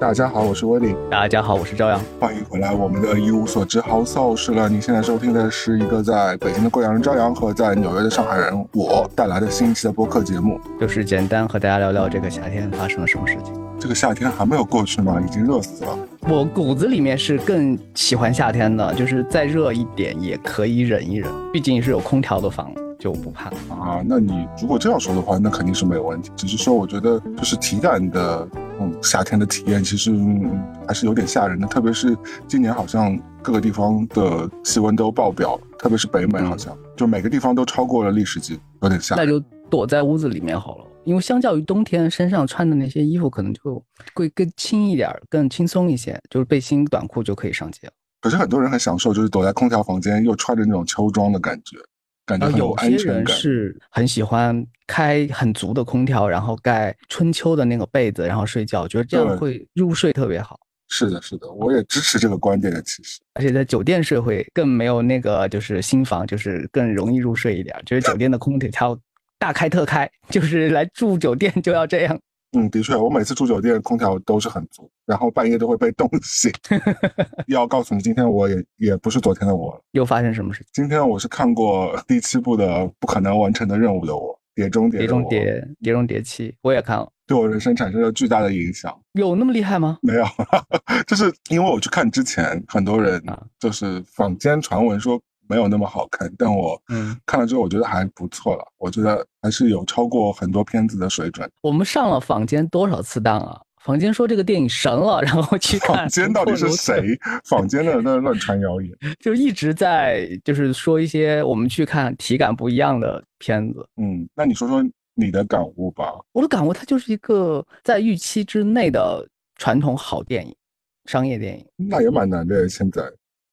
大家好，我是威利。大家好，我是朝阳。欢迎回来，我们的一无所知 House 好事了。你现在收听的是一个在北京的贵阳人朝阳和在纽约的上海人我带来的新一期的播客节目，就是简单和大家聊聊这个夏天发生了什么事情。这个夏天还没有过去吗？已经热死了。我骨子里面是更喜欢夏天的，就是再热一点也可以忍一忍，毕竟是有空调的房。就不怕啊？那你如果这样说的话，那肯定是没有问题。只是说，我觉得就是体感的，嗯，夏天的体验其实还是有点吓人的。特别是今年好像各个地方的气温都爆表，特别是北美，好像就每个地方都超过了历史级，有点吓。那就躲在屋子里面好了，因为相较于冬天，身上穿的那些衣服可能就会更轻一点，更轻松一些，就是背心、短裤就可以上街了。可是很多人很享受，就是躲在空调房间，又穿着那种秋装的感觉。感觉很有些人是很喜欢开很足的空调，然后盖春秋的那个被子，然后睡觉，觉得这样会入睡特别好。是的，是的，我也支持这个观点的。其实，而且在酒店睡会更没有那个，就是新房，就是更容易入睡一点。就是酒店的空调大开特开，就是来住酒店就要这样。嗯，的确，我每次住酒店空调都是很足，然后半夜都会被冻醒。要告诉你，今天我也也不是昨天的我，又发生什么事？今天我是看过第七部的《不可能完成的任务》的我，碟中谍，碟中谍，碟中谍七，我也看了，对我人生产生了巨大的影响。有那么厉害吗？没有，就是因为我去看之前，很多人就是坊间传闻说。没有那么好看，但我嗯看了之后，我觉得还不错了。我觉得还是有超过很多片子的水准。我们上了坊间多少次当啊？坊间说这个电影神了，然后去看。坊间到底是谁？坊间的那乱传谣言，就一直在就是说一些我们去看体感不一样的片子。嗯，那你说说你的感悟吧。我的感悟，它就是一个在预期之内的传统好电影，商业电影。那也蛮难的，现在。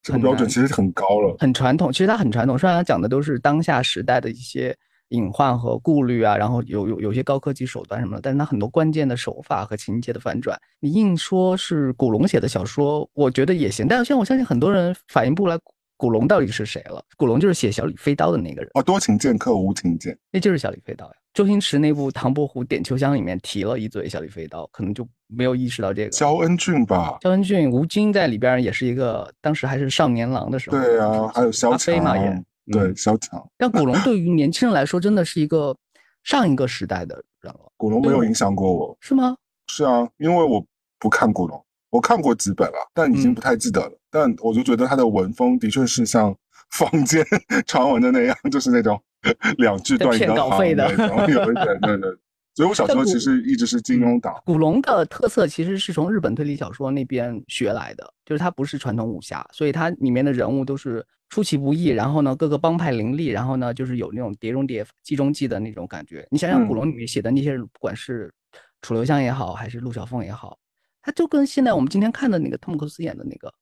这个标准其实很高了，很传统。其实它很传统，虽然它讲的都是当下时代的一些隐患和顾虑啊，然后有有有些高科技手段什么的，但是它很多关键的手法和情节的反转，你硬说是古龙写的小说，我觉得也行。但是现在我相信很多人反应不来。古龙到底是谁了？古龙就是写《小李飞刀》的那个人哦，多情剑客无情剑，那就是小李飞刀呀。周星驰那部《唐伯虎点秋香》里面提了一嘴小李飞刀，可能就没有意识到这个。焦恩俊吧，焦恩俊、吴京在里边也是一个，当时还是少年郎的时候。对啊，还有萧飞嘛也对小强。但古龙对于年轻人来说，真的是一个上一个时代的人了。古龙没有影响过我，是吗？是啊，因为我不看古龙。我看过几本了，但已经不太记得了。但我就觉得他的文风的确是像坊间传闻的那样，就是那种 两句断一个行的那种，有一点对对。所以我小时候其实一直是金庸党。古龙的特色其实是从日本推理小说那边学来的，就是他不是传统武侠，所以他里面的人物都是出其不意，然后呢各个帮派林立，然后呢就是有那种碟中谍、计中计的那种感觉。你想想古龙里面写的那些人，不管是楚留香也好，还是陆小凤也好。他就跟现在我们今天看的那个汤姆克斯演的那个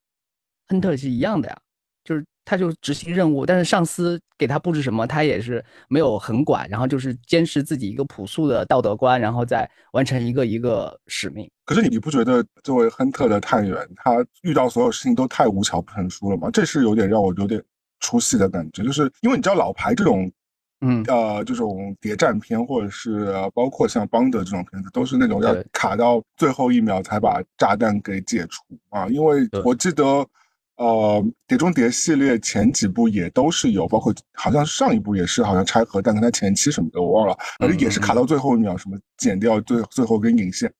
亨特是一样的呀，就是他就执行任务，但是上司给他布置什么，他也是没有很管，然后就是坚持自己一个朴素的道德观，然后再完成一个一个使命。可是你你不觉得作为亨特的探员，他遇到所有事情都太无巧不成书了吗？这是有点让我有点出戏的感觉，就是因为你知道老牌这种。嗯，呃，这种谍战片，或者是包括像邦德这种片子，都是那种要卡到最后一秒才把炸弹给解除啊，因为我记得。呃，碟中谍系列前几部也都是有，包括好像上一部也是，好像拆核弹跟他前妻什么的，我忘了，反正也是卡到最后一秒，什么剪掉最最后根引线，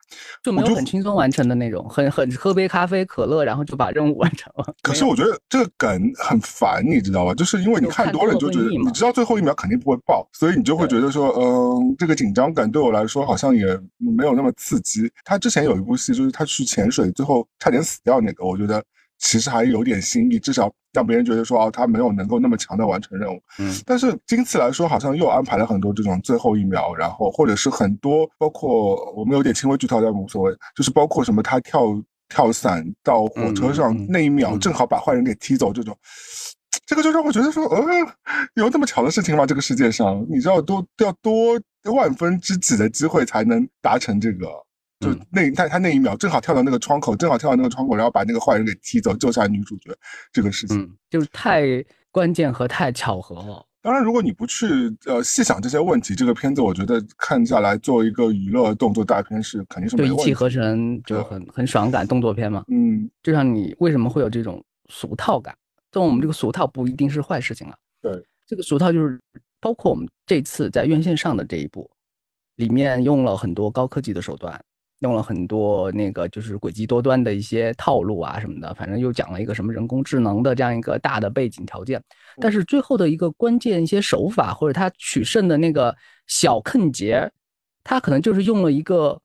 就没有很轻松完成的那种，很很喝杯咖啡可乐，然后就把任务完成了。可是我觉得这个梗很烦，你知道吧？就是因为你看多了，你就觉得你知道最后一秒肯定不会爆，所以你就会觉得说，嗯，这个紧张感对我来说好像也没有那么刺激。他之前有一部戏，就是他去潜水，最后差点死掉那个，我觉得。其实还有点新意，至少让别人觉得说哦，他没有能够那么强的完成任务。嗯，但是今次来说，好像又安排了很多这种最后一秒，然后或者是很多，包括我们有点轻微剧透，但无所谓。就是包括什么他跳跳伞到火车上那一秒，正好把坏人给踢走，这种，这个就让我觉得说，呃，有那么巧的事情吗？这个世界上，你知道多要多万分之几的机会才能达成这个？就那他他那一秒正好跳到那个窗口，正好跳到那个窗口，然后把那个坏人给踢走，救下女主角，这个事情，就是太关键和太巧合了。当然，如果你不去呃细想这些问题，这个片子我觉得看下来作为一个娱乐动作大片是肯定是没问题。一气呵成就很很爽感动作片嘛。嗯，就像你为什么会有这种俗套感？但我们这个俗套不一定是坏事情啊。对，这个俗套就是包括我们这次在院线上的这一部，里面用了很多高科技的手段。用了很多那个就是诡计多端的一些套路啊什么的，反正又讲了一个什么人工智能的这样一个大的背景条件，但是最后的一个关键一些手法或者他取胜的那个小坑节，他可能就是用了一个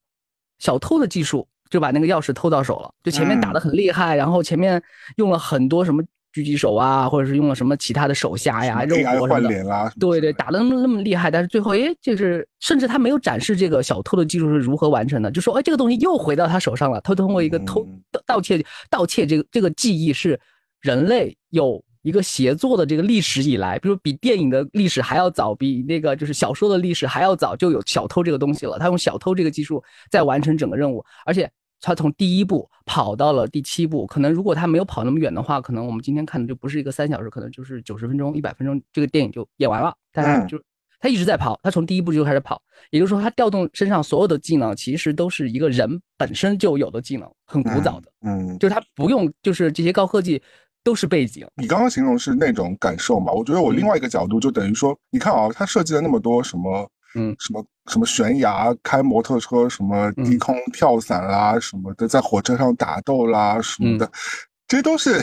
小偷的技术就把那个钥匙偷到手了，就前面打的很厉害，然后前面用了很多什么。狙击手啊，或者是用了什么其他的手下呀、肉搏什么的，对对，打的那么那么厉害，但是最后，哎，就是甚至他没有展示这个小偷的技术是如何完成的，就说，哎，这个东西又回到他手上了。他通过一个偷盗窃盗窃这个这个技艺是人类有一个协作的这个历史以来，比如比电影的历史还要早，比那个就是小说的历史还要早，就有小偷这个东西了。他用小偷这个技术在完成整个任务，而且。他从第一部跑到了第七部，可能如果他没有跑那么远的话，可能我们今天看的就不是一个三小时，可能就是九十分钟、一百分钟，这个电影就演完了。但是就他一直在跑，他从第一部就开始跑，也就是说他调动身上所有的技能，其实都是一个人本身就有的技能，很古早的。嗯，就是他不用，就是这些高科技都是背景。你刚刚形容是那种感受嘛？我觉得我另外一个角度就等于说，你看啊，他设计了那么多什么。嗯，什么什么悬崖开摩托车，什么低空跳伞啦，什么的，在火车上打斗啦，什么的，这都是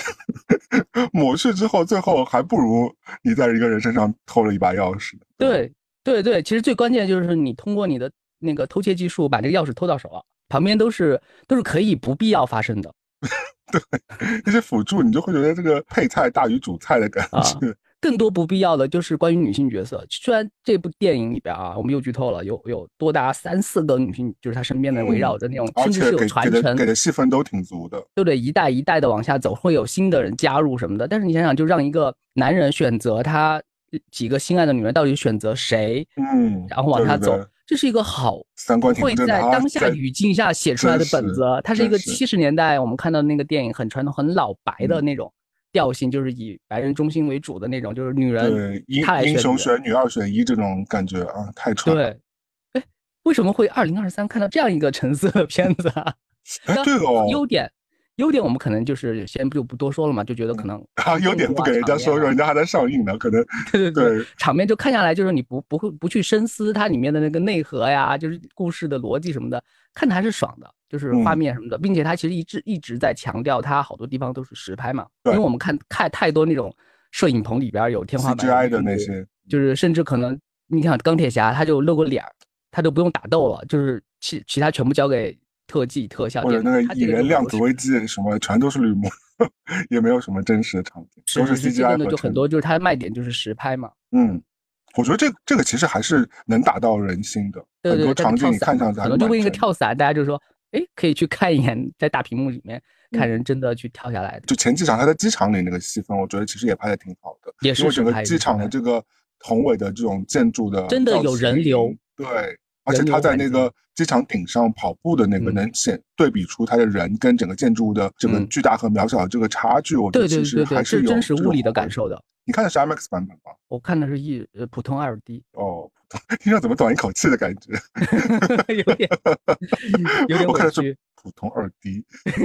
抹去之后，最后还不如你在一个人身上偷了一把钥匙。对对对，其实最关键就是你通过你的那个偷窃技术把这个钥匙偷到手了，旁边都是都是可以不必要发生的。对，那些辅助你就会觉得这个配菜大于主菜的感觉。更多不必要的就是关于女性角色。虽然这部电影里边啊，我们又剧透了，有有多达三四个女性，就是她身边的围绕着那种，甚至是有传承，给的戏份都挺足的，对不对？一代一代的往下走，会有新的人加入什么的。但是你想想，就让一个男人选择他几个心爱的女人，到底选择谁？嗯，然后往下走，这是一个好三观会在当下语境下写出来的本子。它是一个七十年代我们看到那个电影很传统、很老白的那种。调性就是以白人中心为主的那种，就是女人对英英雄选女二选一这种感觉啊，太传对，哎，为什么会二零二三看到这样一个橙色的片子啊？哎，对哦，优点优点我们可能就是先就不多说了嘛，就觉得可能啊，优点不给人家说说，人家还在上映呢，可能对对对，场面就看下来就是你不不会不去深思它里面的那个内核呀，就是故事的逻辑什么的，看的还是爽的。就是画面什么的，并且他其实一直一直在强调，他好多地方都是实拍嘛。因为我们看看太多那种摄影棚里边有天花板的那些，就是甚至可能你看钢铁侠，他就露个脸儿，他都不用打斗了，就是其其他全部交给特技特效。或者那个蚁人量子危机什么，全都是绿幕，也没有什么真实的场景，都是 CGI 的。就很多就是它的卖点就是实拍嘛。嗯，我觉得这这个其实还是能打到人心的。很多场景你看上去可能就为一个跳伞，大家就说。哎，可以去看一眼，在大屏幕里面看人真的去跳下来的。就前几场他在机场里那个戏份，我觉得其实也拍的挺好的，也是整个机场的这个宏伟的这种建筑的，真的有人流。对，而且他在那个机场顶上跑步的那个，能显对比出他的人跟整个建筑物的这个巨大和渺小的这个差距。我觉得其实还是有真实物理的感受的。你看的是 IMAX 版本吗？我看的是一呃普通二 D。哦。听着怎么短一口气的感觉？有点，有点。我看的是普通二 D，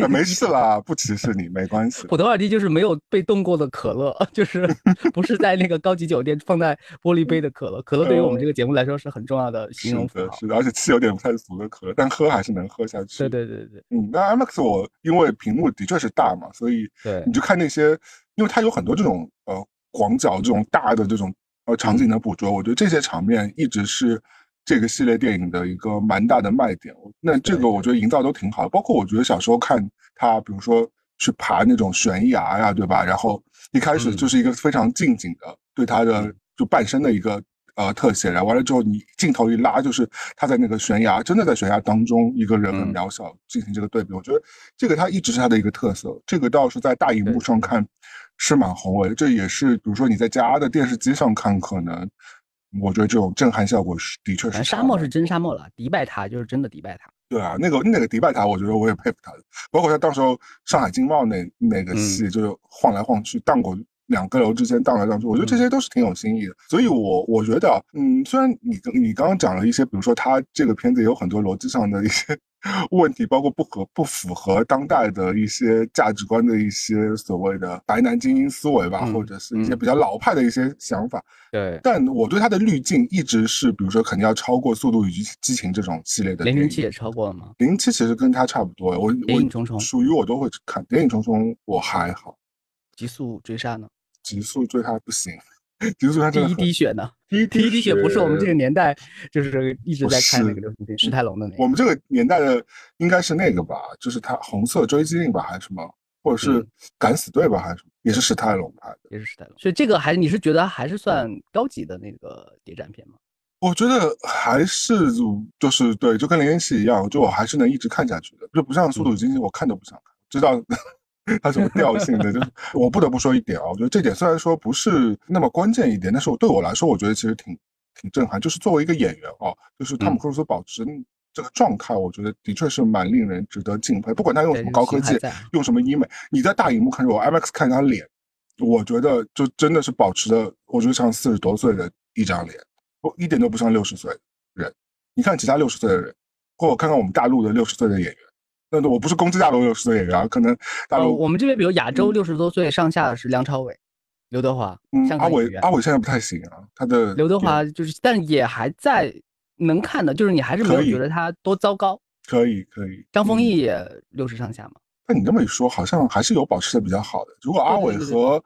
没事啦，不歧视你，没关系。普通二 D 就是没有被冻过的可乐，就是不是在那个高级酒店放在玻璃杯的可乐。可乐对于我们这个节目来说是很重要的形容词。是的，而且气有点不太足的可乐，但喝还是能喝下去。对对对对。嗯，那 IMAX 我因为屏幕的确是大嘛，所以对你就看那些，因为它有很多这种呃广角这种大的这种。呃，场景的捕捉，我觉得这些场面一直是这个系列电影的一个蛮大的卖点。那这个我觉得营造都挺好，包括我觉得小时候看他，比如说去爬那种悬崖呀，对吧？然后一开始就是一个非常近景的对他的就半身的一个呃特写，然后完了之后你镜头一拉，就是他在那个悬崖，真的在悬崖当中，一个人很渺小进行这个对比。我觉得这个他一直是他的一个特色，这个倒是在大荧幕上看。是蛮宏伟，这也是比如说你在家的电视机上看，可能我觉得这种震撼效果是的确是。沙漠是真沙漠了，迪拜塔就是真的迪拜塔。对啊，那个那个迪拜塔，我觉得我也佩服他的。包括他到时候上海经贸那那个戏，就是晃来晃去荡过两个楼之间荡来荡去，我觉得这些都是挺有新意的。所以，我我觉得，嗯，虽然你你刚刚讲了一些，比如说他这个片子有很多逻辑上的一些 问题，包括不合不符合当代的一些价值观的一些所谓的白男精英思维吧，或者是一些比较老派的一些想法。对，但我对他的滤镜一直是，比如说肯定要超过《速度与激激情》这种系列的。零零七也超过了吗？零零七其实跟他差不多，我我属于我都会看。谍影重重我还好，极速追杀呢？极速追他不行。极速追杀第一滴血呢？第一第一滴血不是我们这个年代，就是一直在看那个流行片，史泰龙的那个。我们这个年代的应该是那个吧，就是他红色追击令吧，还是什么，或者是敢死队吧，还是什么，也是史泰龙拍的，也是史泰龙。所以这个还你是觉得还是算高级的那个谍战片吗？我觉得还是就是对，就跟零零七一样，就我还是能一直看下去的，就不像速度与激情，我看都不想看，知道。它什么调性的？就是 我不得不说一点啊，我觉得这点虽然说不是那么关键一点，但是我对我来说，我觉得其实挺挺震撼。就是作为一个演员啊，就是汤姆克鲁斯保持这个状态，我觉得的确是蛮令人值得敬佩。不管他用什么高科技，用什么医美，你在大荧幕看着我 IMAX 看他脸，我觉得就真的是保持的，我觉得像四十多岁的一张脸，不一点都不像六十岁人。你看其他六十岁的人，或我看看我们大陆的六十岁的演员。那我不是攻击大陆六十岁演员，可能大陆我们这边比如亚洲六十多岁上下的是梁朝伟、刘德华，阿伟阿伟现在不太行啊，他的刘德华就是，但也还在能看的，就是你还是没有觉得他多糟糕，可以可以。张丰毅也六十上下嘛，那你这么一说，好像还是有保持的比较好的。如果阿伟和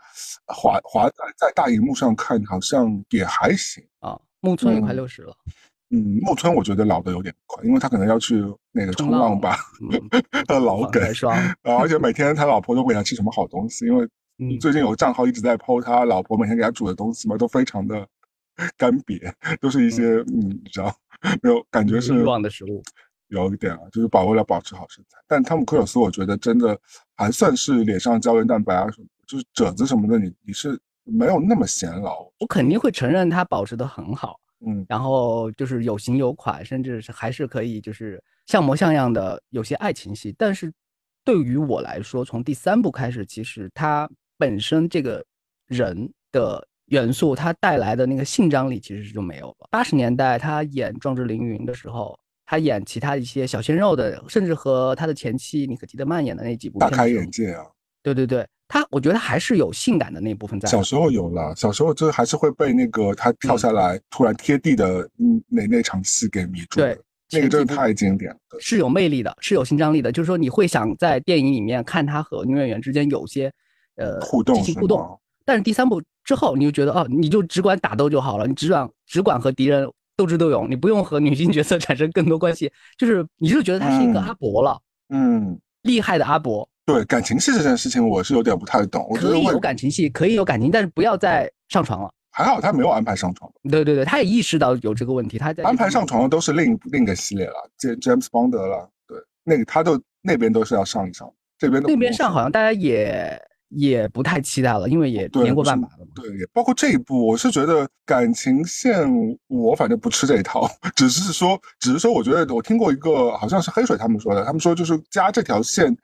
华华仔在大荧幕上看，好像也还行啊。木村也快六十了。嗯，木村我觉得老的有点快，因为他可能要去那个冲浪吧，他的老梗，而且每天他老婆都给他吃什么好东西，因为最近有个账号一直在剖他老婆每天给他煮的东西嘛，都非常的 干瘪，都是一些嗯，你知道没有感觉是欲望的食物，有一点啊，就是保为了保持好身材。但汤姆克鲁斯我觉得真的还算是脸上胶原蛋白啊什么，就是褶子什么的，你你是没有那么显老。我肯定会承认他保持的很好。嗯，然后就是有型有款，甚至是还是可以就是像模像样的有些爱情戏。但是对于我来说，从第三部开始，其实他本身这个人的元素，他带来的那个性张力其实是就没有了。八十年代他演《壮志凌云》的时候，他演其他一些小鲜肉的，甚至和他的前妻妮可基德曼演的那几部，大开眼界啊！对对对。他我觉得还是有性感的那部分在。小时候有了，小时候就还是会被那个他跳下来突然贴地的那那场戏给迷住。对，那个真的太经典了。是有魅力的，是有性张力的，就是说你会想在电影里面看他和女演员之间有些呃互动，进行互动。但是第三部之后，你就觉得哦，你就只管打斗就好了，你只管只管和敌人斗智斗勇，你不用和女性角色产生更多关系，就是你就觉得他是一个阿伯了，嗯，厉害的阿伯。对感情戏这件事情，我是有点不太懂。我可以有感情戏，可以有感情，但是不要再上床了。还好他没有安排上床。对对对，他也意识到有这个问题，他在安排上床的都是另另一个系列了 James Bond 了。对，那个他都那边都是要上一上，这边那边上好像大家也也不太期待了，因为也年过半百了嘛。对，包括这一部，我是觉得感情线我反正不吃这一套，只是说，只是说，我觉得我听过一个好像是黑水他们说的，他们说就是加这条线。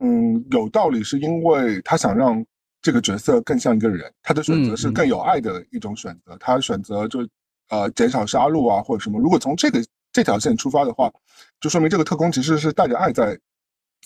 嗯，有道理，是因为他想让这个角色更像一个人，他的选择是更有爱的一种选择，他选择就呃减少杀戮啊或者什么。如果从这个这条线出发的话，就说明这个特工其实是带着爱在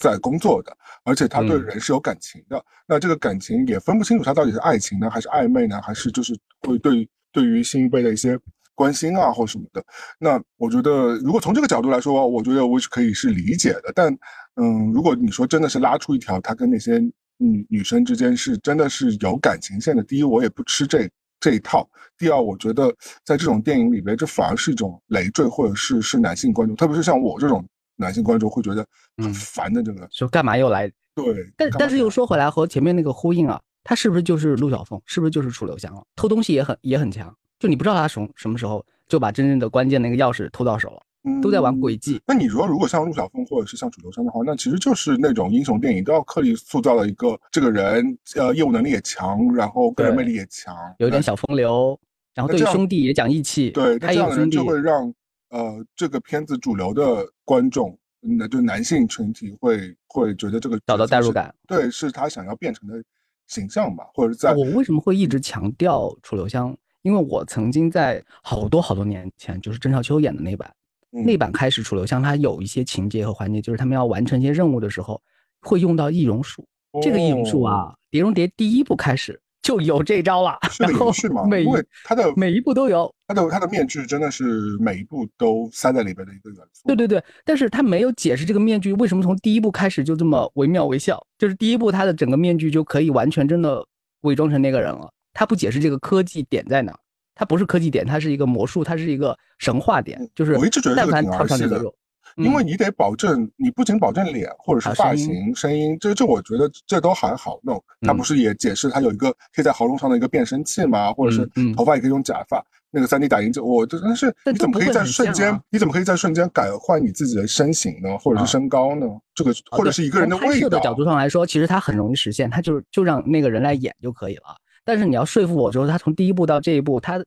在工作的，而且他对人是有感情的。那这个感情也分不清楚，他到底是爱情呢，还是暧昧呢，还是就是会对对于新一辈的一些关心啊或什么的。那我觉得，如果从这个角度来说，我觉得我是可以是理解的，但。嗯，如果你说真的是拉出一条他跟那些女女生之间是真的是有感情线的，第一我也不吃这这一套，第二我觉得在这种电影里边，这反而是一种累赘，或者是是男性观众，特别是像我这种男性观众会觉得很烦的这个，说干嘛又来？对，但但是又说回来和前面那个呼应啊，他是不是就是陆小凤？是不是就是楚留香了？偷东西也很也很强，就你不知道他什什么时候就把真正的关键那个钥匙偷到手了。都在玩诡计。那你说，如果像陆小凤或者是像楚留香的话，那其实就是那种英雄电影都要刻意塑造了一个这个人，呃，业务能力也强，然后个人魅力也强，有点小风流，然后对兄弟也讲义气。对，这样的人就会让呃这个片子主流的观众，那就男性群体会会觉得这个找到代入感。对，是他想要变成的形象吧，或者在我为什么会一直强调楚留香？因为我曾经在好多好多年前，就是郑少秋演的那版，那版开始楚留香他有一些情节和环节，就是他们要完成一些任务的时候，会用到易容术。这个易容术啊，《碟中谍》第一部开始。就有这招了，然后每因为他的每一步都有，他的他的面具真的是每一步都塞在里边的一个元素。对对对，但是他没有解释这个面具为什么从第一部开始就这么惟妙惟肖，就是第一部他的整个面具就可以完全真的伪装成那个人了。他不解释这个科技点在哪，它不是科技点，它是一个魔术，它是一个神话点，就是我一直觉得但凡套上这个肉。因为你得保证，你不仅保证脸或者是发型、声音，这这我觉得这都还好弄。他不是也解释他有一个可以在喉咙上的一个变声器吗？或者是头发也可以用假发，那个三 D 打印机，我真的是你怎么可以在瞬间？你怎么可以在瞬间改换你自己的身形呢？或者是身高呢？这个或者是一个人的拍摄的角度上来说，其实它很容易实现，它就就让那个人来演就可以了。但是你要说服我说，他从第一步到这一步，他。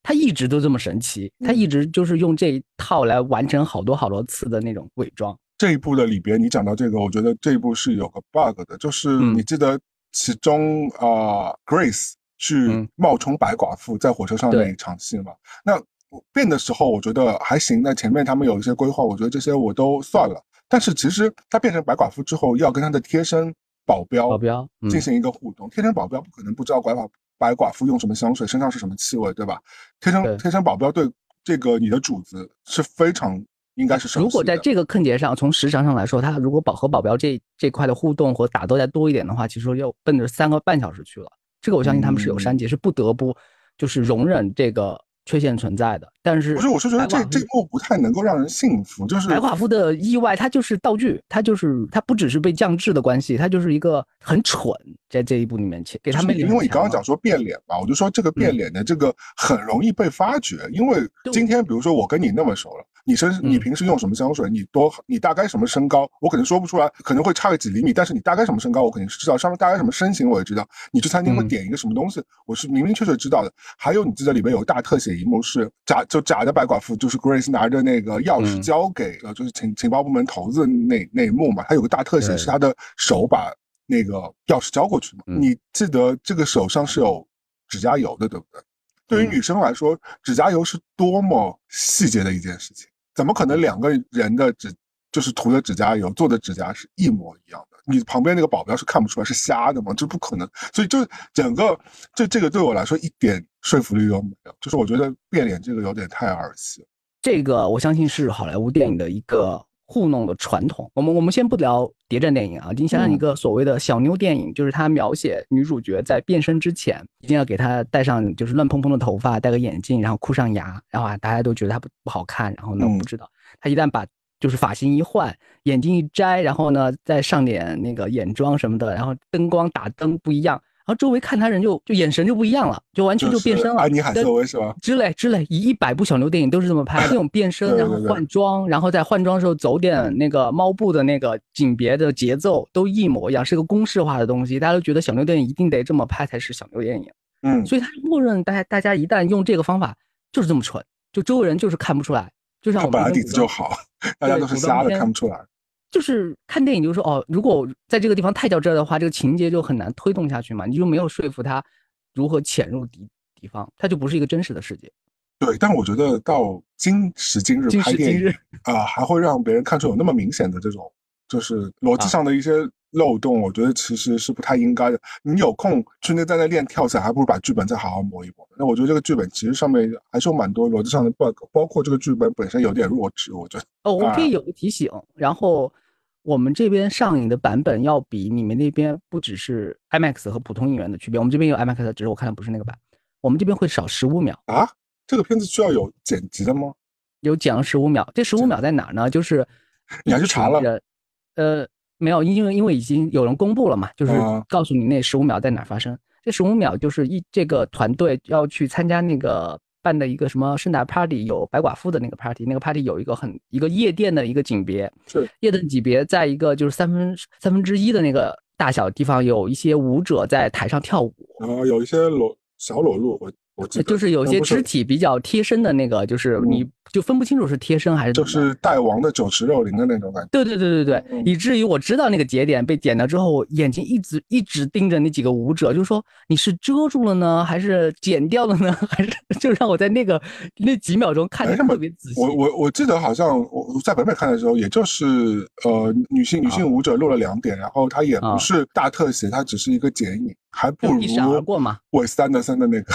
他一直都这么神奇，他一直就是用这一套来完成好多好多次的那种伪装。这一部的里边，你讲到这个，我觉得这一部是有个 bug 的，就是你记得其中啊，Grace 去冒充白寡妇在火车上那一场戏吗？那变的时候我觉得还行，那前面他们有一些规划，我觉得这些我都算了。但是其实他变成白寡妇之后，要跟他的贴身保镖保镖进行一个互动，贴身保镖不可能不知道白寡。白寡妇用什么香水，身上是什么气味，对吧？贴身贴身保镖对这个你的主子是非常应该是。如果在这个坑节上，从时长上来说，他如果保和保镖这这块的互动和打斗再多一点的话，其实要奔着三个半小时去了。这个我相信他们是有删节，是不得不就是容忍这个。缺陷存在的，但是不是？我是觉得这这幕不太能够让人信服。就是白寡妇的意外，它就是道具，它就是它不只是被降智的关系，它就是一个很蠢，在这一部里面给给他们。因为你刚刚讲说变脸嘛，我就说这个变脸的这个很容易被发觉，因为今天比如说我跟你那么熟了。你身你平时用什么香水？你多你大概什么身高？我可能说不出来，可能会差个几厘米。但是你大概什么身高，我肯定是知道。上面大概什么身形，我也知道。你去餐厅会点一个什么东西，我是明明确确知道的。还有你记得里面有大特写一幕是假就假的白寡妇，就是 Grace 拿着那个钥匙交给呃就是情情报部门头子那那一幕嘛，他有个大特写是他的手把那个钥匙交过去嘛。你记得这个手上是有指甲油的，对不对？对于女生来说，指甲油是多么细节的一件事情。怎么可能两个人的指就是涂的指甲油做的指甲是一模一样的？你旁边那个保镖是看不出来是瞎的吗？这不可能。所以就整个这这个对我来说一点说服力都没有。就是我觉得变脸这个有点太儿戏。这个我相信是好莱坞电影的一个。糊弄的传统，我们我们先不聊谍战电影啊，你想想一个所谓的小妞电影，就是她描写女主角在变身之前，一定要给她戴上就是乱蓬蓬的头发，戴个眼镜，然后箍上牙，然后啊大家都觉得她不不好看，然后呢不知道。她一旦把就是发型一换，眼镜一摘，然后呢再上点那个眼妆什么的，然后灯光打灯不一样。然后周围看他人就就眼神就不一样了，就完全就变身了。安妮海瑟薇是吧？之类之类，一一百部小牛电影都是这么拍，这种变身，然后换装，然后在换装的时候走点那个猫步的那个景别的节奏都一模一样，是个公式化的东西。大家都觉得小牛电影一定得这么拍才是小牛电影。嗯，所以他默认大家大家一旦用这个方法就是这么蠢，就周围人就是看不出来。就像我们本来底子就好，大家都是瞎的，看不出来。就是看电影，就是说哦，如果在这个地方太较真的话，这个情节就很难推动下去嘛，你就没有说服他如何潜入敌敌方，它就不是一个真实的世界。对，但我觉得到今时今日拍电影啊，还会让别人看出有那么明显的这种，就是逻辑上的一些漏洞，我觉得其实是不太应该的。你有空去那在那练跳伞，还不如把剧本再好好磨一磨。那我觉得这个剧本其实上面还是有蛮多逻辑上的 bug，包括这个剧本本身有点弱智，我觉得。哦，我可以有个提醒，然后。我们这边上映的版本要比你们那边不只是 IMAX 和普通影院的区别，我们这边有 IMAX，只是我看的不是那个版。我们这边会少十五秒啊？这个片子需要有剪辑的吗？有剪了十五秒，这十五秒在哪呢？就是你还去查了？呃，没有，因为因为已经有人公布了嘛，就是告诉你那十五秒在哪发生。这十五秒就是一这个团队要去参加那个。办的一个什么盛大 party，有白寡妇的那个 party，那个 party 有一个很一个夜店的一个景别，是夜店级别，在一个就是三分三分之一的那个大小地方，有一些舞者在台上跳舞，然后有一些裸小裸露，我就是有些肢体比较贴身的那个，就是你就分不清楚是贴身还是就是带王的酒池肉林的那种感觉。对对对对对，以至于我知道那个节点被剪掉之后，我眼睛一直一直盯着那几个舞者，就说你是遮住了呢，还是剪掉了呢？还是就让我在那个那几秒钟看的特别仔细。我我我记得好像我在北美看的时候，也就是呃女性女性舞者露了两点，然后它也不是大特写，它只是一个剪影，还不如韦斯安德森的那个。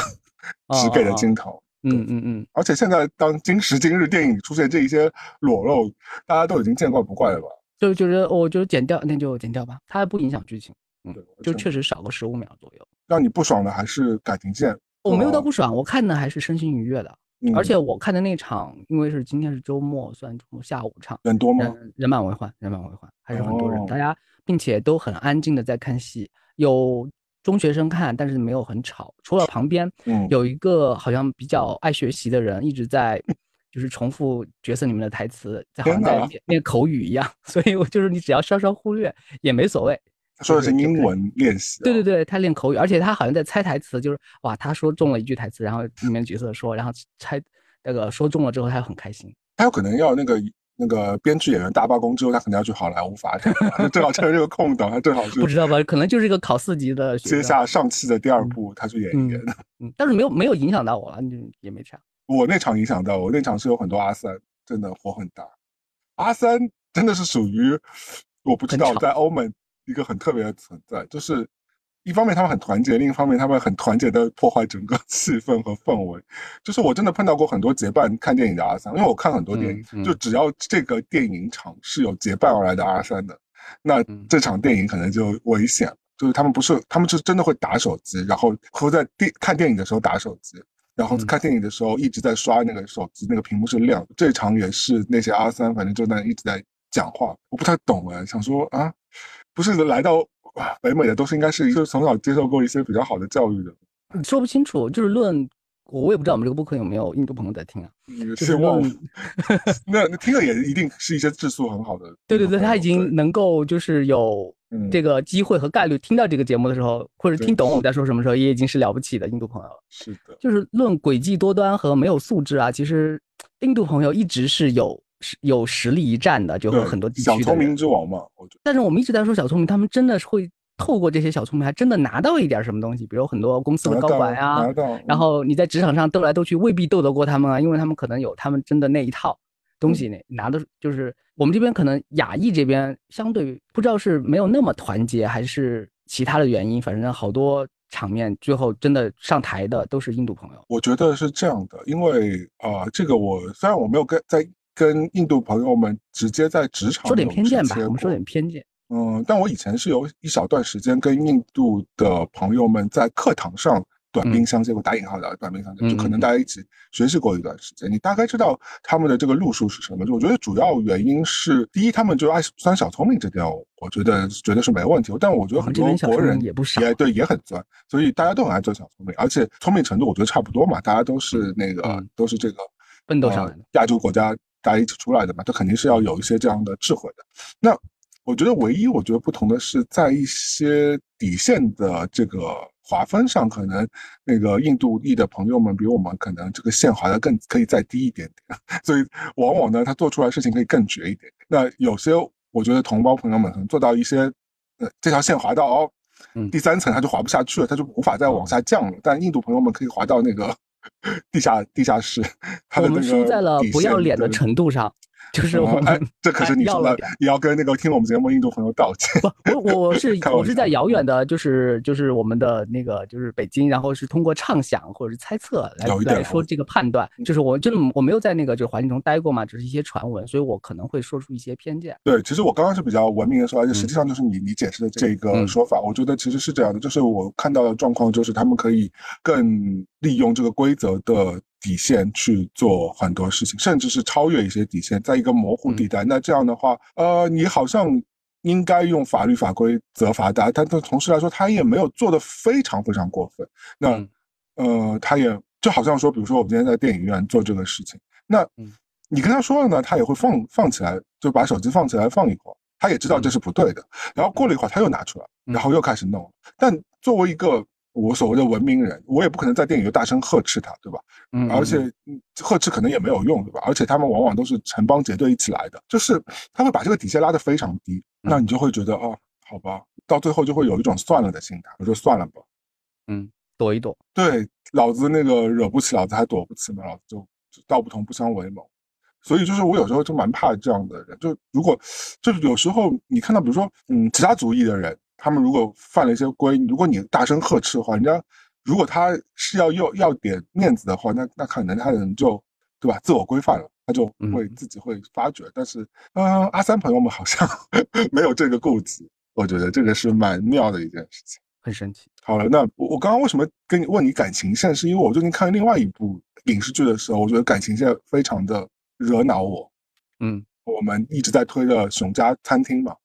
只给了镜头，嗯嗯嗯，而且现在当今时今日电影出现这一些裸露，大家都已经见怪不怪了吧？就觉得我觉得剪掉，那就剪掉吧，它不影响剧情，嗯，就确实少个十五秒左右。让你不爽的还是感情线？我没有到不爽，我看的还是身心愉悦的，而且我看的那场，因为是今天是周末，算下午场，人多吗？人满为患，人满为患，还是很多人，大家并且都很安静的在看戏，有。中学生看，但是没有很吵，除了旁边 有一个好像比较爱学习的人一直在，就是重复角色里面的台词，在好像在练口语一样，所以我就是你只要稍稍忽略也没所谓。他说的是英文练习，对对对，他练口语，而且他好像在猜台词，就是哇，他说中了一句台词，然后里面角色说，然后猜那个说中了之后，他很开心。他有可能要那个。那个编剧演员大罢工之后，他可能要去好莱坞发展，正好趁着这个空档，他正好是不知道吧？可能就是一个考四级的。接下上汽的第二部，他去演一演。嗯，但是没有没有影响到我了，就也没差。我那场影响到我，那场是有很多阿三，真的火很大。阿三真的是属于我不知道在欧美一个很特别的存在，就是。一方面他们很团结，另一方面他们很团结的破坏整个 气氛和氛围。就是我真的碰到过很多结伴看电影的阿三，因为我看很多电影，就只要这个电影场是有结伴而来的阿三的，那这场电影可能就危险了。就是他们不是，他们是真的会打手机，然后会在电看电影的时候打手机，然后看电影的时候一直在刷那个手机，那个屏幕是亮。这场也是那些阿三，反正就在一直在讲话，我不太懂哎，想说啊，不是来到。北美的都是应该是就是从小接受过一些比较好的教育的，说不清楚，就是论我我也不知道我们这个播客有没有印度朋友在听啊，希望 那那听了也一定是一些质素很好的，对对对，他已经能够就是有这个机会和概率听到这个节目的时候，或者听懂我们在说什么时候，也已经是了不起的印度朋友了。是的，就是论诡计多端和没有素质啊，其实印度朋友一直是有。有实力一战的，就和很多地区小聪明之王嘛。我觉得，但是我们一直在说小聪明，他们真的是会透过这些小聪明，还真的拿到一点什么东西，比如很多公司的高管啊，然后你在职场上斗来斗去，未必斗得过他们啊，因为他们可能有他们真的那一套东西，那拿的就是我们这边可能亚裔这边相对不知道是没有那么团结，还是其他的原因，反正好多场面最后真的上台的都是印度朋友。我觉得是这样的，因为啊，这个我虽然我没有跟在。跟印度朋友们直接在职场说点偏见吧，我们说点偏见。嗯，但我以前是有一小段时间跟印度的朋友们在课堂上短兵相接过，打引号的短兵相接，就可能大家一起学习过一段时间。你大概知道他们的这个路数是什么？就我觉得主要原因是，第一，他们就爱钻小聪明这点，我觉得绝对是没问题。但我觉得很多国人也不少，也对，也很钻，所以大家都很爱钻小聪明，而且聪明程度我觉得差不多嘛，大家都是那个都是这个奋斗上来的亚洲国家。大家一起出来的嘛，他肯定是要有一些这样的智慧的。那我觉得唯一我觉得不同的是，在一些底线的这个划分上，可能那个印度裔的朋友们比我们可能这个线划的更可以再低一点点，所以往往呢，他做出来事情可以更绝一点。那有些我觉得同胞朋友们可能做到一些，呃，这条线划到哦，第三层他就划不下去了，他就无法再往下降了。但印度朋友们可以划到那个。地下地下室，我们输在了不要脸的程度上。就是我，哎，这可是你说的，你要跟那个听我们节目印度朋友道歉。不，我我是我是在遥远的，就是就是我们的那个就是北京，然后是通过畅想或者是猜测来来说这个判断。就是我真的我没有在那个就是环境中待过嘛，只是一些传闻，所以我可能会说出一些偏见。对，其实我刚刚是比较文明的说，而且实际上就是你你解释的这个说法，我觉得其实是这样的，就是我看到的状况就是他们可以更利用这个规则的。底线去做很多事情，甚至是超越一些底线，在一个模糊地带。那这样的话，呃，你好像应该用法律法规责罚他，但他同时来说，他也没有做的非常非常过分。那，呃，他也就好像说，比如说我们今天在电影院做这个事情，那你跟他说了呢，他也会放放起来，就把手机放起来放一会儿，他也知道这是不对的。然后过了一会儿，他又拿出来，然后又开始弄。但作为一个我所谓的文明人，我也不可能在电影就大声呵斥他，对吧？嗯，而且呵斥可能也没有用，对吧？而且他们往往都是成帮结队一起来的，就是他会把这个底线拉得非常低，那你就会觉得哦，好吧，到最后就会有一种算了的心态，我说算了吧，嗯，躲一躲，对，老子那个惹不起，老子还躲不起嘛，老子就道不同不相为谋。所以就是我有时候就蛮怕这样的人，就如果就是有时候你看到比如说嗯其他族裔的人，他们如果犯了一些规，如果你大声呵斥的话，人家如果他是要要要点面子的话，那那可能他人就对吧自我规范了，他就会自己会发觉。但是嗯阿三朋友们好像 没有这个顾忌，我觉得这个是蛮妙的一件事情，很神奇。好了，那我我刚刚为什么跟你问你感情线，是因为我最近看另外一部影视剧的时候，我觉得感情线非常的。惹恼我，嗯，我们一直在推的《熊家餐厅》嘛，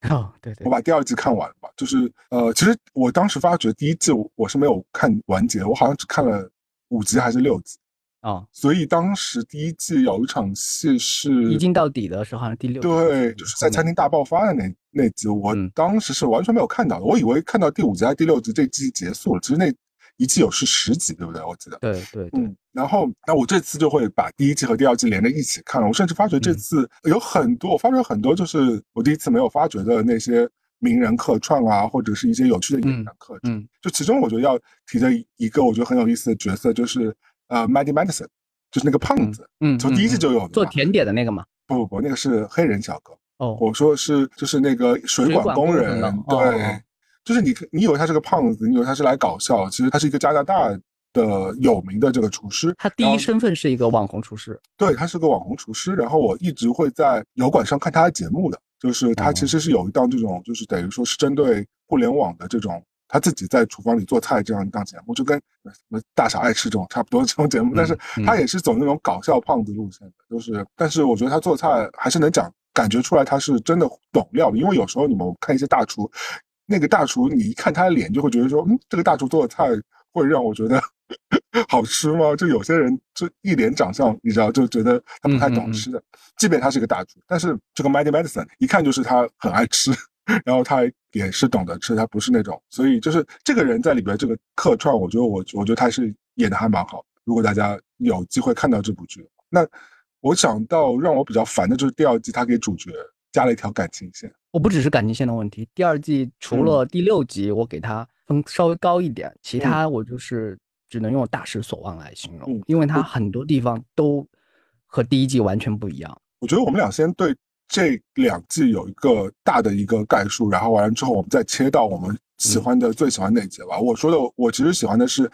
哦，对对，我把第二季看完了吧，就是呃，其实我当时发觉第一季我是没有看完结，我好像只看了五集还是六集，啊，所以当时第一季有一场戏是一镜到底的时候，好像第六，对，就是在餐厅大爆发的那那集，我当时是完全没有看到的，我以为看到第五集还是第六集这季结束了，其实那。一季有是十集，对不对？我记得。对对，嗯。然后，那我这次就会把第一季和第二季连着一起看了。我甚至发觉这次有很多，我发觉很多就是我第一次没有发觉的那些名人客串啊，或者是一些有趣的演员客串。嗯。就其中我觉得要提的一个我觉得很有意思的角色，就是呃，Maddie Madison，就是那个胖子。嗯。从第一季就有做甜点的那个吗？不不不，那个是黑人小哥。哦。我说是就是那个水管工人。对。就是你，你以为他是个胖子，你以为他是来搞笑，其实他是一个加拿大的有名的这个厨师。他第一身份是一个网红厨师，对，他是个网红厨师。然后我一直会在油管上看他的节目的，就是他其实是有一档这种，就是等于说是针对互联网的这种，他自己在厨房里做菜这样一档节目，就跟什么大傻爱吃这种差不多这种节目。但是他也是走那种搞笑胖子路线的，就是，但是我觉得他做菜还是能讲，感觉出来他是真的懂料理。因为有时候你们看一些大厨。那个大厨，你一看他的脸，就会觉得说，嗯，这个大厨做的菜会让我觉得 好吃吗？就有些人就一脸长相，你知道，就觉得他不太懂吃的。即便他是个大厨，但是这个 Maddie Madison 一看就是他很爱吃，然后他也是懂得吃，他不是那种。所以就是这个人在里边这个客串，我觉得我我觉得他是演的还蛮好。如果大家有机会看到这部剧，那我想到让我比较烦的就是第二季他给主角加了一条感情线。我不只是感情线的问题，第二季除了第六集我给它分稍微高一点，其他我就是只能用大失所望来形容，因为它很多地方都和第一季完全不一样。我觉得我们俩先对这两季有一个大的一个概述，然后完了之后我们再切到我们喜欢的最喜欢哪集吧。我说的我其实喜欢的是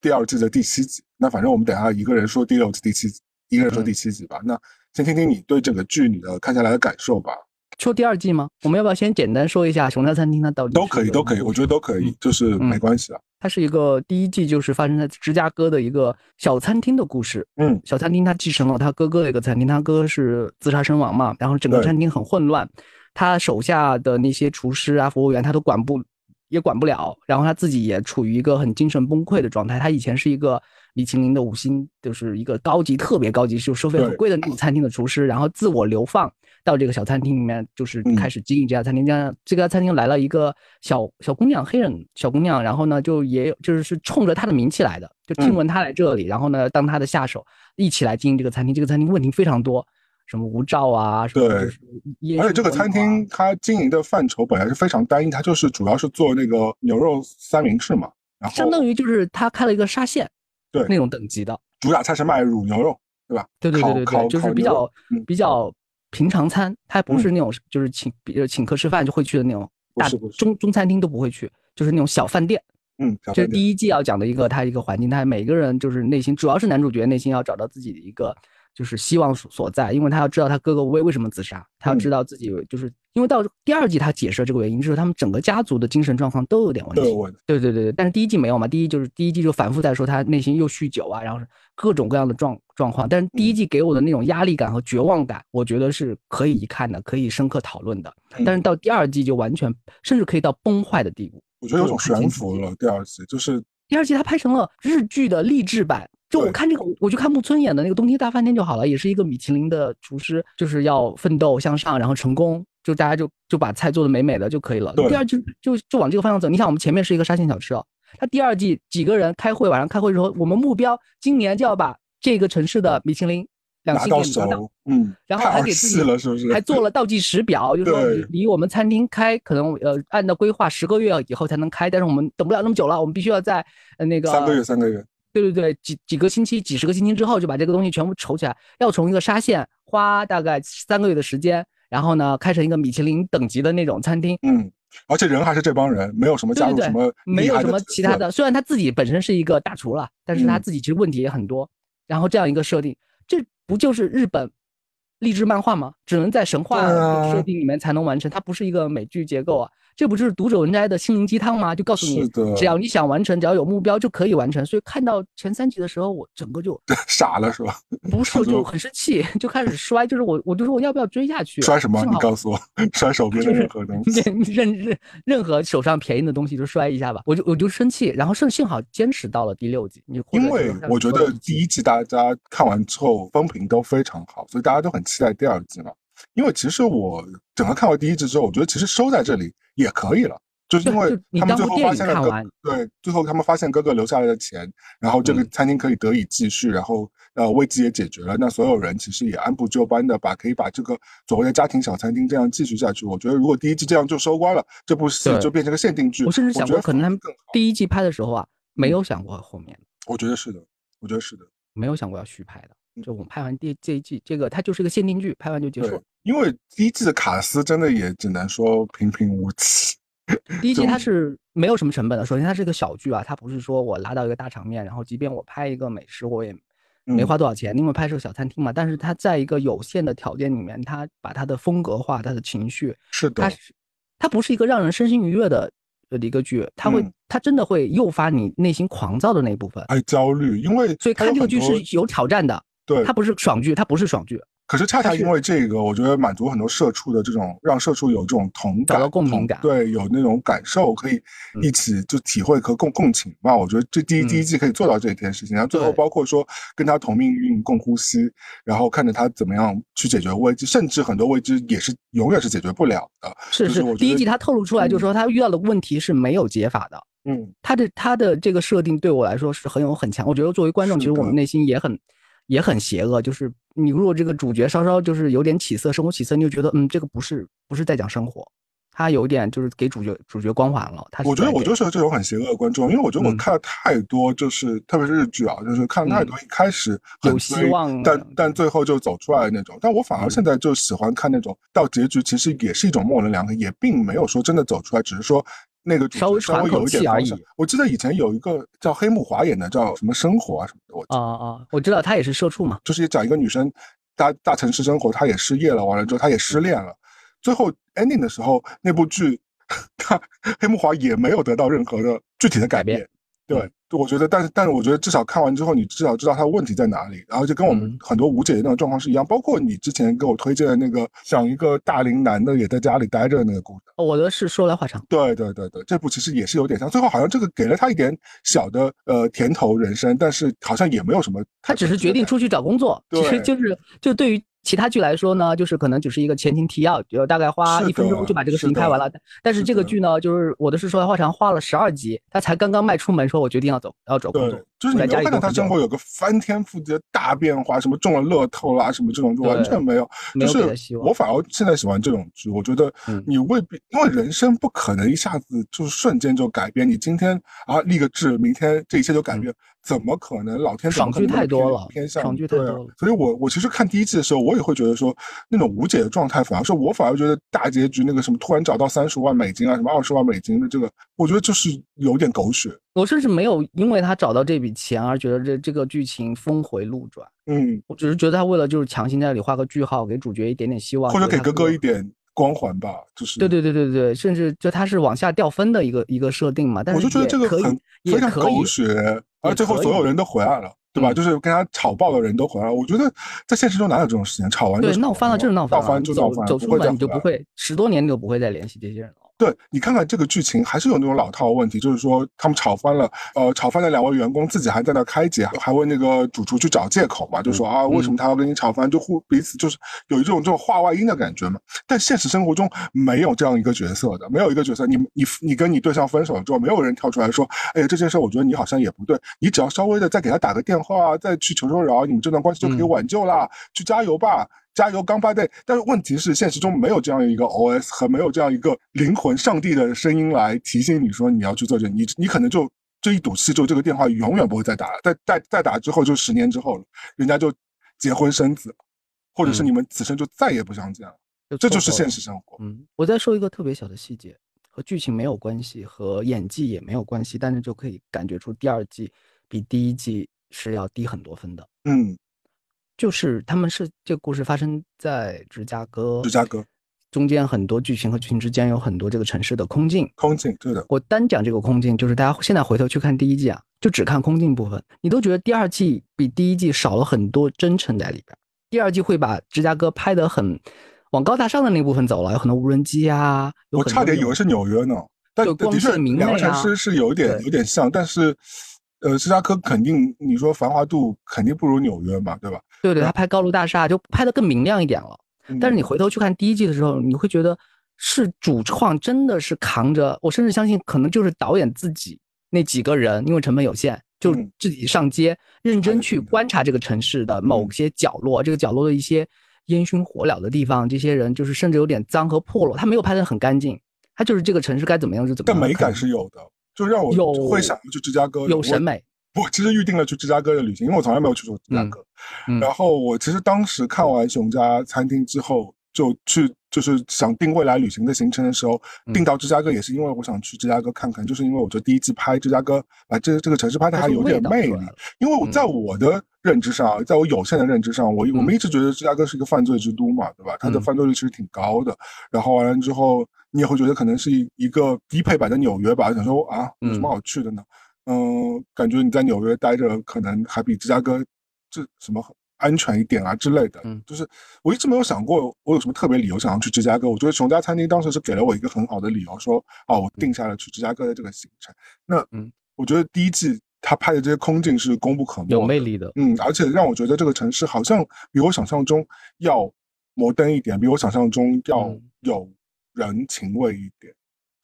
第二季的第七集，那反正我们等下一个人说第六集第七集，一个人说第七集吧。那先听听你对整个剧你的看下来的感受吧。说第二季吗？我们要不要先简单说一下《熊家餐厅》它到底都可以，都可以，我觉得都可以，就是没关系啊。它是一个第一季就是发生在芝加哥的一个小餐厅的故事。嗯，小餐厅他继承了他哥哥的一个餐厅，他哥是自杀身亡嘛，然后整个餐厅很混乱，他手下的那些厨师啊、服务员他都管不也管不了，然后他自己也处于一个很精神崩溃的状态。他以前是一个米其林的五星，就是一个高级、特别高级，就收费很贵的那种餐厅的厨师，然后自我流放。到这个小餐厅里面，就是开始经营这家餐厅。这样，这家餐厅来了一个小小姑娘，黑人小姑娘，然后呢，就也有就是是冲着她的名气来的，就听闻她来这里，然后呢，当她的下手，一起来经营这个餐厅。这个餐厅问题非常多，什么无照啊，什么对，而且这个餐厅它经营的范畴本来是非常单一，它就是主要是做那个牛肉三明治嘛，然后相当于就是他开了一个沙县，对那种等级的，主打菜是卖乳牛肉，对吧？对对对对对，就是比较比较。平常餐，它不是那种就是请，比如请客吃饭就会去的那种大中中餐厅都不会去，就是那种小饭店。嗯，这是第一季要讲的一个，它一个环境，它每个人就是内心，主要是男主角内心要找到自己的一个。就是希望所所在，因为他要知道他哥哥为为什么自杀，他要知道自己就是因为到第二季他解释了这个原因，就是他们整个家族的精神状况都有点问题。对对对对，但是第一季没有嘛，第一就是第一季就反复在说他内心又酗酒啊，然后各种各样的状状况。但是第一季给我的那种压力感和绝望感，我觉得是可以一看的，可以深刻讨论的。但是到第二季就完全甚至可以到崩坏的地步。我觉得有种悬浮了。第二季就是第二季他拍成了日剧的励志版。就我看这个，我就看木村演的那个《东京大饭店》就好了，也是一个米其林的厨师，就是要奋斗向上，然后成功，就大家就就把菜做的美美的就可以了。第二就就就往这个方向走。你想，我们前面是一个沙县小吃哦，他第二季几个人开会，晚上开会之后，我们目标今年就要把这个城市的米其林两星点拿到，嗯，然后还给自己了，是不是？还做了倒计时表，就是说离我们餐厅开可能呃按照规划十个月以后才能开，但是我们等不了那么久了，我们必须要在呃那个三个月三个月。对对对，几几个星期、几十个星期之后就把这个东西全部筹起来，要从一个沙县花大概三个月的时间，然后呢开成一个米其林等级的那种餐厅。嗯，而且人还是这帮人，没有什么加入什么，没有什么其他的。虽然他自己本身是一个大厨了，但是他自己其实问题也很多。然后这样一个设定，这不就是日本励志漫画吗？只能在神话设定里面才能完成，它不是一个美剧结构啊。这不就是读者文摘的心灵鸡汤吗？就告诉你，只要你想完成，只要有目标就可以完成。所以看到前三集的时候，我整个就傻了，是吧？不是，就很生气，就开始摔。就是我，我就说我要不要追下去？摔什么？你告诉我，摔手边的任何东西，任任任何手上便宜的东西就摔一下吧。我就我就生气，然后幸幸好坚持到了第六集。你因为我觉得第一季大家看完之后风评都非常好，所以大家都很期待第二季嘛。因为其实我整个看完第一季之后，我觉得其实收在这里也可以了。就是因为他们最后发现了哥，对，最后他们发现哥哥留下来的钱，然后这个餐厅可以得以继续，然后呃危机也解决了，那所有人其实也按部就班的把可以把这个所谓的家庭小餐厅这样继续下去。我觉得如果第一季这样就收官了，这部戏就变成个限定剧。我甚至想过，可能他们第一季拍的时候啊，没有想过后面。我觉得是的，我觉得是的，没有想过要续拍的。就我们拍完第这一季，这个它就是个限定剧，拍完就结束。因为第一季的卡斯真的也只能说平平无奇。第一季它是没有什么成本的。首先，它是一个小剧啊，它不是说我拉到一个大场面，然后即便我拍一个美食，我也没花多少钱，因为拍摄小餐厅嘛。但是它在一个有限的条件里面，它把它的风格化，它的情绪是的，它是它不是一个让人身心愉悦的的一个剧，它会它真的会诱发你内心狂躁的那一部分，爱焦虑，因为所以看这个剧是有挑战的。对，它不是爽剧，它不是爽剧。可是恰恰因为这个，我觉得满足很多社畜的这种，让社畜有这种同感、共鸣感，对，有那种感受，可以一起就体会和共共情嘛。我觉得这第一第一季可以做到这一件事情。然后最后包括说跟他同命运、共呼吸，然后看着他怎么样去解决危机，甚至很多危机也是永远是解决不了的。是是，第一季他透露出来就是说他遇到的问题是没有解法的。嗯，他的他的这个设定对我来说是很有很强。我觉得作为观众，其实我们内心也很。也很邪恶，就是你如果这个主角稍稍就是有点起色，生活起色，你就觉得嗯，这个不是不是在讲生活，他有点就是给主角主角光环了。他我觉得我就是这种很邪恶的观众，因为我觉得我看了太多，就是特别是日剧啊，就是看了太多一开始有希望，但但最后就走出来的那种。但我反而现在就喜欢看那种到结局其实也是一种模棱两可，也并没有说真的走出来，只是说。那个稍微稍微有一点而已。我记得以前有一个叫黑木华演的，叫什么生活啊什么的。我啊啊，我知道他也是社畜嘛，就是讲一个女生大大城市生活，她也失业了，完了之后她也失恋了。最后 ending 的时候，那部剧，他黑木华也没有得到任何的具体的改变。对。我觉得，但是，但是，我觉得至少看完之后，你至少知道他问题在哪里，然后就跟我们很多无解的那种状况是一样。包括你之前给我推荐的那个讲一个大龄男的也在家里待着的那个故事，我的是说来话长。对对对对，这部其实也是有点像，最后好像这个给了他一点小的呃甜头人生，但是好像也没有什么。他只是决定出去找工作，其实就是就对于。其他剧来说呢，就是可能只是一个前情提要，就大概花一分钟就把这个事情拍完了。但是这个剧呢，就是我的是说来话长，花了十二集，他才刚刚迈出门，说我决定要走，要找工作。就是你没有看到他生活有个翻天覆地的大变化，什么中了乐透啦，什么这种就完全没有。就是我反而现在喜欢这种剧，我觉得你未必，因为人生不可能一下子就是瞬间就改变。你今天啊立个志，明天这一切就改变。怎么可能？老天爽剧太多了，偏向爽剧太多了。所以我我其实看第一季的时候，我也会觉得说，那种无解的状态，反而是我反而觉得大结局那个什么突然找到三十万美金啊，什么二十万美金的这个，我觉得就是有点狗血。我甚至没有因为他找到这笔钱而觉得这这个剧情峰回路转。嗯，我只是觉得他为了就是强行在这里画个句号，给主角一点点希望，或者给哥哥一点光环吧，就是。对对对对对，甚至就他是往下掉分的一个一个设定嘛。但是我就觉得这个很非常狗血。而最后所有人都回来了，对吧？就是跟他吵爆的人都回来了。我觉得在现实中哪有这种事情？吵完对闹翻了，就是闹翻了，闹翻就闹翻，走出门你就不会十多年你都不会再联系这些人了。对你看看这个剧情，还是有那种老套问题，就是说他们吵翻了，呃，吵翻的两位员工自己还在那开解，还问那个主厨去找借口嘛，就说啊，为什么他要跟你吵翻，就互彼此就是有一种这种话外音的感觉嘛。但现实生活中没有这样一个角色的，没有一个角色，你你你跟你对象分手了之后，没有人跳出来说，哎呀，这件事我觉得你好像也不对，你只要稍微的再给他打个电话，再去求求饶，你们这段关系就可以挽救啦，去加油吧。加油，刚发队！但是问题是，现实中没有这样一个 OS 和没有这样一个灵魂、上帝的声音来提醒你说你要去做这，你你可能就这一赌气，就这个电话永远不会再打了。再再再打之后，就十年之后了，人家就结婚生子，或者是你们此生就再也不相见了。这就是现实生活。嗯，我再说一个特别小的细节，和剧情没有关系，和演技也没有关系，但是就可以感觉出第二季比第一季是要低很多分的。嗯。就是他们是这个故事发生在芝加哥，芝加哥中间很多剧情和剧情之间有很多这个城市的空镜，空镜对的。我单讲这个空镜，就是大家现在回头去看第一季啊，就只看空镜部分，你都觉得第二季比第一季少了很多真诚在里边。第二季会把芝加哥拍得很往高大上的那部分走了，有很多无人机啊，我差点以为是纽约呢。但的确，两个城市是有点有点像，但是。呃，芝加哥肯定，你说繁华度肯定不如纽约嘛，对吧？对对，他拍高楼大厦就拍的更明亮一点了。但是你回头去看第一季的时候，你会觉得是主创真的是扛着，我甚至相信可能就是导演自己那几个人，因为成本有限，就自己上街认真去观察这个城市的某些角落，这个角落的一些烟熏火燎的地方，这些人就是甚至有点脏和破落，他没有拍的很干净，他就是这个城市该怎么样就怎么样。但美感是有的。就让我会想去芝加哥，有审美。我其实预定了去芝加哥的旅行，因为我从来没有去过芝加哥。然后我其实当时看完熊家餐厅之后，就去就是想定未来旅行的行程的时候，定到芝加哥也是因为我想去芝加哥看看，就是因为我觉得第一季拍芝加哥，啊这这个城市拍的还有点魅力。因为我在我的认知上，在我有限的认知上，我我们一直觉得芝加哥是一个犯罪之都嘛，对吧？它的犯罪率其实挺高的。然后完了之后。你也会觉得可能是一一个低配版的纽约吧？想说啊，有什么好去的呢？嗯，感觉你在纽约待着，可能还比芝加哥这什么安全一点啊之类的。嗯，就是我一直没有想过我有什么特别理由想要去芝加哥。我觉得熊家餐厅当时是给了我一个很好的理由，说哦，我定下了去芝加哥的这个行程。那嗯，我觉得第一季他拍的这些空镜是功不可没，有魅力的。嗯，而且让我觉得这个城市好像比我想象中要摩登一点，比我想象中要有。人情味一点，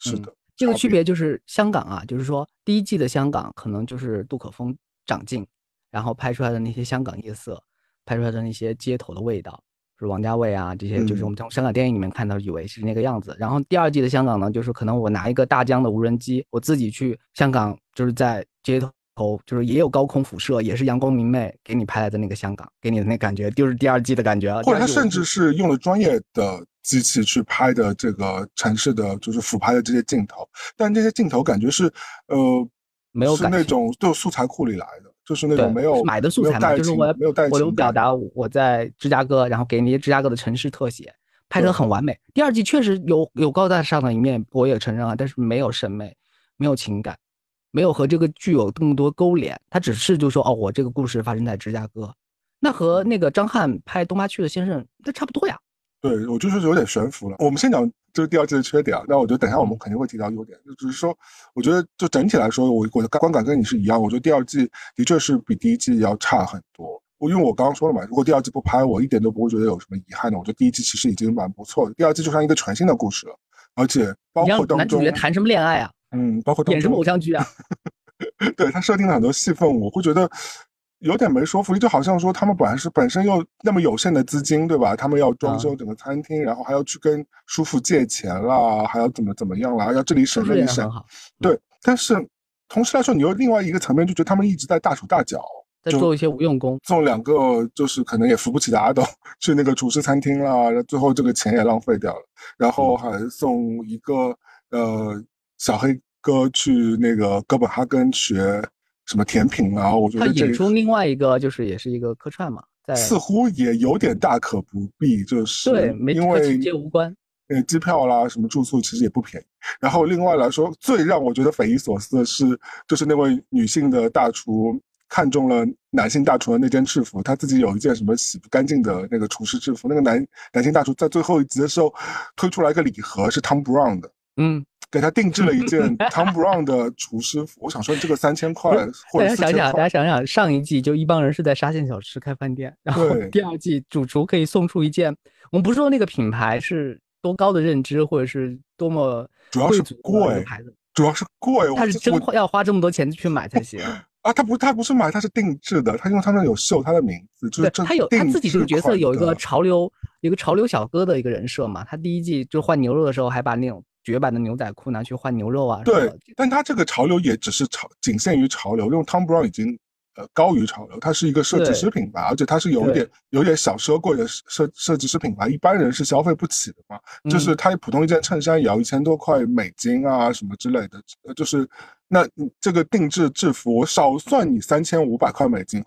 是的，这个区别就是香港啊，就是说第一季的香港可能就是杜可风长进，然后拍出来的那些香港夜色，拍出来的那些街头的味道，是王家卫啊这些，就是我们从香港电影里面看到以为是那个样子。然后第二季的香港呢，就是可能我拿一个大疆的无人机，我自己去香港，就是在街头。头就是也有高空辐射，也是阳光明媚，给你拍来的那个香港，给你的那感觉就是第二季的感觉。或者他甚至是用了专业的机器去拍的这个城市的就是俯拍的这些镜头，但这些镜头感觉是呃没有是那种就素材库里来的，就是那种没有买的素材嘛，就是我没有带我有表达我在芝加哥，然后给那些芝加哥的城市特写，拍得很完美。第二季确实有有高大上的一面，我也承认啊，但是没有审美，没有情感。没有和这个剧有这么多勾连，他只是就说哦，我这个故事发生在芝加哥，那和那个张翰拍《东八区的先生》那差不多呀。对，我就是有点悬浮了。我们先讲就是第二季的缺点啊，那我觉得等下我们肯定会提到优点。就只是说，我觉得就整体来说，我我的观感跟你是一样。我觉得第二季的确是比第一季要差很多。我因为我刚刚说了嘛，如果第二季不拍，我一点都不会觉得有什么遗憾的。我觉得第一季其实已经蛮不错的，第二季就像一个全新的故事了，而且包括当中男主角谈什么恋爱啊？嗯，包括演什么偶像剧啊？对他设定了很多戏份，我会觉得有点没说服力，就好像说他们本来是本身又那么有限的资金，对吧？他们要装修整个餐厅，然后还要去跟叔父借钱啦，还要怎么怎么样啦，要这里省那里省。对，但是同时来说，你又另外一个层面就觉得他们一直在大手大脚，在做一些无用功，送两个就是可能也扶不起的阿斗去那个厨师餐厅啦，最后这个钱也浪费掉了，然后还送一个呃小黑。哥去那个哥本哈根学什么甜品啊？我觉得他引出另外一个就是也是一个客串嘛，在似乎也有点大可不必，就是对，因为直接无关。呃，机票啦，什么住宿其实也不便宜。然后另外来说，最让我觉得匪夷所思的是，就是那位女性的大厨看中了男性大厨的那件制服，他自己有一件什么洗不干净的那个厨师制服。那个男男性大厨在最后一集的时候推出来一个礼盒，是 Tom Brown 的。嗯，给他定制了一件 Tom Brown 的厨师服。我想说，这个三千块或者大家想想，大家想想，上一季就一帮人是在沙县小吃开饭店，然后第二季主厨可以送出一件，我们不是说那个品牌是多高的认知，或者是多么主要是贵牌子，主要是贵，他是真要花这么多钱去买才行。啊，他不，他不是买，他是定制的。他因为他那有秀他的名字，就是他有他自己这个角色有一个潮流，一个潮流小哥的一个人设嘛。他第一季就换牛肉的时候，还把那种绝版的牛仔裤拿去换牛肉啊。对，但它这个潮流也只是潮，仅限于潮流。因为 Tom Brown 已经呃高于潮流，它是一个设计师品牌，而且它是有点有点小奢贵的设设计师品牌，一般人是消费不起的嘛。就是它普通一件衬衫也要一千多块美金啊，什么之类的，就是。那这个定制制服，我少算你三千五百块美金。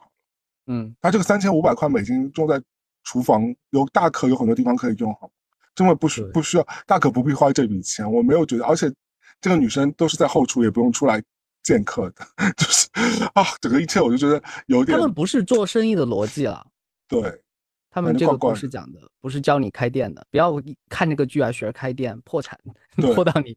嗯，它这个三千五百块美金用在厨房，有大可有很多地方可以用，好，根本不需不需要，大可不必花这笔钱。我没有觉得，而且这个女生都是在后厨，也不用出来见客的，就是啊，整个一切我就觉得有点。他们不是做生意的逻辑了，对，他们这个故事讲的不是教你开店的，不要看这个剧啊学开店破产，破到你。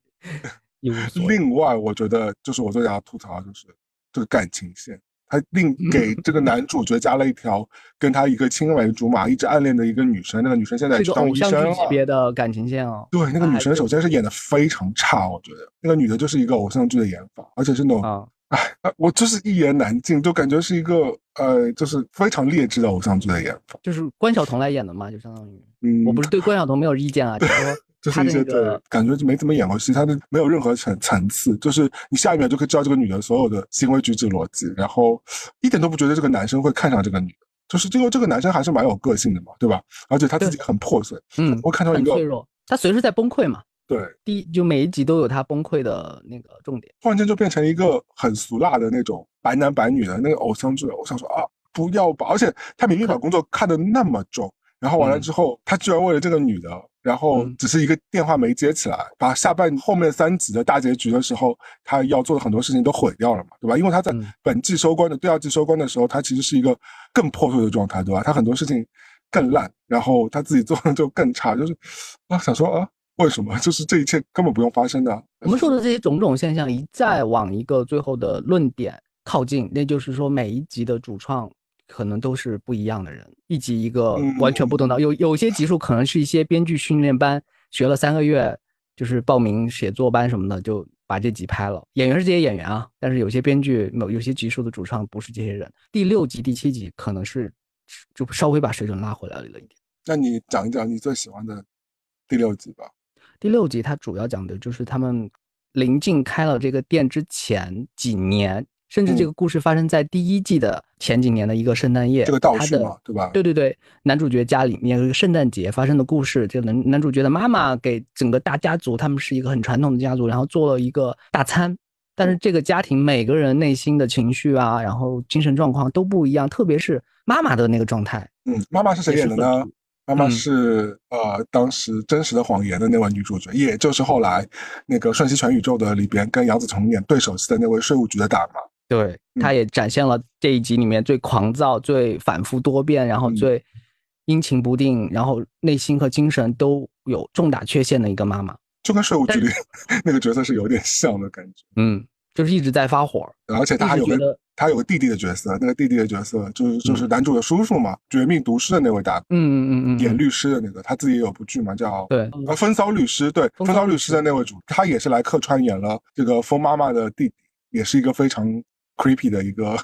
另外，我觉得就是我最想要吐槽就是这个感情线，他另给这个男主角加了一条跟他一个青梅竹马、一直暗恋的一个女生，那个女生现在当医生了。级别的感情线哦。对，那个女生首先是演的非常差，我觉得那个女的就是一个偶像剧的演法，而且是那种，哎，我就是一言难尽，就感觉是一个呃，就是非常劣质的偶像剧的演法。就是关晓彤来演的嘛，就相当于，嗯，我不是对关晓彤没有意见啊，就是说。就是一些对，感觉就没怎么演过戏，他的没有任何层层次，就是你下一秒就可以知道这个女的所有的行为举止逻辑，然后一点都不觉得这个男生会看上这个女的，就是这个这个男生还是蛮有个性的嘛，对吧？而且他自己很破碎，嗯，我看到一个脆弱，他随时在崩溃嘛，对，第一就每一集都有他崩溃的那个重点，突然间就变成一个很俗辣的那种白男白女的那个偶像剧，我想说啊，不要吧，而且他明明把工作看得那么重。然后完了之后，他居然为了这个女的，然后只是一个电话没接起来，把下半后面三集的大结局的时候，他要做的很多事情都毁掉了嘛，对吧？因为他在本季收官的第二季收官的时候，他其实是一个更破碎的状态，对吧？他很多事情更烂，然后他自己做的就更差，就是啊，想说啊，为什么？就是这一切根本不用发生的。我们说的这些种种现象一再往一个最后的论点靠近，那就是说每一集的主创。可能都是不一样的人，一集一个完全不同的。有有些集数可能是一些编剧训练班学了三个月，就是报名写作班什么的，就把这集拍了。演员是这些演员啊，但是有些编剧某有些集数的主创不是这些人。第六集、第七集可能是就稍微把水准拉回来了一点。那你讲一讲你最喜欢的第六集吧。第六集它主要讲的就是他们临近开了这个店之前几年。甚至这个故事发生在第一季的前几年的一个圣诞夜，这个倒叙嘛，对吧？对对对，男主角家里面有一个圣诞节发生的故事，就男男主角的妈妈给整个大家族，他们是一个很传统的家族，然后做了一个大餐，但是这个家庭每个人内心的情绪啊，然后精神状况都不一样，特别是妈妈的那个状态。嗯，妈妈是谁演的呢？妈妈是呃，当时《真实的谎言》的那位女主角，也就是后来那个《瞬息全宇宙》的里边跟杨紫琼演对手戏的那位税务局的大妈。对，他也展现了这一集里面最狂躁、最反复多变，然后最阴晴不定，然后内心和精神都有重大缺陷的一个妈妈，就跟税务局里 那个角色是有点像的感觉。嗯，就是一直在发火，而且他还有个他有个弟弟的角色，那个弟弟的角色就是就是男主的叔叔嘛，绝命毒师的那位大哥，嗯嗯嗯嗯，演律师的那个，他自己也有部剧嘛，叫对，呃，风骚律师，对，风骚律师的那位主，他也是来客串演了这个风妈妈的弟弟，也是一个非常。Creepy 的一个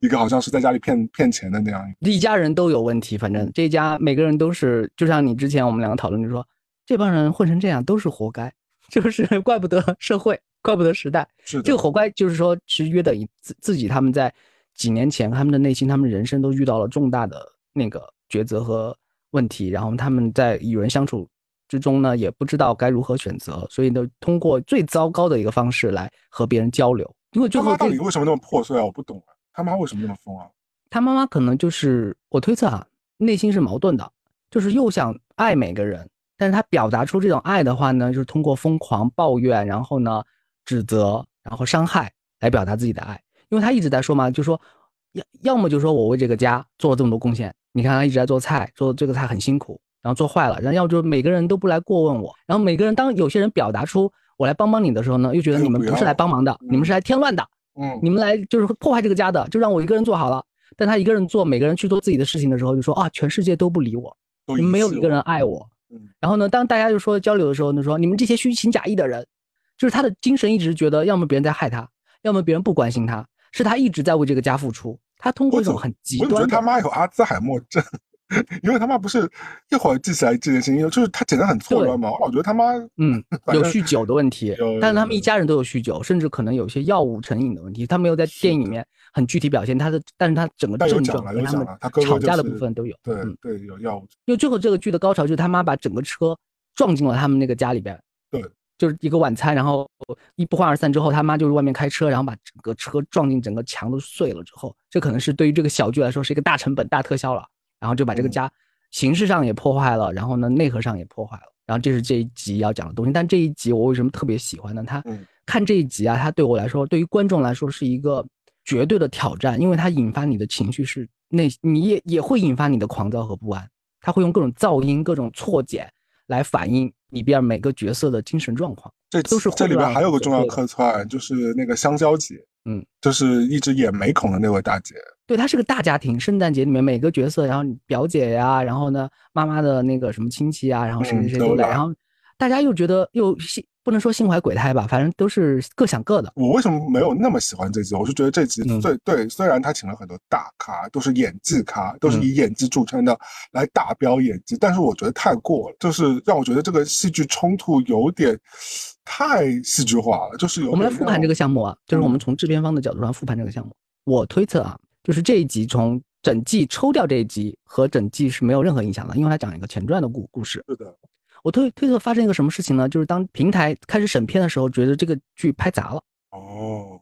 一个好像是在家里骗骗钱的那样，一家人都有问题，反正这家每个人都是，就像你之前我们两个讨论，就说这帮人混成这样都是活该，就是怪不得社会，怪不得时代，是这个活该，就是说是约等于自自己他们在几年前他们的内心，他们人生都遇到了重大的那个抉择和问题，然后他们在与人相处之中呢，也不知道该如何选择，所以呢，通过最糟糕的一个方式来和别人交流。因为他妈到底为什么那么破碎啊？我不懂啊，他妈为什么那么疯啊？他妈妈可能就是我推测啊，内心是矛盾的，就是又想爱每个人，但是他表达出这种爱的话呢，就是通过疯狂抱怨，然后呢指责，然后伤害来表达自己的爱。因为他一直在说嘛，就说要要么就说我为这个家做了这么多贡献，你看他一直在做菜，做这个菜很辛苦，然后做坏了，然后要就每个人都不来过问我，然后每个人当有些人表达出。我我来帮帮你的时候呢，又觉得你们不是来帮忙的，你们是来添乱的，嗯，你们来就是破坏这个家的，就让我一个人做好了。但他一个人做，每个人去做自己的事情的时候，就说啊，全世界都不理我，你们没有一个人爱我。然后呢，当大家就说交流的时候，就说你们这些虚情假意的人，就是他的精神一直觉得，要么别人在害他，要么别人不关心他，是他一直在为这个家付出。他通过一种很极端，我觉得他妈有阿兹海默症。因为他妈不是一会儿记起来这件事情，就是他整个很错乱嘛。我老觉得他妈嗯 有酗酒的问题，但是他们一家人都有酗酒，甚至可能有些药物成瘾的问题。他没有在电影里面很具体表现他的，但是他整个症状跟他们吵架的部分都有。对对，有药物。因为最后这个剧的高潮就是他妈把整个车撞进了他们那个家里边。对，就是一个晚餐，然后一不欢而散之后，他妈就是外面开车，然后把整个车撞进整个墙都碎了之后，这可能是对于这个小剧来说是一个大成本大特效了。然后就把这个家形式上也破坏了，然后呢内核上也破坏了，然后这是这一集要讲的东西。但这一集我为什么特别喜欢呢？他看这一集啊，他对我来说，对于观众来说是一个绝对的挑战，因为它引发你的情绪是内，你也也会引发你的狂躁和不安。他会用各种噪音、各种错解来反映里边每个角色的精神状况。这都是这里边还有个重要客串，就是那个香蕉姐，嗯，就是一直演美孔的那位大姐。对，她是个大家庭。圣诞节里面每个角色，然后表姐呀，然后呢，妈妈的那个什么亲戚啊，然后谁谁谁都来，然后大家又觉得又心不能说心怀鬼胎吧，反正都是各想各的。我为什么没有那么喜欢这集？我是觉得这集最对，虽然他请了很多大咖，都是演技咖，都是以演技著称的来打标演技，但是我觉得太过了，就是让我觉得这个戏剧冲突有点太戏剧化了。就是有我们来复盘这个项目啊，就是我们从制片方的角度上复盘这个项目，我推测啊。就是这一集从整季抽掉这一集和整季是没有任何影响的，因为它讲一个前传的故故事。是的，我推推测发生一个什么事情呢？就是当平台开始审片的时候，觉得这个剧拍砸了。哦，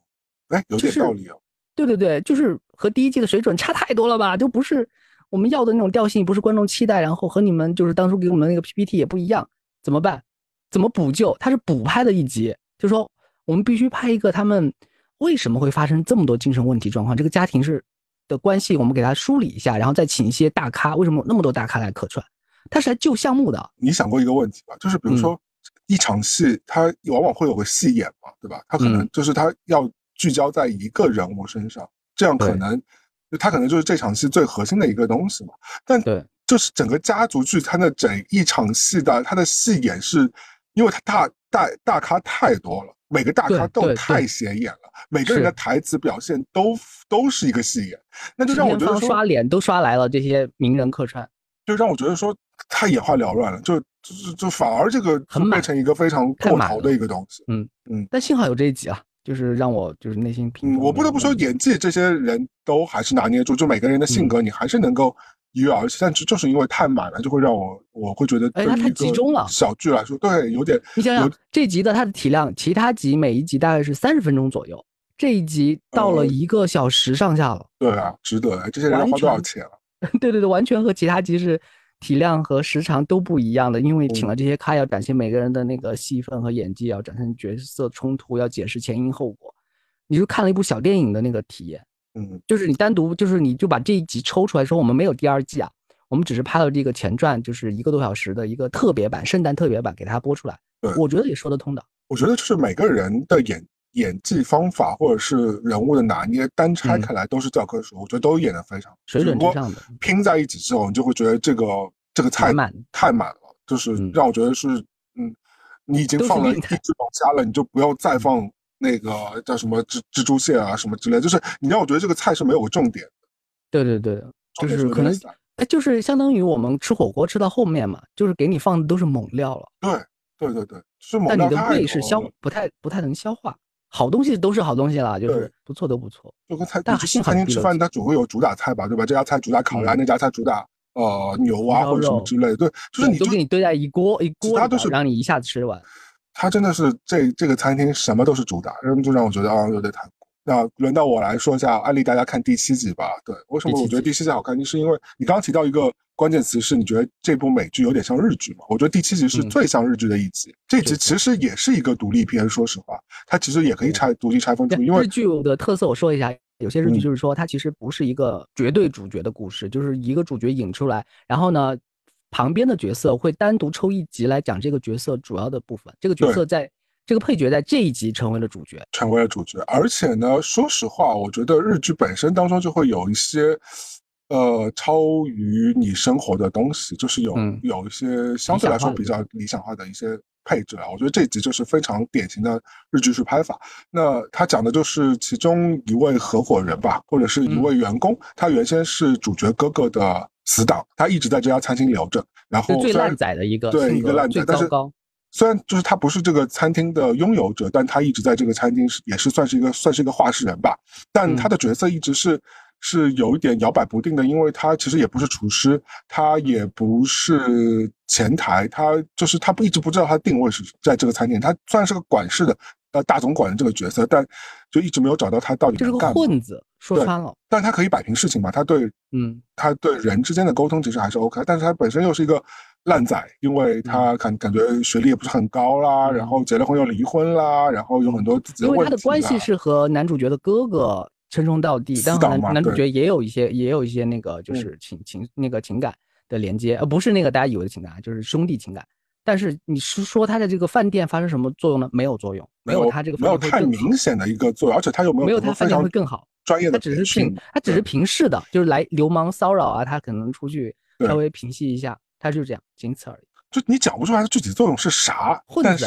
哎，有点道理哦。对对对，就是和第一季的水准差太多了吧？就不是我们要的那种调性，不是观众期待，然后和你们就是当初给我们那个 PPT 也不一样，怎么办？怎么补救？它是补拍的一集，就说我们必须拍一个他们为什么会发生这么多精神问题状况，这个家庭是。的关系，我们给他梳理一下，然后再请一些大咖。为什么那么多大咖来客串？他是来救项目的。你想过一个问题吧？就是比如说一场戏，他往往会有个戏眼嘛，对吧？他可能就是他要聚焦在一个人物身上，这样可能就他可能就是这场戏最核心的一个东西嘛。但对，就是整个家族剧，它的整一场戏的他的戏眼是，因为他大大大咖太多了。每个大咖都太显眼了，每个人的台词表现都都是一个戏眼，那就让我觉得刷脸都刷来了这些名人客串，就让我觉得说太眼花缭乱了，就就就反而这个变成一个非常过头的一个东西。嗯嗯，但幸好有这一集啊，就是让我就是内心平。我不得不说，演技这些人都还是拿捏住，就每个人的性格你还是能够。一跃而起，但是就是因为太满了，就会让我我会觉得，哎，它太集中了。小剧来说，对，有点。你想想，这集的它的体量，其他集每一集大概是三十分钟左右，这一集到了一个小时上下了。对啊，值得啊。这些人花多少钱 了？对对对，完全和其他集是体量和时长都不一样的，因为请了这些咖，要展现每个人的那个戏份和演技，要展现角色冲突，要解释前因后果。你就看了一部小电影的那个体验。嗯，就是你单独，就是你就把这一集抽出来说，我们没有第二季啊。我们只是拍了这个前传，就是一个多小时的一个特别版，圣诞特别版，给它播出来。对，我觉得也说得通的。我觉得就是每个人的演演技方法，或者是人物的拿捏，单拆开来都是教科书。我觉得都演得非常水准之上的。拼在一起之后，你就会觉得这个这个菜太满了，就是让我觉得是嗯，你已经放了一只龙虾了，你就不要再放那个叫什么蜘蜘蛛蟹啊什么之类，就是你让我觉得这个菜是没有个重点。对对对，就是可能。哎，就是相当于我们吃火锅吃到后面嘛，就是给你放的都是猛料了。对，对对对，是猛料但你的胃是消不太不太能消化，好东西都是好东西啦，就是不错都不错。就跟菜，但去餐厅吃饭，它总会有主打菜吧，对吧？这家菜主打烤鸭，那家菜主打呃牛啊或者什么之类的。对，就是你都给你堆在一锅一锅，它都是让你一下子吃完。它真的是这这个餐厅什么都是主打，然后就让我觉得啊有点太。那轮到我来说一下，安利大家看第七集吧。对，为什么我觉得第七集好看？就是因为你刚刚提到一个关键词，是你觉得这部美剧有点像日剧嘛？我觉得第七集是最像日剧的一集。这集其实也是一个独立片，说实话，它其实也可以拆独立拆分出。因为日剧的特色，我说一下，有些日剧就是说它其实不是一个绝对主角的故事，就是一个主角引出来，然后呢，旁边的角色会单独抽一集来讲这个角色主要的部分。这个角色在这个配角在这一集成为了主角，成为了主角。而且呢，说实话，我觉得日剧本身当中就会有一些，呃，超于你生活的东西，就是有有一些相对来说比较理想化的一些配置啊。我觉得这集就是非常典型的日剧式拍法。那他讲的就是其中一位合伙人吧，或者是一位员工，他原先是主角哥哥的死党，他一直在这家餐厅留着，然后最烂仔的一个，对一个烂仔，但是。虽然就是他不是这个餐厅的拥有者，但他一直在这个餐厅是也是算是一个算是一个话事人吧。但他的角色一直是是有一点摇摆不定的，因为他其实也不是厨师，他也不是前台，他就是他不一直不知道他的定位是在这个餐厅。他算是个管事的，呃，大总管的这个角色，但就一直没有找到他到底就是个混子，说穿了。但他可以摆平事情嘛？他对，嗯，他对人之间的沟通其实还是 OK，但是他本身又是一个。烂仔，因为他感感觉学历也不是很高啦，然后结了婚又离婚啦，然后有很多自己的因为他的关系是和男主角的哥哥称兄道弟，但男男主角也有一些也有一些那个就是情情那个情感的连接，而不是那个大家以为的情感，就是兄弟情感。但是你是说他在这个饭店发生什么作用呢？没有作用，没有他这个没有太明显的一个作用，而且他又没有没有他饭店会更好，专业的他只是平他只是平视的，就是来流氓骚扰啊，他可能出去稍微平息一下。他就这样，仅此而已。就你讲不出来的具体作用是啥，但是，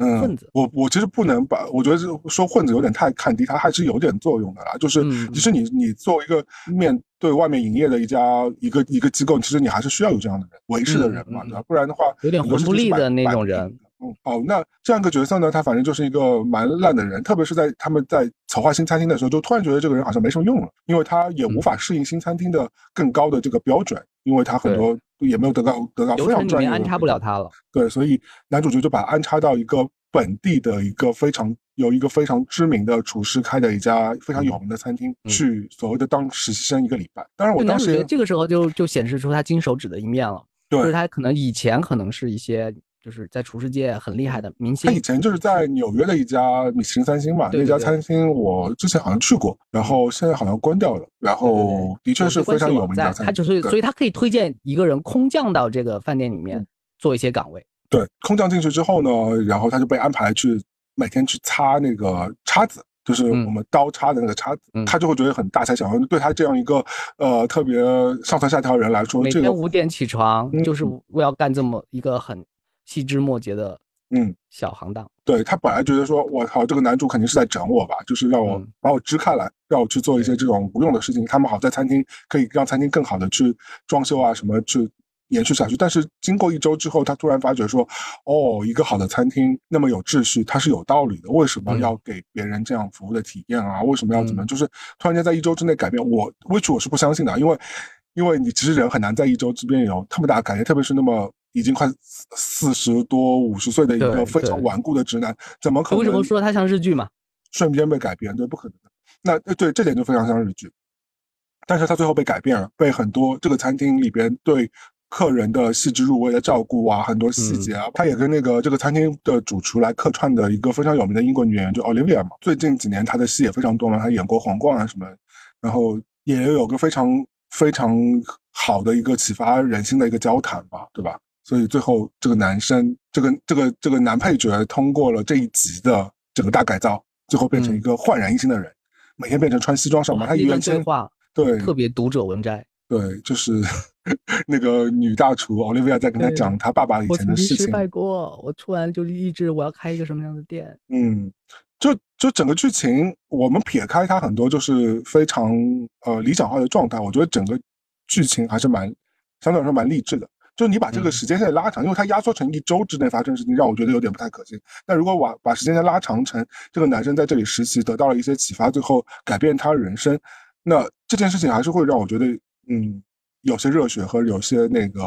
嗯，混子，我我其实不能把，我觉得说混子有点太看低，他还是有点作用的啦。就是，其实你你作为一个面对外面营业的一家一个一个机构，其实你还是需要有这样的人维持的人嘛，对吧？不然的话，有点魂不利的那种人。嗯，哦，那这样一个角色呢，他反正就是一个蛮烂的人，特别是在他们在筹划新餐厅的时候，就突然觉得这个人好像没什么用了，因为他也无法适应新餐厅的更高的这个标准，因为他很多。也没有得到得到非常专业，安插不了他了。对，所以男主角就把安插到一个本地的一个非常有一个非常知名的厨师开的一家非常有名的餐厅去所谓的当实习生一个礼拜。当然，我当时这个时候就就显示出他金手指的一面了，就是他可能以前可能是一些。就是在厨师界很厉害的明星。他以前就是在纽约的一家米其林三星嘛，那家餐厅我之前好像去过，然后现在好像关掉了。然后的确是非常有名的餐厅。他就是，所以他可以推荐一个人空降到这个饭店里面做一些岗位。对，空降进去之后呢，然后他就被安排去每天去擦那个叉子，就是我们刀叉的那个叉子。他就会觉得很大材小用。对他这样一个呃特别上蹿下跳的人来说，每天五点起床就是我要干这么一个很。细枝末节的，嗯，小行当。对他本来觉得说，我靠，这个男主肯定是在整我吧，就是让我把我支开来，让我去做一些这种无用的事情。他们好在餐厅可以让餐厅更好的去装修啊，什么去延续下去。但是经过一周之后，他突然发觉说，哦，一个好的餐厅那么有秩序，它是有道理的。为什么要给别人这样服务的体验啊？为什么要怎么？就是突然间在一周之内改变我，为什我是不相信的，因为因为你其实人很难在一周之间有特别大的改变，特别是那么。已经快四十多五十岁的一个非常顽固的直男，怎么可能？为什么说他像日剧嘛？瞬间被改变，对，不可能的。那对这点就非常像日剧，但是他最后被改变了，被很多这个餐厅里边对客人的细致入微的照顾啊，很多细节啊，他也跟那个这个餐厅的主厨来客串的一个非常有名的英国女演员，就 Olivia 嘛。最近几年她的戏也非常多嘛，她演过《皇冠》啊什么，然后也有个非常非常好的一个启发人心的一个交谈吧，对吧？所以最后这个男生，这个这个这个男配角通过了这一集的整个大改造，最后变成一个焕然一新的人，每天变成穿西装上班。他原先对特别读者文摘，对，就是 那个女大厨奥利维亚在跟他讲他爸爸以前的事情。失败过，我突然就立志我要开一个什么样的店。嗯，就就整个剧情，我们撇开他很多就是非常呃理想化的状态，我觉得整个剧情还是蛮相对来说蛮励志的。就你把这个时间线拉长，因为它压缩成一周之内发生的事情，让我觉得有点不太可信。那如果把把时间线拉长成这个男生在这里实习得到了一些启发，最后改变他人生，那这件事情还是会让我觉得，嗯，有些热血和有些那个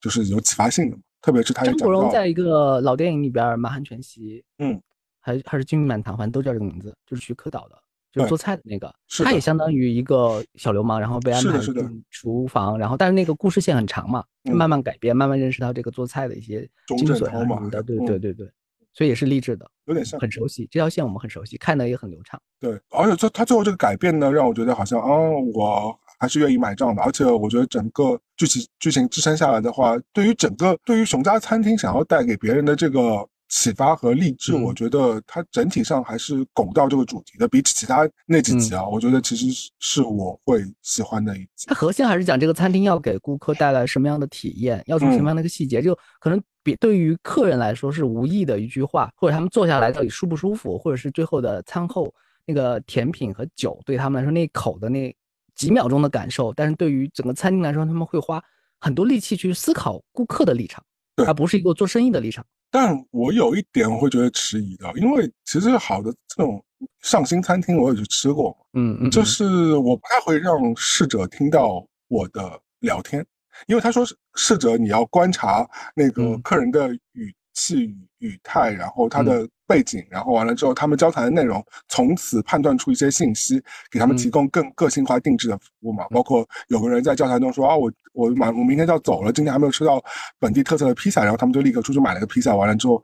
就是有启发性的。特别是他张国荣在一个老电影里边《满汉全席》，嗯，还还是《金玉满堂》，反正都叫这个名字，就是徐克导的。就做菜的那个，他也相当于一个小流氓，然后被安排进厨房，然后但是那个故事线很长嘛，慢慢改变，慢慢认识到这个做菜的一些精髓啊什么的，对对对对，所以也是励志的，有点像，很熟悉这条线，我们很熟悉，看的也很流畅。对，而且他他最后这个改变呢，让我觉得好像啊，我还是愿意买账的，而且我觉得整个剧情剧情支撑下来的话，对于整个对于熊家餐厅想要带给别人的这个启发和励志，我觉得它整体上还是拱到这个主题的。比起其他那几集啊，我觉得其实是是我会喜欢的一集。它核心还是讲这个餐厅要给顾客带来什么样的体验，要从什么样的一个细节，就可能比对于客人来说是无意的一句话，或者他们坐下来到底舒不舒服，或者是最后的餐后那个甜品和酒对他们来说那一口的那几秒钟的感受。但是对于整个餐厅来说，他们会花很多力气去思考顾客的立场，而不是一个做生意的立场。但我有一点我会觉得迟疑的，因为其实好的这种上新餐厅我也去吃过，嗯嗯，就是我不太会让侍者听到我的聊天，因为他说侍者你要观察那个客人的语气语语态，然后他的。背景，然后完了之后，他们交谈的内容，从此判断出一些信息，给他们提供更个性化定制的服务嘛。包括有个人在交谈中说啊，我我马我明天就要走了，今天还没有吃到本地特色的披萨，然后他们就立刻出去买了个披萨，完了之后。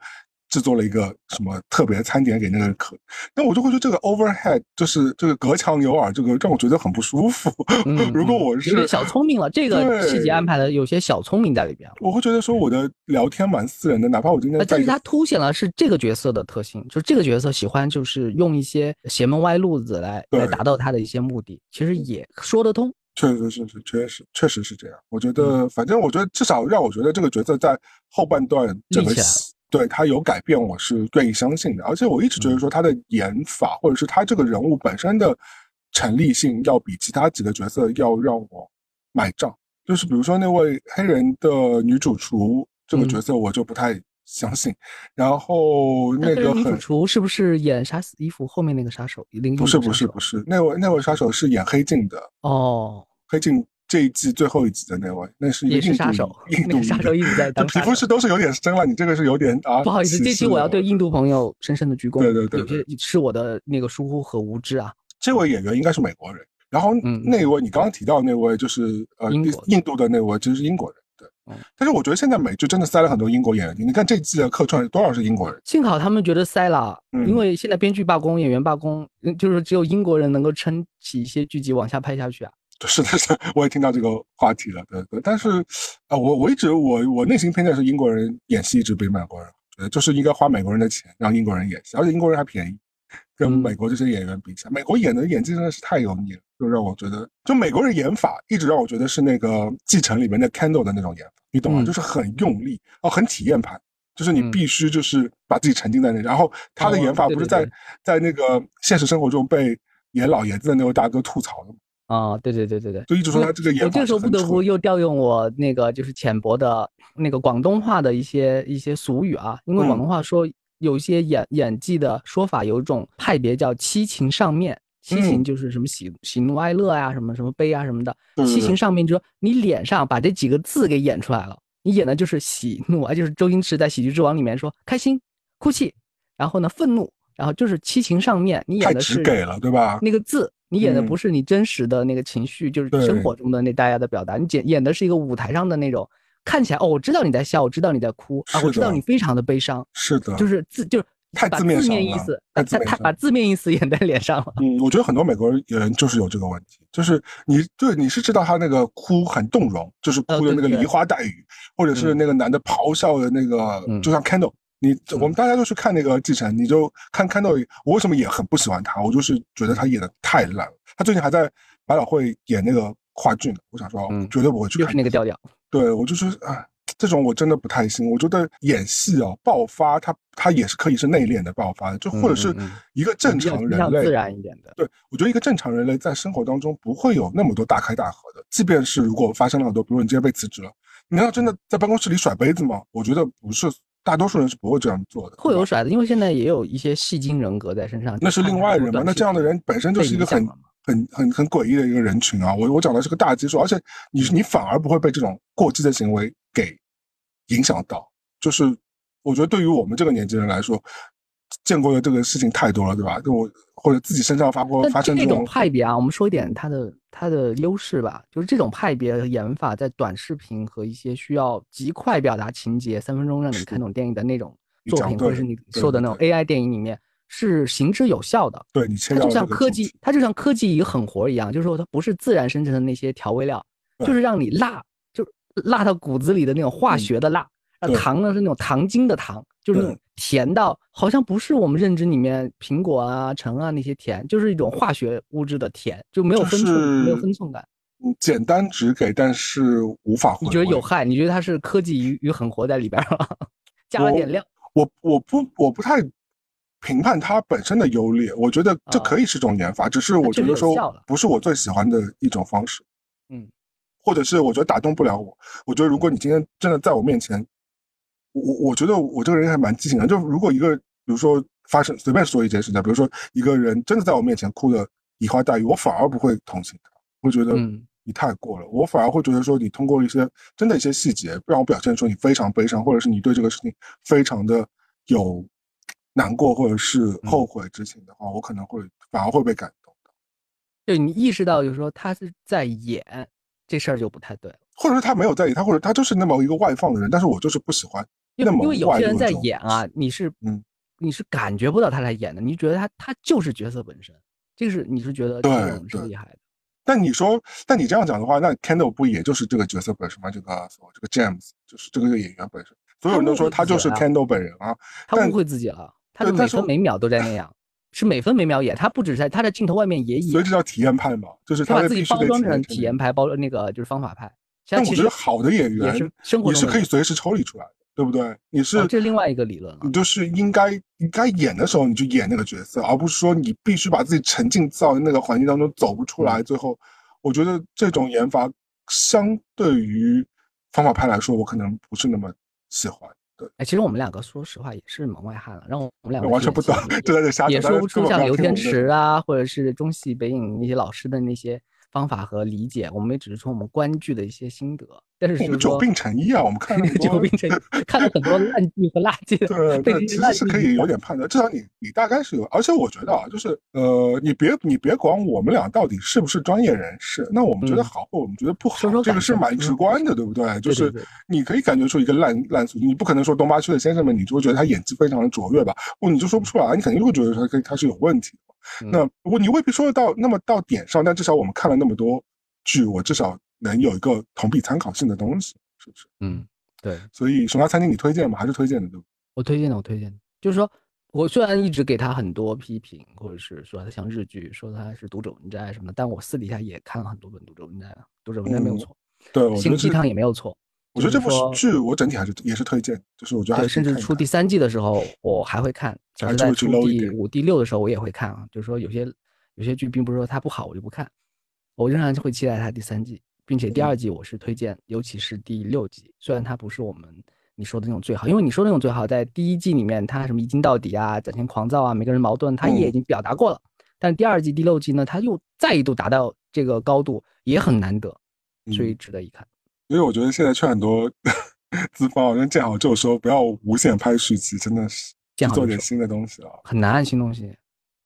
制作了一个什么特别餐点给那个客，那我就会觉得这个 overhead 就是这个隔墙有耳，这个让我觉得很不舒服。如果我是有点小聪明了，这个细节安排的有些小聪明在里边。我会觉得说我的聊天蛮私人的，哪怕我今天，但是它凸显了是这个角色的特性，就是这个角色喜欢就是用一些邪门歪路子来来达到他的一些目的，其实也说得通。确实是是，确实确实是这样。我觉得，反正我觉得至少让我觉得这个角色在后半段整个。对他有改变，我是愿意相信的。而且我一直觉得说他的演法，或者是他这个人物本身的成立性，要比其他几个角色要让我买账。就是比如说那位黑人的女主厨这个角色，我就不太相信。然后那个女主厨是不是演《杀死伊芙》后面那个杀手？不是不是不是，那位那位杀手是演黑镜的哦，黑镜。这一季最后一集的那位，那是也是杀手，印度杀手一直在当。皮肤是都是有点深了，你这个是有点啊。不好意思，这期我要对印度朋友深深的鞠躬。对对对，有些是我的那个疏忽和无知啊。这位演员应该是美国人，然后那位你刚刚提到那位就是呃印度的那位，其实是英国人。对，但是我觉得现在美剧真的塞了很多英国演员，你看这季的客串多少是英国人？幸好他们觉得塞了，因为现在编剧罢工、演员罢工，就是只有英国人能够撑起一些剧集往下拍下去啊。是的，是，我也听到这个话题了，对对。但是，啊，我我一直我我内心偏见是英国人演戏一直比美国人，呃，就是应该花美国人的钱让英国人演戏，而且英国人还便宜，跟美国这些演员比起来，美国演的演技真的是太油腻了，就让我觉得，就美国人演法一直让我觉得是那个《继承》里面的 Candle 的那种演法，你懂吗？就是很用力哦，很体验派，就是你必须就是把自己沉浸在那，然后他的演法不是在在那个现实生活中被演老爷子的那位大哥吐槽的吗？啊，对对对对对，就一直说他这个演我这个时候不得不又调用我那个就是浅薄的那个广东话的一些一些俗语啊，因为广东话说有一些演演技的说法，有一种派别叫七情上面，七情就是什么喜喜怒哀乐呀，什么什么悲啊什么的，七情上面就说你脸上把这几个字给演出来了，你演的就是喜怒啊，就是周星驰在《喜剧之王》里面说开心、哭泣，然后呢愤怒，然后就是七情上面，你演的是给了对吧？那个字。你演的不是你真实的那个情绪，就是生活中的那大家的表达。你演演的是一个舞台上的那种，看起来哦，我知道你在笑，我知道你在哭啊，我知道你非常的悲伤。是的，就是字就是太字面意思，把字面意思演在脸上了。嗯，我觉得很多美国人就是有这个问题，就是你对你是知道他那个哭很动容，就是哭的那个梨花带雨，或者是那个男的咆哮的那个，就像 Candle。你我们大家都去看那个继承，你就看看到我为什么也很不喜欢他，我就是觉得他演的太烂了。他最近还在百老汇演那个话剧呢，我想说绝对不会去看。就是那个调调。对我就是啊，这种我真的不太行。我觉得演戏啊，爆发他他也是可以是内敛的爆发，就或者是一个正常人类自然一点的。对我觉得一个正常人类在生活当中不会有那么多大开大合的，即便是如果发生了很多，比如你今天被辞职了，你难道真的在办公室里甩杯子吗？我觉得不是。大多数人是不会这样做的，会有甩的，因为现在也有一些戏精人格在身上。那是另外人嘛？那这样的人本身就是一个很很很很诡异的一个人群啊！我我讲的是个大基数，而且你你反而不会被这种过激的行为给影响到。就是我觉得对于我们这个年纪人来说，见过的这个事情太多了，对吧？就我。或者自己身上发过发生这种派别啊，我们说一点他的它的优势吧，就是这种派别演法在短视频和一些需要极快表达情节、三分钟让你看懂电影的那种作品，或者是你说的那种 AI 电影里面是行之有效的。对你，它就像科技，它就像科技一个狠活一样，就是说它不是自然生成的那些调味料，就是让你辣，就辣到骨子里的那种化学的辣。糖呢是那种糖精的糖，就是那种甜到好像不是我们认知里面苹果啊、橙啊那些甜，就是一种化学物质的甜，就没有分寸，没有分寸感。嗯，简单直给，但是无法。你觉得有害？你觉得它是科技与与狠活在里边了，加了点料。我我不我不太评判它本身的优劣，我觉得这可以是种研发，只是我觉得说不是我最喜欢的一种方式。嗯，或者是我觉得打动不了我。我觉得如果你今天真的在我面前。我我觉得我这个人还蛮激情的，就如果一个，比如说发生随便说一件事情，比如说一个人真的在我面前哭的梨花带雨，我反而不会同情他，会觉得你太过了，我反而会觉得说你通过一些真的一些细节让我表现出你非常悲伤，或者是你对这个事情非常的有难过或者是后悔之情的话，我可能会反而会被感动的。对你意识到就是说他是在演这事儿就不太对了，或者说他没有在意他，或者他就是那么一个外放的人，但是我就是不喜欢。因为因为有些人在演啊，你是嗯，你是感觉不到他在演的，你觉得他他就是角色本身，这个是你是觉得对是厉害的。但你说，但你这样讲的话，那 Kendall 不也就是这个角色本身吗？这个这个 James 就是这个演员本身，所有人都说他就是 Kendall 本人啊。他误会自己了，他是每分每秒都在那样，是每分每秒演，他不止在他在镜头外面也演。所以这叫体验派嘛，就是他把自己包装成体验派，包那个就是方法派。但我觉得好的演员你是可以随时抽离出来的。对不对？你是这另外一个理论了。你就是应该应该演的时候，你就演那个角色，而不是说你必须把自己沉浸在那个环境当中走不出来。最后，我觉得这种演法相对于方法派来说，我可能不是那么喜欢。对，哎，其实我们两个说实话也是门外汉了，让我们两个完全不懂，就在这瞎也说不出像刘天池啊，或者是中戏北影那些老师的那些方法和理解，我们也只是从我们观剧的一些心得。但是我们久病成医啊！我们看了 久病成医，看了很多烂剧和垃圾。对，其实是可以有点判断，至少你你大概是有。而且我觉得啊，就是呃，你别你别管我们俩到底是不是专业人士，那我们觉得好或我们觉得不好，这个是蛮直观的，对不对？就是你可以感觉出一个烂烂俗，你不可能说东八区的先生们，你就会觉得他演技非常的卓越吧？不，你就说不出来，你肯定会觉得他他他是有问题的。那我你未必说得到那么到点上，但至少我们看了那么多剧，我至少。能有一个同比参考性的东西，是不是？嗯，对。所以熊家餐厅你推荐吗？还是推荐的，对不？我推荐的，我推荐的。就是说，我虽然一直给他很多批评，或者是说他像日剧，说他是读者文摘什么的，但我私底下也看了很多本读者文摘啊，读者文摘没有错。对，心鸡汤也没有错。我觉得这部剧我整体还是也是推荐，就是我觉得甚至出第三季的时候我还会看，还是在出第五、第六的时候我也会看啊。就是说有些有些剧并不是说它不好我就不看，我仍然会期待它第三季。并且第二季我是推荐，尤其是第六季，虽然它不是我们你说的那种最好，因为你说那种最好在第一季里面，它什么一镜到底啊，展现狂躁啊，每个人矛盾，他也已经表达过了。但第二季第六季呢，他又再一度达到这个高度，也很难得，所以值得一看。因为我觉得现在劝很多 资方，像见好就收，不要无限拍续集，真的是做点新的东西啊，很难新东西，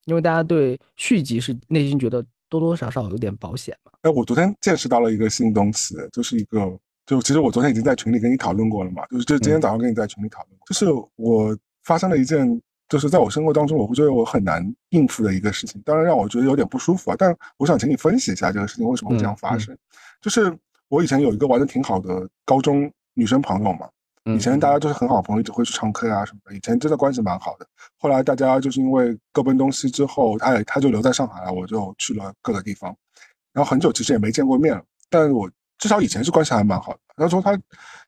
因为大家对续集是内心觉得。多多少少有点保险嘛。哎，我昨天见识到了一个新东西，就是一个，就其实我昨天已经在群里跟你讨论过了嘛，就是就今天早上跟你在群里讨论，就是我发生了一件，就是在我生活当中我会觉得我很难应付的一个事情，当然让我觉得有点不舒服啊。但我想请你分析一下这个事情为什么会这样发生。就是我以前有一个玩的挺好的高中女生朋友嘛。以前大家都是很好朋友，一直会去唱歌啊什么的。以前真的关系蛮好的。后来大家就是因为各奔东西之后，他也他就留在上海了，我就去了各个地方。然后很久其实也没见过面了，但我至少以前是关系还蛮好的。然后说他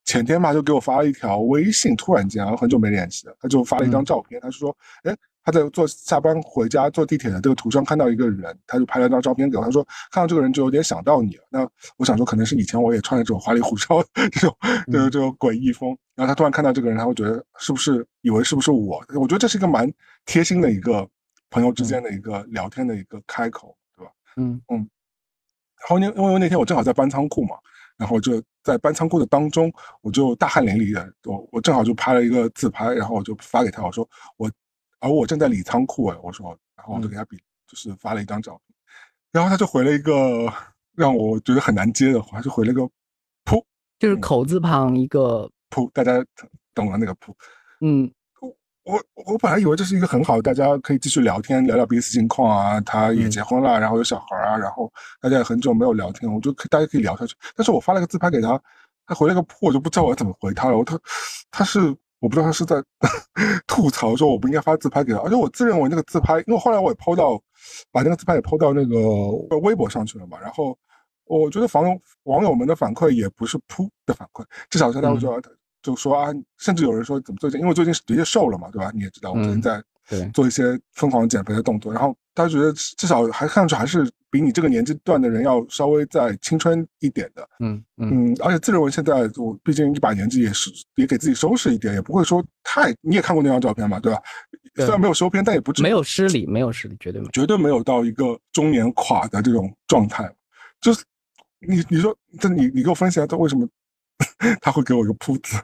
前天嘛就给我发了一条微信，突然间然后很久没联系了，他就发了一张照片，他说：“哎。”他在坐下班回家坐地铁的这个途中看到一个人，他就拍了张照片给我。他说看到这个人就有点想到你了。那我想说可能是以前我也穿着这种花里胡哨这种 就是这种诡异风。然后他突然看到这个人，他会觉得是不是以为是不是我？我觉得这是一个蛮贴心的一个朋友之间的一个聊天的一个开口，对吧？嗯嗯。然后那因为那天我正好在搬仓库嘛，然后就在搬仓库的当中，我就大汗淋漓的，我我正好就拍了一个自拍，然后我就发给他，我说我。而我正在理仓库哎，我说，然后我就给他比，就是发了一张照片，然后他就回了一个让我觉得很难接的话，就回了个“噗”，就是口字旁一个“噗”，大家懂了那个“噗”。嗯，我我本来以为这是一个很好，大家可以继续聊天，聊聊彼此近况啊。他也结婚了，然后有小孩啊，然后大家也很久没有聊天，我就可大家可以聊下去。但是我发了个自拍给他，他回了个“噗”，我就不知道我要怎么回他了。我他他是。我不知道他是在 吐槽说我不应该发自拍给他，而且我自认为那个自拍，因为后来我也抛到把那个自拍也抛到那个微博上去了嘛，然后我觉得网友网友们的反馈也不是噗的反馈，至少是他会说就说啊，甚至有人说怎么最近，因为最近的确瘦了嘛，对吧？你也知道我最近在做一些疯狂减肥的动作，然后他觉得至少还看上去还是比你这个年纪段的人要稍微再青春一点的，嗯嗯，而且自认为现在我毕竟一把年纪也是也给自己收拾一点，也不会说太你也看过那张照片嘛，对吧？虽然没有收片，但也不没有失礼，没有失礼，绝对没有绝对没有到一个中年垮的这种状态，就是你你说这你你给我分析下他为什么？他会给我一个铺子，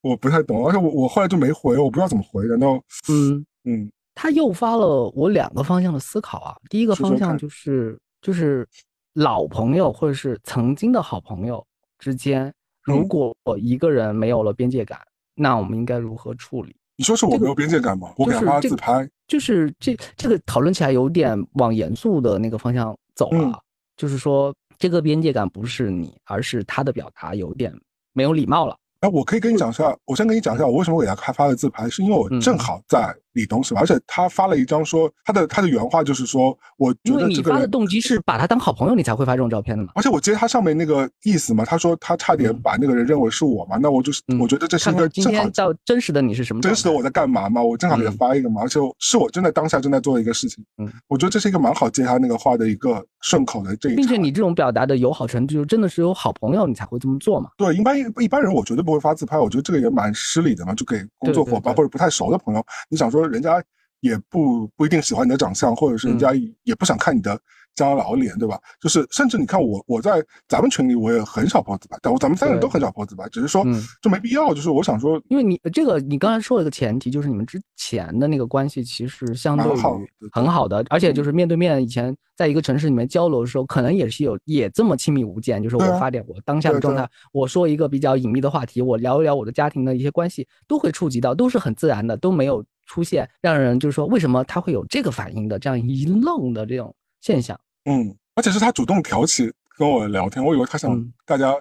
我不太懂，而且我我后来就没回，我不知道怎么回。然后，嗯嗯，他诱发了我两个方向的思考啊。第一个方向就是就是老朋友或者是曾经的好朋友之间，如果一个人没有了边界感，那我们应该如何处理？你说是我没有边界感吗？我给他发自拍，就是这这个讨论起来有点往严肃的那个方向走了，就是说这个边界感不是你，而是他的表达有点。没有礼貌了。哎，我可以跟你讲一下，我先跟你讲一下，我为什么给他开发了自拍，是因为我正好在。理东是吧？而且他发了一张说他的他的原话就是说，我觉得你发的动机是把他当好朋友，你才会发这种照片的嘛。而且我接他上面那个意思嘛，他说他差点把那个人认为是我嘛，那我就是我觉得这是一个正好到真实的你是什么？真实的我在干嘛嘛？我正好给他发一个嘛，而且是我正在当下正在做一个事情。嗯，我觉得这是一个蛮好接他那个话的一个顺口的这一。并且你这种表达的友好程度，就真的是有好朋友你才会这么做嘛？对，一般一般人我绝对不会发自拍，我觉得这个也蛮失礼的嘛，就给工作伙伴或者不太熟的朋友，你想说人家。也不不一定喜欢你的长相，或者是人家也不想看你的。将老脸对吧？就是甚至你看我我在咱们群里我也很少抛自拍，但我咱们三个人都很少抛自拍，只是说就没必要。就是我想说，因为你这个你刚才说了一个前提，就是你们之前的那个关系其实相对于很好的，而且就是面对面以前在一个城市里面交流的时候，可能也是有也这么亲密无间。就是我发点我当下的状态，我说一个比较隐秘的话题，我聊一聊我的家庭的一些关系，都会触及到，都是很自然的，都没有出现让人就是说为什么他会有这个反应的这样一愣的这种现象。嗯，而且是他主动挑起跟我聊天，我以为他想大家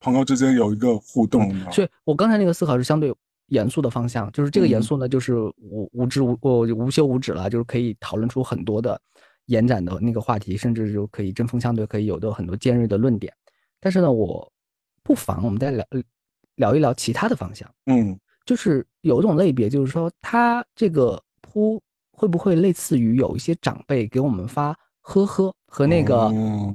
朋友之间有一个互动。所以我刚才那个思考是相对严肃的方向，就是这个严肃呢，就是无无知无我无休无止了，就是可以讨论出很多的延展的那个话题，甚至就可以针锋相对，可以有的很多尖锐的论点。但是呢，我不妨我们再聊聊一聊其他的方向。嗯，就是有一种类别，就是说他这个扑会不会类似于有一些长辈给我们发。呵呵，和那个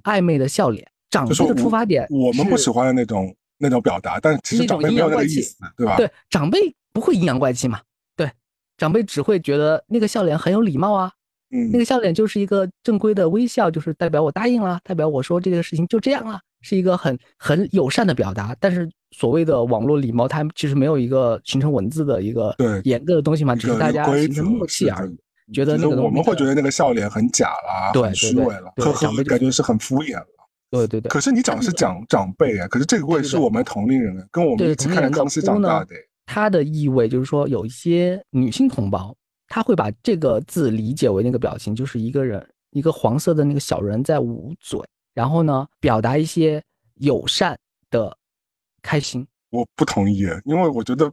暧昧的笑脸，长辈的出发点，我们不喜欢的那种那种表达，但其实长辈没有那个意思，对吧？对，长辈不会阴阳怪气嘛？对，长辈只会觉得那个笑脸很有礼貌啊，嗯，那个笑脸就是一个正规的微笑，就是代表我答应了，代表我说这个事情就这样了，是一个很很友善的表达。但是所谓的网络礼貌，它其实没有一个形成文字的一个严格的东西嘛，只是大家形成默契而已。觉得那个我们会觉得那个笑脸很假啦，很虚伪了，呵呵，感觉是很敷衍了。对对对。可是你讲的是长长辈啊，可是这个位是我们同龄人，跟我们一起看康熙长大的。它的意味就是说，有一些女性同胞，她会把这个字理解为那个表情，就是一个人一个黄色的那个小人在捂嘴，然后呢，表达一些友善的开心。我不同意，因为我觉得。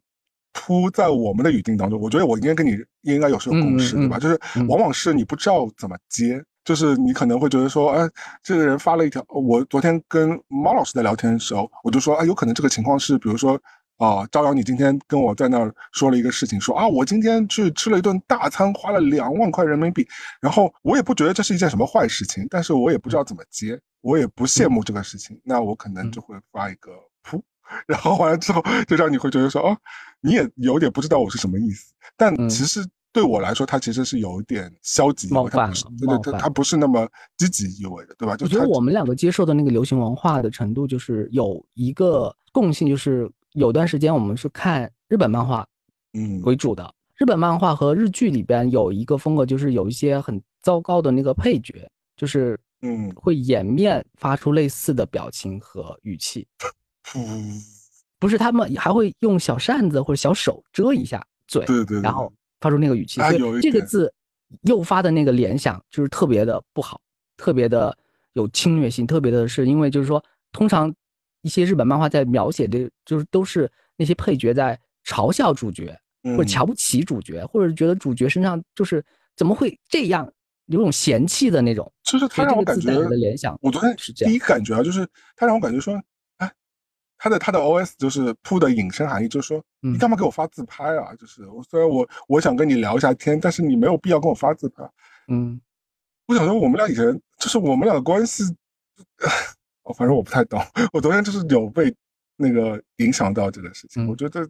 扑在我们的语境当中，我觉得我应该跟你应该有是有共识，对吧？就是往往是你不知道怎么接，就是你可能会觉得说，哎，这个人发了一条，我昨天跟猫老师在聊天的时候，我就说，哎，有可能这个情况是，比如说，啊，招摇，你今天跟我在那儿说了一个事情，说啊，我今天去吃了一顿大餐，花了两万块人民币，然后我也不觉得这是一件什么坏事情，但是我也不知道怎么接，我也不羡慕这个事情，那我可能就会发一个噗，然后完了之后，就让你会觉得说，哦。你也有点不知道我是什么意思，但其实对我来说，它其实是有一点消极冒犯，对对对，他不是那么积极意味的，对吧？我觉得我们两个接受的那个流行文化的程度，就是有一个共性，就是有段时间我们是看日本漫画，嗯为主的。日本漫画和日剧里边有一个风格，就是有一些很糟糕的那个配角，就是嗯会掩面发出类似的表情和语气。不是，他们还会用小扇子或者小手遮一下嘴，对对，然后发出那个语气。所以这个字诱发的那个联想就是特别的不好，特别的有侵略性，特别的是因为就是说，通常一些日本漫画在描写的，就是都是那些配角在嘲笑主角，或者瞧不起主角，或者觉得主角身上就是怎么会这样，有种嫌弃的那种。就是他让我感觉的联想，我昨天第一感觉啊，就是他让我感觉说，哎，他的他的 O S 就是铺的引申含义，就是说你干嘛给我发自拍啊？就是我虽然我我想跟你聊一下天，但是你没有必要跟我发自拍。嗯，我想说我们俩以前就是我们俩的关系。反正我不太懂，我昨天就是有被那个影响到这个事情。我觉得，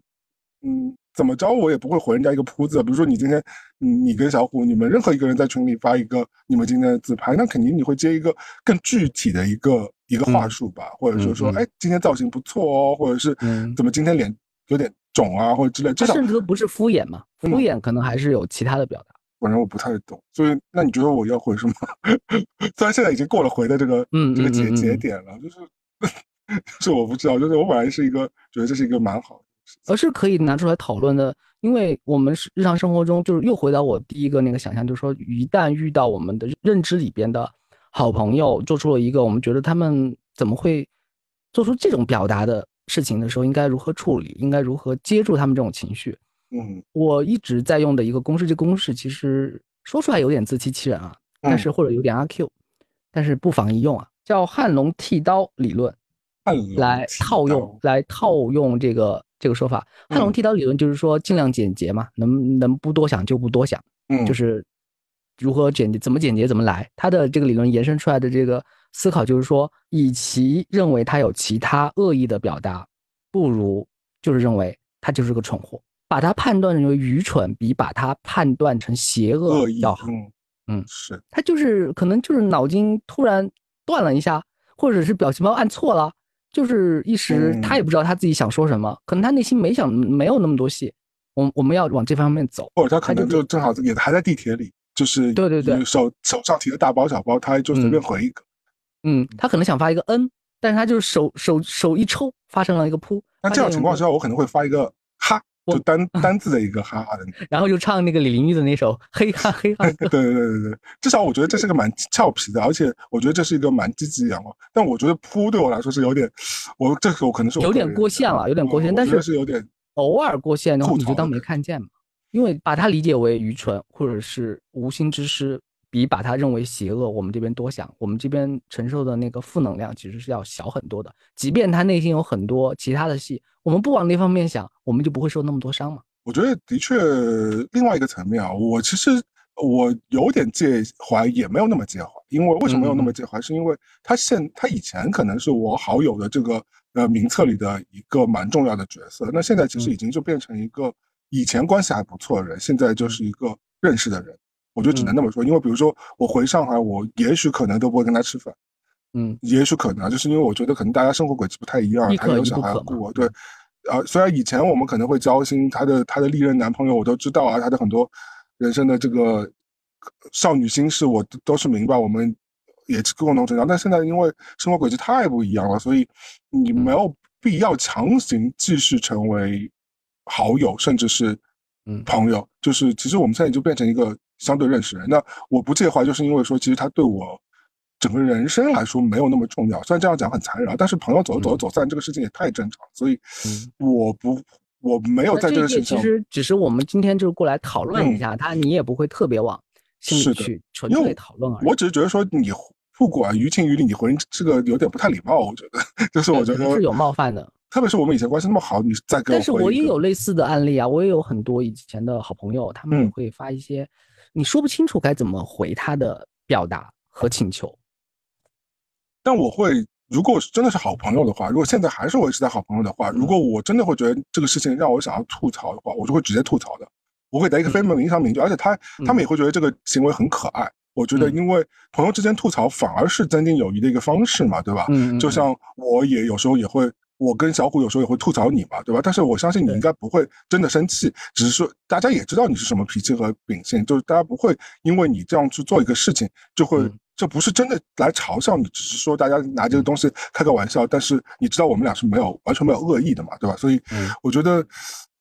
嗯，怎么着我也不会回人家一个铺子。比如说你今天，你跟小虎，你们任何一个人在群里发一个你们今天的自拍，那肯定你会接一个更具体的一个一个话术吧，或者说说，哎，今天造型不错哦，或者是怎么今天脸有点肿啊，或者之类。这甚至都不是敷衍嘛，敷衍可能还是有其他的表达。反正我不太懂，所以那你觉得我要回什么？虽然现在已经过了回的这个嗯这个节节点了，就是 就是我不知道，就是我本来是一个觉得这是一个蛮好的，而是可以拿出来讨论的，因为我们是日常生活中就是又回到我第一个那个想象，就是说一旦遇到我们的认知里边的好朋友做出了一个我们觉得他们怎么会做出这种表达的事情的时候，应该如何处理？应该如何接住他们这种情绪？嗯，我一直在用的一个公式，这公式其实说出来有点自欺欺人啊，但是或者有点阿 Q，但是不妨一用啊，叫汉龙剃刀理论，来套用来套用这个这个说法。汉龙剃刀理论就是说尽量简洁嘛，能能不多想就不多想，嗯，就是如何简洁怎么简洁怎么来。他的这个理论延伸出来的这个思考就是说，与其认为他有其他恶意的表达，不如就是认为他就是个蠢货。把他判断成为愚蠢，比把他判断成邪恶要好。嗯嗯，是他就是可能就是脑筋突然断了一下，或者是表情包按错了，就是一时他也不知道他自己想说什么，可能他内心没想没有那么多戏。我我们要往这方面走，或者他可能就正好也还在地铁里，就是对对对，手手上提着大包小包，他就随便回一个。嗯，他可能想发一个 N，但是他就是手手手一抽，发生了一个扑。那这样情况下，我可能会发一个哈。就单 单字的一个哈哈的，然后就唱那个李玲玉的那首嘿哈嘿哈。对对对对对，至少我觉得这是个蛮俏皮的，而且我觉得这是一个蛮积极阳光。但我觉得扑对我来说是有点，我这个我可能是有点过线了，有点过线。但是是有点偶尔过线然后，你就当没看见嘛。因为把它理解为愚蠢或者是无心之失。比把它认为邪恶，我们这边多想，我们这边承受的那个负能量其实是要小很多的。即便他内心有很多其他的戏，我们不往那方面想，我们就不会受那么多伤嘛。我觉得的确，另外一个层面啊，我其实我有点介怀，也没有那么介怀。因为为什么没有那么介怀？是因为他现他以前可能是我好友的这个呃名册里的一个蛮重要的角色，那现在其实已经就变成一个以前关系还不错的人，现在就是一个认识的人。我就只能那么说，因为比如说我回上海，我也许可能都不会跟他吃饭，嗯，也许可能就是因为我觉得可能大家生活轨迹不太一样，他有小孩顾，对，啊，虽然以前我们可能会交心，他的他的历任男朋友我都知道啊，他的很多人生的这个少女心事我都是明白，我们也是共同成长，但现在因为生活轨迹太不一样了，所以你没有必要强行继续成为好友，甚至是嗯。朋友，就是其实我们现在就变成一个。相对认识人，那我不介怀，就是因为说，其实他对我整个人生来说没有那么重要。虽然这样讲很残忍，但是朋友走走走散这个事情也太正常，所以我不我没有在这个事情。其实只是我们今天就是过来讨论一下他，你也不会特别往心里去纯粹讨论而已。我只是觉得说，你不管于情于理，你回这个有点不太礼貌。我觉得，就是我觉得是有冒犯的。特别是我们以前关系那么好，你再跟但是我也有类似的案例啊，我也有很多以前的好朋友，他们也会发一些。你说不清楚该怎么回他的表达和请求，但我会，如果真的是好朋友的话，如果现在还是维持在好朋友的话，如果我真的会觉得这个事情让我想要吐槽的话，我就会直接吐槽的，我会在一个非常常明确，而且他他们也会觉得这个行为很可爱。我觉得，因为朋友之间吐槽反而是增进友谊的一个方式嘛，对吧？嗯，就像我也有时候也会。我跟小虎有时候也会吐槽你嘛，对吧？但是我相信你应该不会真的生气，只是说大家也知道你是什么脾气和秉性，就是大家不会因为你这样去做一个事情，就会这不是真的来嘲笑你，只是说大家拿这个东西开个玩笑。但是你知道我们俩是没有完全没有恶意的嘛，对吧？所以我觉得，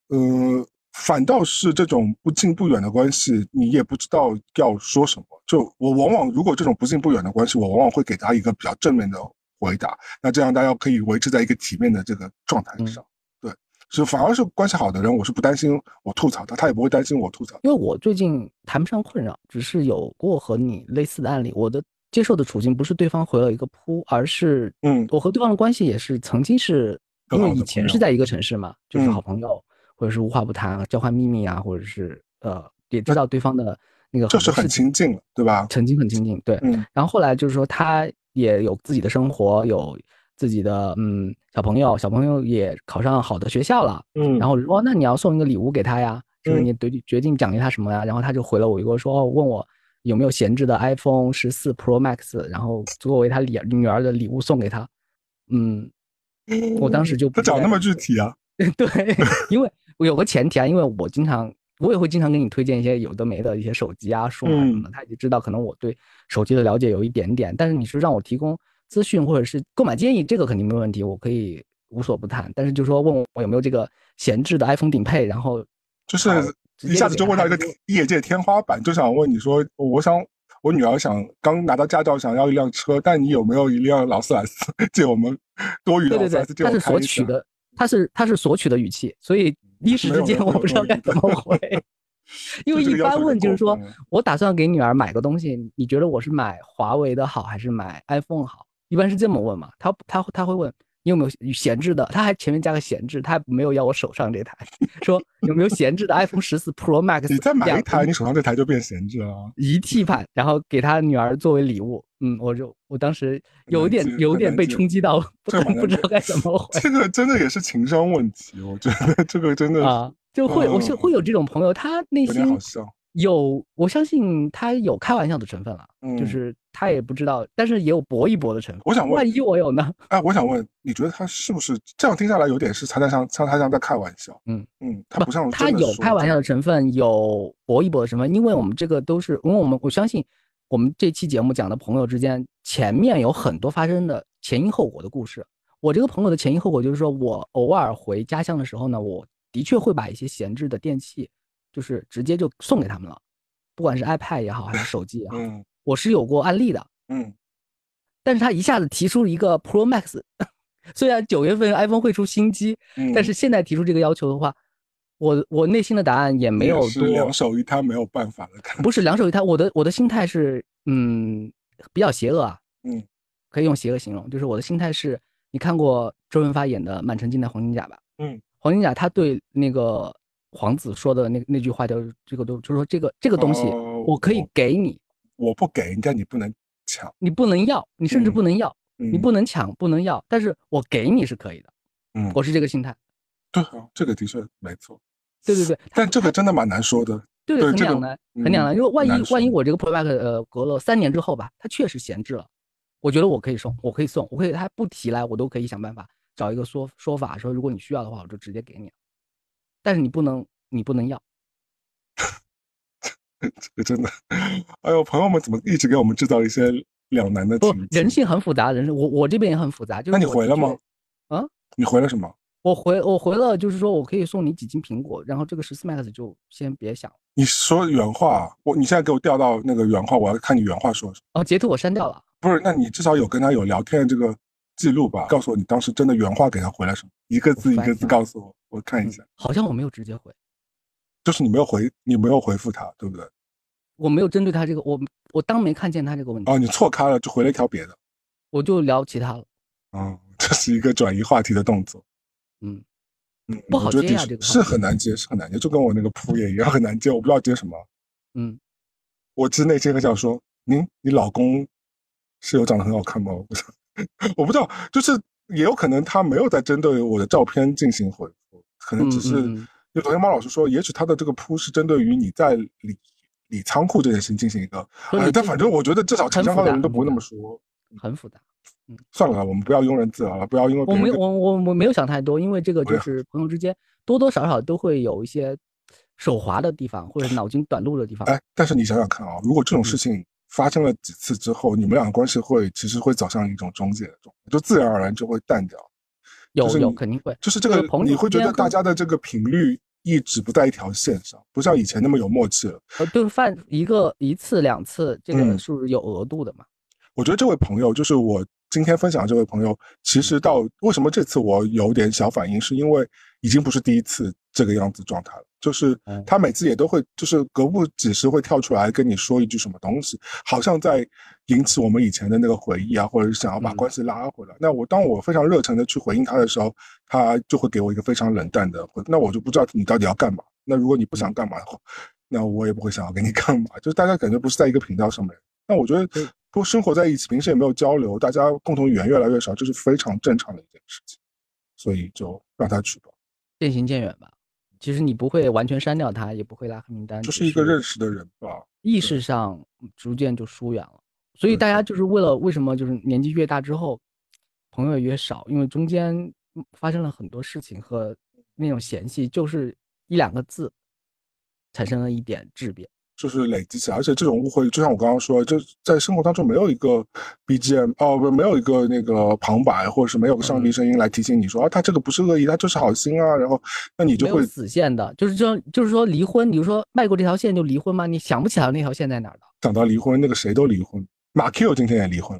呃，反倒是这种不近不远的关系，你也不知道要说什么。就我往往如果这种不近不远的关系，我往往会给他一个比较正面的。回答，那这样大家可以维持在一个体面的这个状态上。对，是反而是关系好的人，我是不担心我吐槽他，他也不会担心我吐槽。因为我最近谈不上困扰，只是有过和你类似的案例。我的接受的处境不是对方回了一个扑，而是嗯，我和对方的关系也是曾经是因为以前是在一个城市嘛，就是好朋友，或者是无话不谈，交换秘密啊，或者是呃也知道对方的那个，就是很亲近了，对吧？曾经很亲近，对。然后后来就是说他也有自己的生活，有。自己的嗯小朋友，小朋友也考上好的学校了，嗯，然后说，那你要送一个礼物给他呀，就是你决决定奖励他什么呀？然后他就回了我一个说，哦，问我有没有闲置的 iPhone 十四 Pro Max，然后作为他女女儿的礼物送给他。嗯，我当时就他讲那么具体啊？对，因为我有个前提啊，因为我经常我也会经常给你推荐一些有的没的一些手机啊、数码什么的，他已经知道可能我对手机的了解有一点点，但是你是让我提供。资讯或者是购买建议，这个肯定没问题，我可以无所不谈。但是就说问我有没有这个闲置的 iPhone 顶配，然后就是一下子就问到一个业界天花板，就想问你说，我想我女儿想刚拿到驾照，想要一辆车，但你有没有一辆劳斯莱斯 借我们多余的劳斯莱斯借我开他是索取的，他是他是索取的语气，所以一时之间我不知道该怎么回。因为一般问就是说我打算给女儿买个东西，你觉得我是买华为的好还是买 iPhone 好？一般是这么问嘛，他他他会问你有没有闲置的，他还前面加个闲置，他还没有要我手上这台，说有没有闲置的 iPhone 十四 Pro Max，你再买一台，你手上这台就变闲置了，一 T 版，然后给他女儿作为礼物，嗯，我就我当时有点有点被冲击到，不不知道该怎么回。这个真的也是情商问题，我觉得这个真的啊，就会我就会有这种朋友，他内心有，我相信他有开玩笑的成分了，就是他也不知道，但是也有搏一搏的成分。我想问，万一我有呢？哎，我想问，你觉得他是不是这样听下来有点是他在像像他像在开玩笑？嗯嗯，他不像他有开玩笑的成分，有搏一搏的成分，因为我们这个都是，因为我们我相信我们这期节目讲的朋友之间前面有很多发生的前因后果的故事。我这个朋友的前因后果就是说我偶尔回家乡的时候呢，我的确会把一些闲置的电器。就是直接就送给他们了，不管是 iPad 也好，还是 手机也好，我是有过案例的。嗯，但是他一下子提出了一个 Pro Max，虽然九月份 iPhone 会出新机，但是现在提出这个要求的话，我我内心的答案也没有多两手一摊，没有办法的。不是两手一摊，我的我的心态是，嗯，比较邪恶啊。嗯，可以用邪恶形容，就是我的心态是，你看过周润发演的《满城尽带黄金甲》吧？嗯，黄金甲他对那个。皇子说的那那句话叫这个都就是说这个这个东西我可以给你，我不给，但你不能抢，你不能要，你甚至不能要，你不能抢，不能要，但是我给你是可以的，嗯，我是这个心态，对，这个的确没错，对对对，但这个真的蛮难说的，对，很两难，很两难，因为万一万一我这个 Pro Max 呃隔了三年之后吧，它确实闲置了，我觉得我可以送，我可以送，我可以他不提来，我都可以想办法找一个说说法，说如果你需要的话，我就直接给你。但是你不能，你不能要，这个真的，哎呦，朋友们怎么一直给我们制造一些两难的？不，人性很复杂，人性我我这边也很复杂。就那你回了吗？啊？你回了什么？我回我回了，就是说我可以送你几斤苹果，然后这个十四 Max 就先别想。你说原话，我你现在给我调到那个原话，我要看你原话说什么。哦，截图我删掉了。不是，那你至少有跟他有聊天的这个记录吧？告诉我你当时真的原话给他回了什么，一个字一个字告诉我。我看一下，好像我没有直接回，就是你没有回，你没有回复他，对不对？我没有针对他这个，我我当没看见他这个问题。哦，你错开了，就回了一条别的，我就聊其他了。嗯，这是一个转移话题的动作。嗯嗯，不好接啊，这个是很难接，是很难接，就跟我那个铺也一样很难接，我不知道接什么。嗯，我其实内心很想说，您，你老公是有长得很好看吗？我不知道，我不知道，就是也有可能他没有在针对我的照片进行回。可能只是，就昨天猫老师说，也许他的这个铺是针对于你在理理仓库这件事情进行一个，哎，但反正我觉得至少情商高的人都不会那么说，很复杂。嗯，算了，我们不要庸人自扰了，不要因为我没我我我没有想太多，因为这个就是朋友之间多多少少都会有一些手滑的地方，或者脑筋短路的地方。哎，但是你想想看啊，如果这种事情发生了几次之后，你们俩的关系会其实会走向一种终结的状，就自然而然就会淡掉。有有肯定会，就是这个，你会觉得大家的这个频率一直不在一条线上，不像以前那么有默契了。呃，就是犯一个一次两次，这个是有额度的嘛？我觉得这位朋友，就是我今天分享这位朋友，其实到为什么这次我有点小反应，是因为已经不是第一次这个样子状态了。就是他每次也都会，就是隔不几时会跳出来跟你说一句什么东西，好像在引起我们以前的那个回忆啊，或者是想要把关系拉回来。那我当我非常热诚的去回应他的时候，他就会给我一个非常冷淡的回。那我就不知道你到底要干嘛。那如果你不想干嘛的话，那我也不会想要跟你 干嘛。就是大家感觉不是在一个频道上面。那我觉得不生活在一起，平时也没有交流，大家共同语言越来越少，这是非常正常的一件事情。所以就让他去吧，渐行渐远吧。其实你不会完全删掉他，也不会拉黑名单，就是一个认识的人吧。意识上逐渐就疏远了，所以大家就是为了为什么就是年纪越大之后，朋友越少，因为中间发生了很多事情和那种嫌隙，就是一两个字，产生了一点质变。就是累积起来，而且这种误会，就像我刚刚说，就在生活当中没有一个 BGM 哦，不，没有一个那个旁白，或者是没有个上帝声音来提醒你说啊，他这个不是恶意，他就是好心啊。然后，那你就会死线的，就是这，就是说离婚，比如说迈过这条线就离婚吗？你想不起来那条线在哪儿的？想到离婚，那个谁都离婚，马 Q 今天也离婚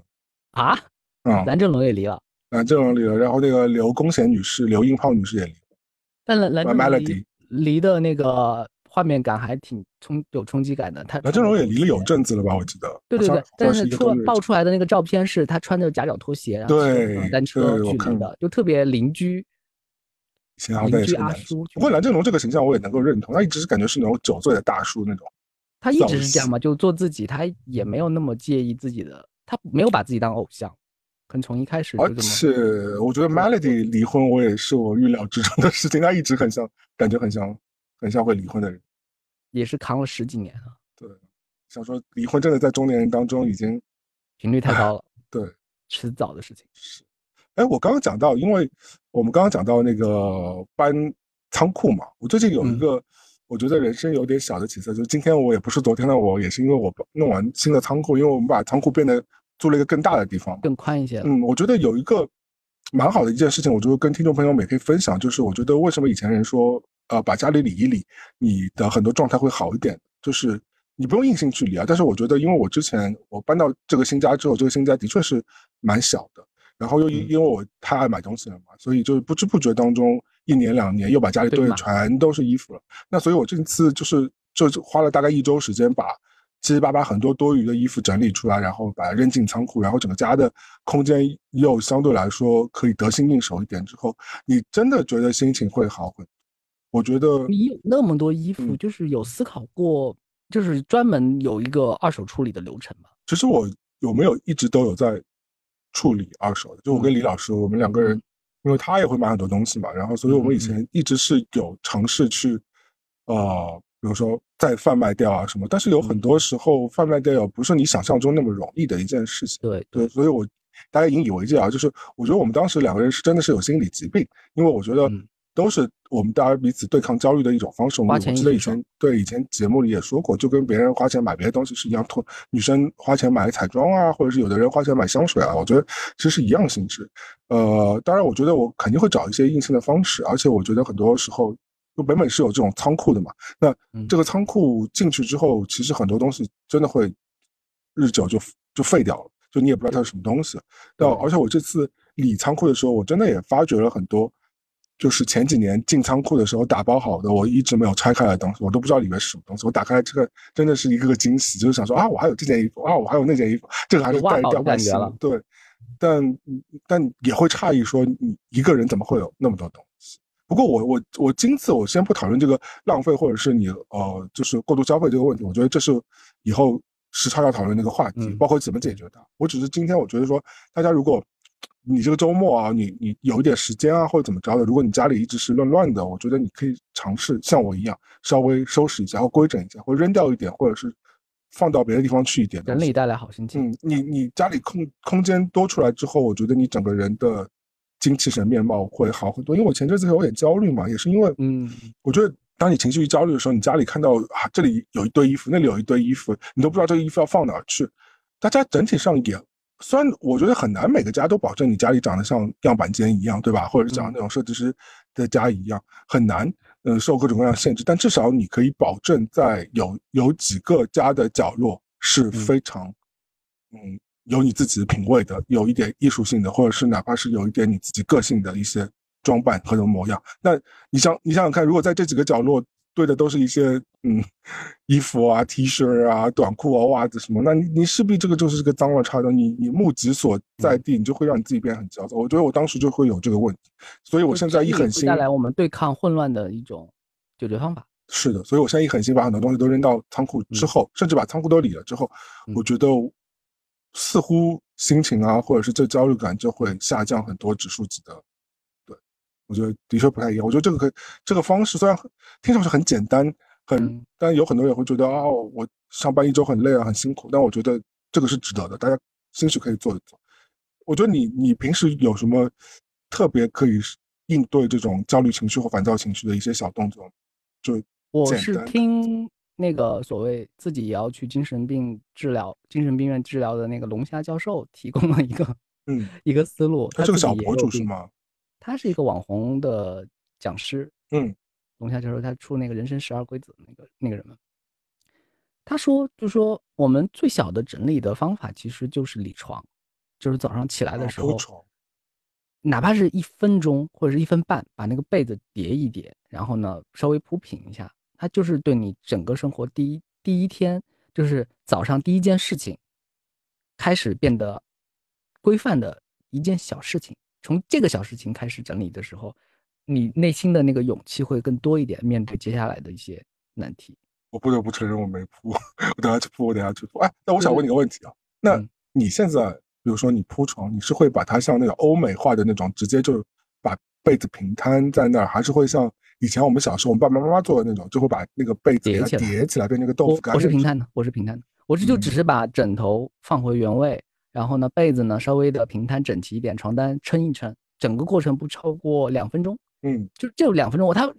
啊，嗯，蓝正龙也离了，蓝正龙离了，然后那个刘公贤女士、刘英炮女士也离，但蓝蓝正龙离离的那个。画面感还挺冲，有冲击感的。他蓝正龙也离了有阵子了吧？我记得。对对对，但是出爆出来的那个照片是他穿着夹脚拖鞋，然后单车去看的，就特别邻居。邻居阿叔。不过蓝正龙这个形象我也能够认同，他一直是感觉是那种酒醉的大叔那种。他一直是这样嘛，就做自己，他也没有那么介意自己的，他没有把自己当偶像，可能从一开始。而且我觉得 Melody 离婚，我也是我预料之中的事情。他一直很像，感觉很像，很像会离婚的人。也是扛了十几年啊！对，想说离婚真的在中年人当中已经频率太高了。对，迟早的事情。是，哎，我刚刚讲到，因为我们刚刚讲到那个搬仓库嘛，我最近有一个，我觉得人生有点小的起色，就是今天我也不是昨天的我，也是因为我弄完新的仓库，因为我们把仓库变得租了一个更大的地方，更宽一些。嗯，我觉得有一个蛮好的一件事情，我就跟听众朋友们也可以分享，就是我觉得为什么以前人说。呃，把家里理一理，你的很多状态会好一点。就是你不用硬性去理啊，但是我觉得，因为我之前我搬到这个新家之后，这个新家的确是蛮小的。然后又因因为我太爱买东西了嘛，所以就是不知不觉当中，一年两年又把家里堆的全都是衣服了。那所以我这次就是就花了大概一周时间，把七七八八很多多余的衣服整理出来，然后把它扔进仓库，然后整个家的空间又相对来说可以得心应手一点。之后，你真的觉得心情会好很。我觉得你有那么多衣服，就是有思考过，就是专门有一个二手处理的流程吗？其实我有没有一直都有在处理二手的？就我跟李老师，我们两个人，因为他也会买很多东西嘛，然后所以我们以前一直是有尝试去，呃，比如说再贩卖掉啊什么。但是有很多时候贩卖掉不是你想象中那么容易的一件事情。对对，所以我大家引以为戒啊，就是我觉得我们当时两个人是真的是有心理疾病，因为我觉得。都是我们大家彼此对抗焦虑的一种方式。我们记得以前对以前节目里也说过，就跟别人花钱买别的东西是一样，同女生花钱买彩妆啊，或者是有的人花钱买香水啊，我觉得其实是一样性质。呃，当然，我觉得我肯定会找一些硬性的方式，而且我觉得很多时候，就北美是有这种仓库的嘛。那这个仓库进去之后，其实很多东西真的会日久就就废掉了，就你也不知道它是什么东西。那而且我这次理仓库的时候，我真的也发掘了很多。就是前几年进仓库的时候打包好的，我一直没有拆开来的东西，我都不知道里面是什么东西。我打开这个，真的是一个个惊喜，就是想说啊，我还有这件衣服啊，我还有那件衣服，这个还是带吊带新的。对，但但也会诧异说，你一个人怎么会有那么多东西？不过我我我今次我先不讨论这个浪费或者是你呃就是过度消费这个问题，我觉得这是以后时差要讨论那个话题，包括怎么解决它。我只是今天我觉得说，大家如果。你这个周末啊，你你有一点时间啊，或者怎么着的？如果你家里一直是乱乱的，我觉得你可以尝试像我一样，稍微收拾一下，或规整一下，或扔掉一点，或者是放到别的地方去一点。整理带来好心情。嗯，你你家里空空间多出来之后，我觉得你整个人的精气神面貌会好很多。因为我前阵子有点焦虑嘛，也是因为，嗯，我觉得当你情绪一焦虑的时候，你家里看到啊，这里有一堆衣服，那里有一堆衣服，你都不知道这个衣服要放哪儿去。大家整体上也。虽然我觉得很难每个家都保证你家里长得像样板间一样，对吧？或者是像那种设计师的家一样，很难，嗯，受各种各样限制。但至少你可以保证在有有几个家的角落是非常，嗯，有你自己的品味的，有一点艺术性的，或者是哪怕是有一点你自己个性的一些装扮和什么模样。那你想，你想想看，如果在这几个角落堆的都是一些嗯衣服啊、T 恤啊、短裤啊、袜子什么，那你你势必这个就是个脏乱差的。你你目及所在地，你就会让你自己变得很焦躁。我觉得我当时就会有这个问题，所以我现在一狠心带来我们对抗混乱的一种解决方法。是的，所以我现在一狠心把很多东西都扔到仓库之后，甚至把仓库都理了之后，我觉得似乎心情啊，或者是这焦虑感就会下降很多指数级的。对，我觉得的确不太一样。我觉得这个可这个方式虽然听上去很简单，很，但有很多人会觉得哦，我上班一周很累啊，很辛苦。但我觉得这个是值得的，大家兴许可以做一做。我觉得你你平时有什么特别可以应对这种焦虑情绪或烦躁情绪的一些小动作？就我是听那个所谓自己也要去精神病治疗、精神病院治疗的那个龙虾教授提供了一个嗯一个思路。他是个小博主是吗？他是一个网红的讲师。嗯，龙虾教授他出那个人生十二规则那个那个人嘛，他说就说我们最小的整理的方法其实就是理床，就是早上起来的时候，哪怕是一分钟或者是一分半，把那个被子叠一叠，然后呢稍微铺平一下。它就是对你整个生活第一第一天，就是早上第一件事情，开始变得规范的一件小事情。从这个小事情开始整理的时候，你内心的那个勇气会更多一点，面对接下来的一些难题。我不得不承认我没铺，我等下去铺，我等下去铺。哎，那我想问你个问题啊，那你现在比如说你铺床，你是会把它像那个欧美化的那种，直接就把被子平摊在那儿，还是会像？以前我们小时候，我们爸爸妈妈做的那种，就会把那个被子叠起来，叠起来变成个豆腐干。我是平摊的，我是平摊的，我这就只是把枕头放回原位，然后呢，被子呢稍微的平摊整齐一点，床单撑一撑，整个过程不超过两分钟。嗯，就就两分钟，我他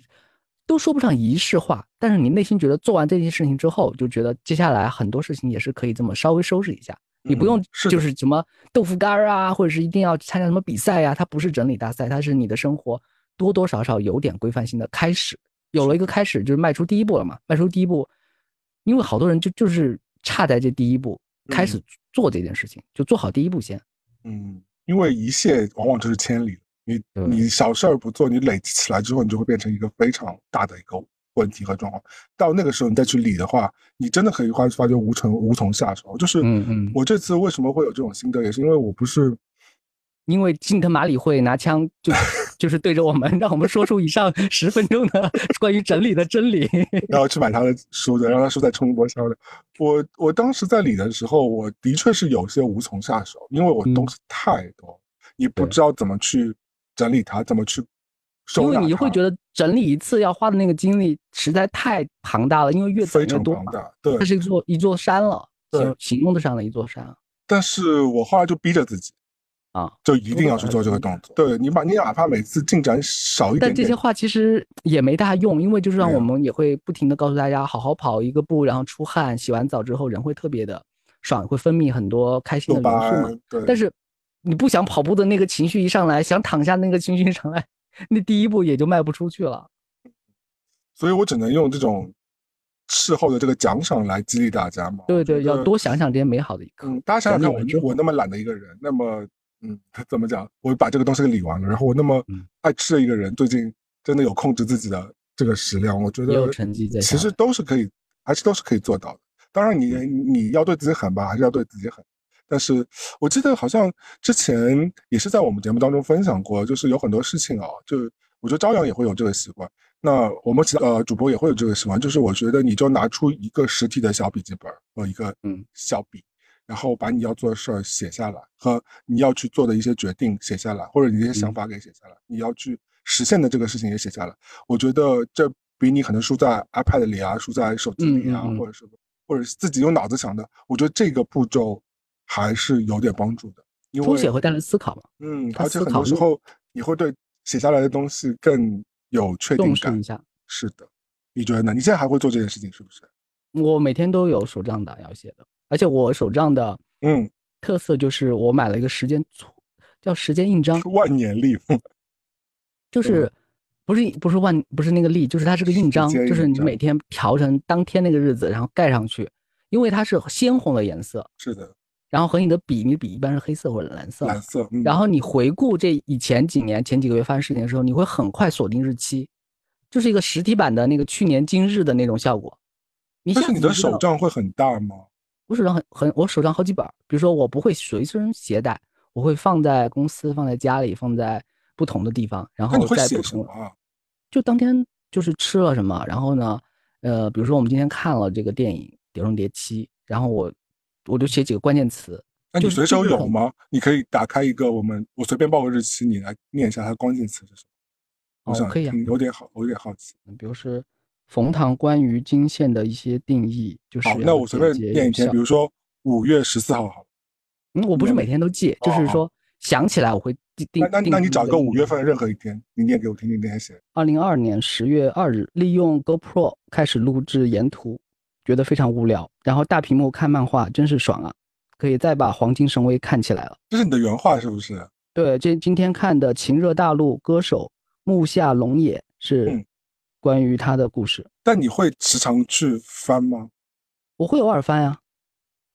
都说不上仪式化，但是你内心觉得做完这件事情之后，就觉得接下来很多事情也是可以这么稍微收拾一下，你不用就是什么豆腐干啊，或者是一定要参加什么比赛呀，它不是整理大赛，它是你的生活。多多少少有点规范性的开始，有了一个开始，就是迈出第一步了嘛。迈出第一步，因为好多人就就是差在这第一步，开始做这件事情，就做好第一步先。嗯，因为一切往往就是千里，你你小事儿不做，你累积起来之后，你就会变成一个非常大的一个问题和状况。到那个时候你再去理的话，你真的可以发发觉无从无从下手。就是，嗯嗯，我这次为什么会有这种心得，也是因为我不是。因为金特马里会拿枪就就是对着我们，让我们说出以上十分钟的 关于整理的真理，然后去买他的书的，让他书再冲一波销的。我我当时在理的时候，我的确是有些无从下手，因为我东西太多，你不知道怎么去整理它，怎么去收纳因为你会觉得整理一次要花的那个精力实在太庞大了，因为越非常庞大，对，它是一座一座山了，对，形容得上的一座山。但是我后来就逼着自己。啊，就一定要去做这个动作。对你把，你哪怕每次进展少一点，但这些话其实也没大用，因为就是让我们也会不停的告诉大家，好好跑一个步，然后出汗，洗完澡之后人会特别的爽，会分泌很多开心的元素嘛。对。但是你不想跑步的那个情绪一上来，想躺下那个情绪一上来，那第一步也就迈不出去了。所以我只能用这种事后的这个奖赏来激励大家嘛。对对，要多想想这些美好的一刻。嗯，大家想想看，我我那么懒的一个人，那么。嗯，怎么讲？我把这个东西给理完了，然后我那么爱吃的一个人，最近真的有控制自己的这个食量，我觉得其实都是可以，还是都是可以做到的。当然，你你要对自己狠吧，还是要对自己狠。但是我记得好像之前也是在我们节目当中分享过，就是有很多事情啊，就我觉得朝阳也会有这个习惯，那我们其他呃主播也会有这个习惯，就是我觉得你就拿出一个实体的小笔记本和一个嗯小笔。然后把你要做的事儿写下来，和你要去做的一些决定写下来，或者你一些想法给写下来，你要去实现的这个事情也写下来。我觉得这比你可能输在 iPad 里啊，输在手机里啊，或者是或者是自己用脑子想的，我觉得这个步骤还是有点帮助的。因为书写会带来思考嘛？嗯，而且很多时候你会对写下来的东西更有确定感。一下。是的，你觉得呢？你现在还会做这件事情是不是？我每天都有手账档要写的。而且我手账的嗯特色就是我买了一个时间错叫时间印章，万年历，就是不是不是万不是那个历，就是它是个印章，就是你每天调成当天那个日子，然后盖上去，因为它是鲜红的颜色，是的，然后和你的笔，你的笔一般是黑色或者蓝色，蓝色。然后你回顾这以前几年、前几个月发生事情的时候，你会很快锁定日期，就是一个实体版的那个去年今日的那种效果。但是你的手账会很大吗？我手上很很，我手上好几本。比如说，我不会随身携带，我会放在公司、放在家里、放在不同的地方。然后在写什么？就当天就是吃了什么，然后呢，呃，比如说我们今天看了这个电影《碟中谍七》，然后我我就写几个关键词。那你随手有吗？你可以打开一个，我们我随便报个日期，你来念一下它的关键词是什么？我想可以啊，有点好，我有点好奇。比如是。冯唐关于金线的一些定义，就是那我随便念一篇，比如说五月十四号，好。嗯，我不是每天都记，就是说想起来我会定定。那那那你找一个五月份的任何一天，你念给我听听，那天写。二零二二年十月二日，利用 GoPro 开始录制沿途，觉得非常无聊，然后大屏幕看漫画真是爽啊！可以再把《黄金神威》看起来了。这是你的原话是不是？对，这今天看的《情热大陆》歌手木下龙也是。关于他的故事，但你会时常去翻吗？我会偶尔翻呀。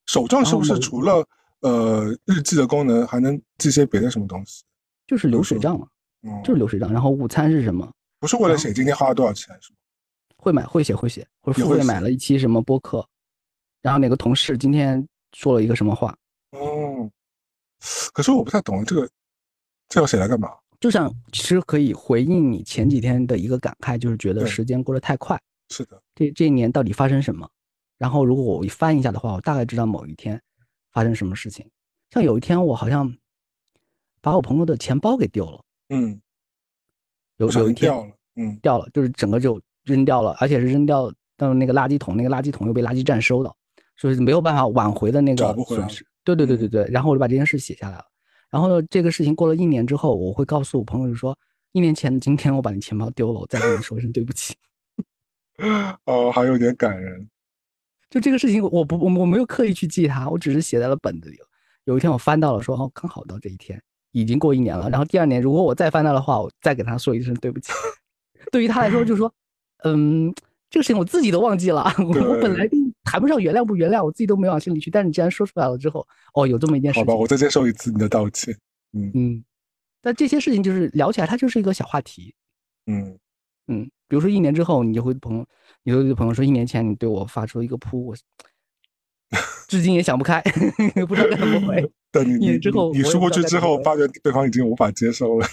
手账是不是除了呃日记的功能，还能记些别的什么东西？就是流水账嘛，嗯就是流水账。然后午餐是什么？不是为了写今天花了多少钱是吗？会买会写会写，或者会买了一期什么播客，然后哪个同事今天说了一个什么话。哦，可是我不太懂这个，这要写来干嘛？就像其实可以回应你前几天的一个感慨，就是觉得时间过得太快。是的，这这一年到底发生什么？然后如果我一翻一下的话，我大概知道某一天发生什么事情。像有一天我好像把我朋友的钱包给丢了。嗯，有有一天掉了，嗯，掉了，就是整个就扔掉了，而且是扔掉到那个垃圾桶，那个垃圾桶又被垃圾站收了，所以没有办法挽回的那个损失。对对对对对，然后我就把这件事写下来了。然后，这个事情过了一年之后，我会告诉我朋友，就说一年前的今天，我把你钱包丢了，我再跟你说一声对不起。哦，还有点感人。就这个事情，我不，我我没有刻意去记它，我只是写在了本子里。有一天我翻到了，说哦，刚好到这一天，已经过一年了。然后第二年，如果我再翻到的话，我再给他说一声对不起。对于他来说，就是说，嗯，这个事情我自己都忘记了，我本来谈不上原谅不原谅，我自己都没往心里去。但是你既然说出来了之后，哦，有这么一件事情，好吧，我再接受一次你的道歉。嗯嗯，但这些事情就是聊起来，它就是一个小话题。嗯嗯，比如说一年之后，你就会朋友，你就对朋友说，一年前你对我发出一个扑，我 至今也想不开，不知道该怎么回。等你你之后你说过去之后，发觉对方已经无法接受了，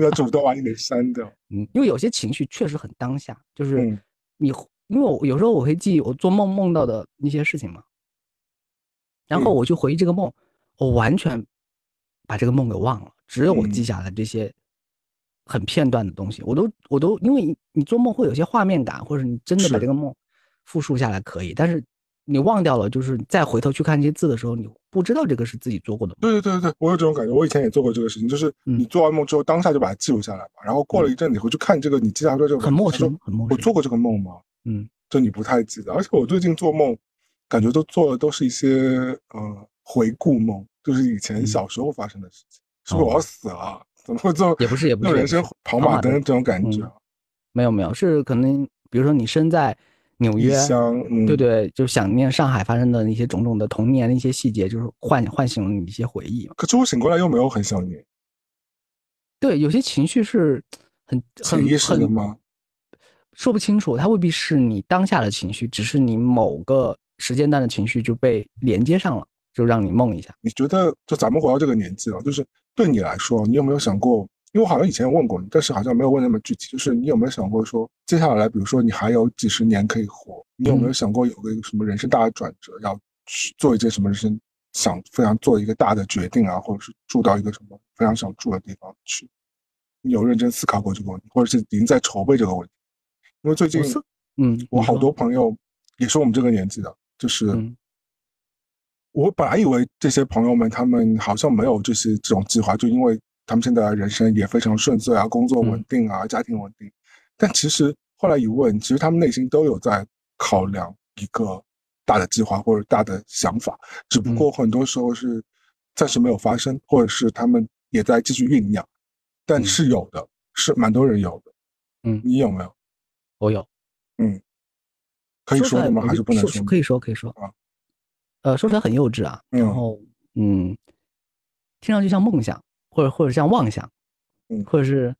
要主动把你给删掉。嗯，因为有些情绪确实很当下，就是你。因为我有时候我会记我做梦梦到的一些事情嘛，然后我就回忆这个梦，我完全把这个梦给忘了，只有我记下来这些很片段的东西，我都我都因为你做梦会有些画面感，或者你真的把这个梦复述下来可以，但是你忘掉了，就是再回头去看这些字的时候，你不知道这个是自己做过的。对对对对对，我有这种感觉，我以前也做过这个事情，就是你做完梦之后当下就把它记录下来嘛，然后过了一阵你回去看这个你记下来这个很陌生，很陌生。我做过这个梦吗？嗯，就你不太记得，而且我最近做梦，感觉都做的都是一些呃回顾梦，就是以前小时候发生的事情。是不是我要死了？怎么会做？也不是，也不是人生跑马灯这种感觉。没有没有，是可能比如说你身在纽约，对对，就想念上海发生的那些种种的童年的一些细节，就是唤唤醒了你一些回忆。可是我醒过来又没有很想念。对，有些情绪是很很意识的吗？说不清楚，它未必是你当下的情绪，只是你某个时间段的情绪就被连接上了，就让你梦一下。你觉得，就咱们活到这个年纪了，就是对你来说，你有没有想过？因为我好像以前有问过你，但是好像没有问那么具体。就是你有没有想过说，接下来，比如说你还有几十年可以活，你有没有想过有个什么人生大的转折，要去做一件什么人生想非常做一个大的决定啊，或者是住到一个什么非常想住的地方去？你有认真思考过这个问题，或者是已经在筹备这个问题？因为最近，嗯，我好多朋友也是我们这个年纪的，就是我本来以为这些朋友们他们好像没有这些这种计划，就因为他们现在人生也非常顺遂啊，工作稳定啊，家庭稳定。但其实后来一问，其实他们内心都有在考量一个大的计划或者大的想法，只不过很多时候是暂时没有发生，或者是他们也在继续酝酿。但是有的，是蛮多人有的。嗯，你有没有？我有，嗯，可以说的吗？还是不能说？可以说，可以说啊。呃，说出来很幼稚啊。然后嗯，听上去像梦想，或者或者像妄想，嗯，或者是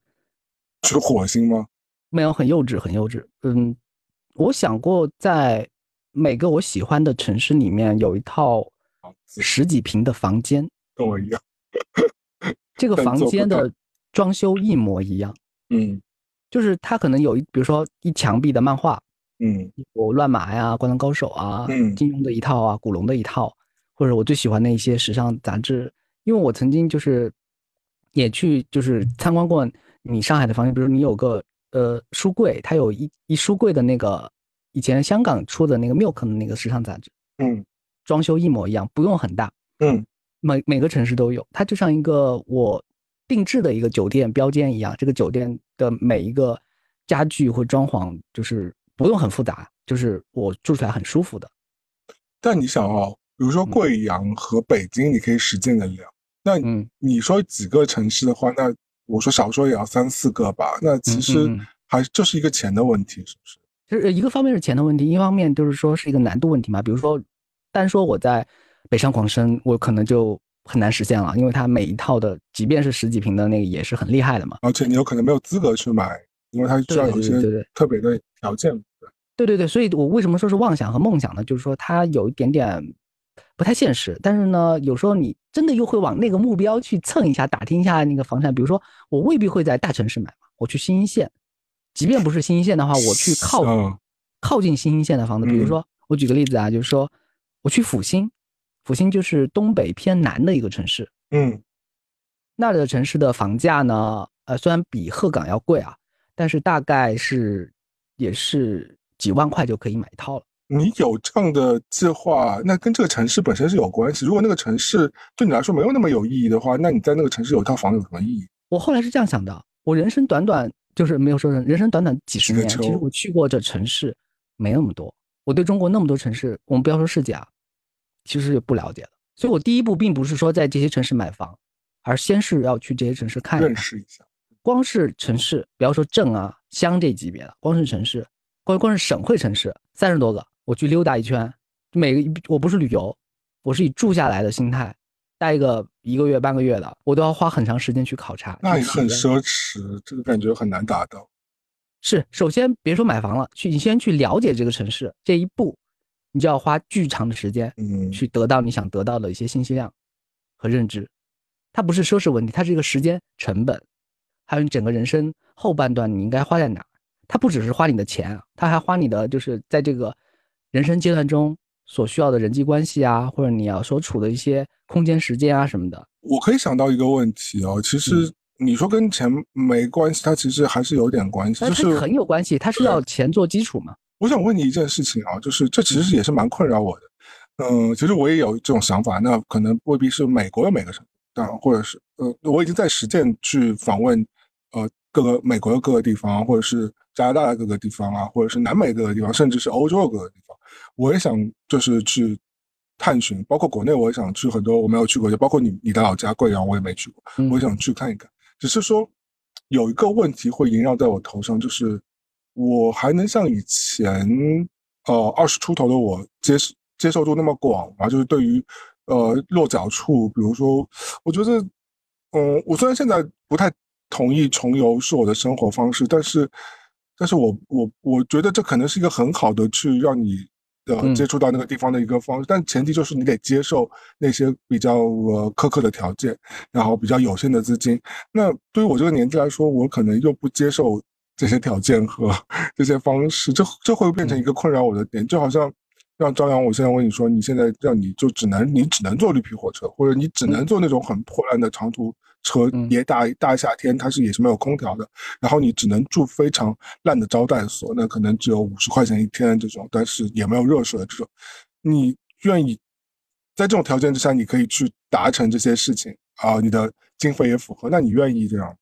是火星吗？没有，很幼稚，很幼稚。嗯，我想过在每个我喜欢的城市里面有一套十几平的房间，跟我一样。这个房间的装修一模一样。嗯，就是他可能有一，比如说一墙壁的漫画，嗯，有乱麻呀、灌篮高手啊，嗯，金庸的一套啊，古龙的一套，或者我最喜欢的一些时尚杂志。因为我曾经就是也去就是参观过你上海的房间，比如你有个呃书柜，它有一一书柜的那个以前香港出的那个 Milk 的那个时尚杂志，嗯，装修一模一样，不用很大，嗯，每每个城市都有，它就像一个我定制的一个酒店标间一样，这个酒店的每一个家具或装潢就是不用很复杂，就是我住起来很舒服的。但你想哦，比如说贵阳和北京，你可以实践得了。那你说几个城市的话，那我说少说也要三四个吧。那其实还就是一个钱的问题，是不是？就是一个方面是钱的问题，一方面就是说是一个难度问题嘛。比如说，单说我在北上广深，我可能就很难实现了，因为它每一套的，即便是十几平的那个，也是很厉害的嘛。而且你有可能没有资格去买，因为它需要有一些特别的条件。对对对，所以我为什么说是妄想和梦想呢？就是说它有一点点。不太现实，但是呢，有时候你真的又会往那个目标去蹭一下，打听一下那个房产。比如说，我未必会在大城市买嘛，我去新一线，即便不是新一线的话，我去靠靠近新一线的房子。比如说，我举个例子啊，就是说我去阜新，阜新就是东北偏南的一个城市，嗯，那里的城市的房价呢，呃，虽然比鹤岗要贵啊，但是大概是也是几万块就可以买一套了。你有这样的计划，那跟这个城市本身是有关系。如果那个城市对你来说没有那么有意义的话，那你在那个城市有一套房有什么意义？我后来是这样想的：我人生短短就是没有说人，人生短短几十年，其实我去过这城市没那么多。我对中国那么多城市，我们不要说世界啊，其实也不了解的。所以我第一步并不是说在这些城市买房，而先是要去这些城市看认识一下。光是城市，不要说镇啊、乡这级别的，光是城市，光光是省会城市三十多个。我去溜达一圈，每个我不是旅游，我是以住下来的心态，待一个一个月半个月的，我都要花很长时间去考察。那也很奢侈，这个感觉很难达到。是，首先别说买房了，去你先去了解这个城市这一步，你就要花巨长的时间，嗯，去得到你想得到的一些信息量和认知。它不是奢侈问题，它是一个时间成本，还有你整个人生后半段你应该花在哪。它不只是花你的钱啊，它还花你的就是在这个。人生阶段中所需要的人际关系啊，或者你要所处的一些空间、时间啊什么的，我可以想到一个问题哦。其实你说跟钱没关系，它其实还是有点关系，就是很有关系。它是要钱做基础嘛？我想问你一件事情啊，就是这其实也是蛮困扰我的。嗯，其实我也有这种想法，那可能未必是美国的每个省，但或者是呃，我已经在实践去访问呃各个美国的各个地方，或者是加拿大的各个地方啊，或者是南美各个地方，甚至是欧洲的各个地方。我也想就是去探寻，包括国内我也想去很多我没有去过，就包括你你的老家贵阳我也没去过，我也想去看一看。只是说有一个问题会萦绕在我头上，就是我还能像以前呃二十出头的我接受接受度那么广吗？就是对于呃落脚处，比如说我觉得嗯，我虽然现在不太同意重游是我的生活方式，但是。但是我我我觉得这可能是一个很好的去让你呃接触到那个地方的一个方式，但前提就是你得接受那些比较呃苛刻的条件，然后比较有限的资金。那对于我这个年纪来说，我可能又不接受这些条件和 这些方式，这这会变成一个困扰我的点。就好像让朝阳，我现在问你说，你现在让你就只能你只能坐绿皮火车，或者你只能坐那种很破烂的长途。车也大大夏天，它是也是没有空调的，然后你只能住非常烂的招待所，那可能只有五十块钱一天这种，但是也没有热水这种。你愿意在这种条件之下，你可以去达成这些事情啊？你的经费也符合，那你愿意这样？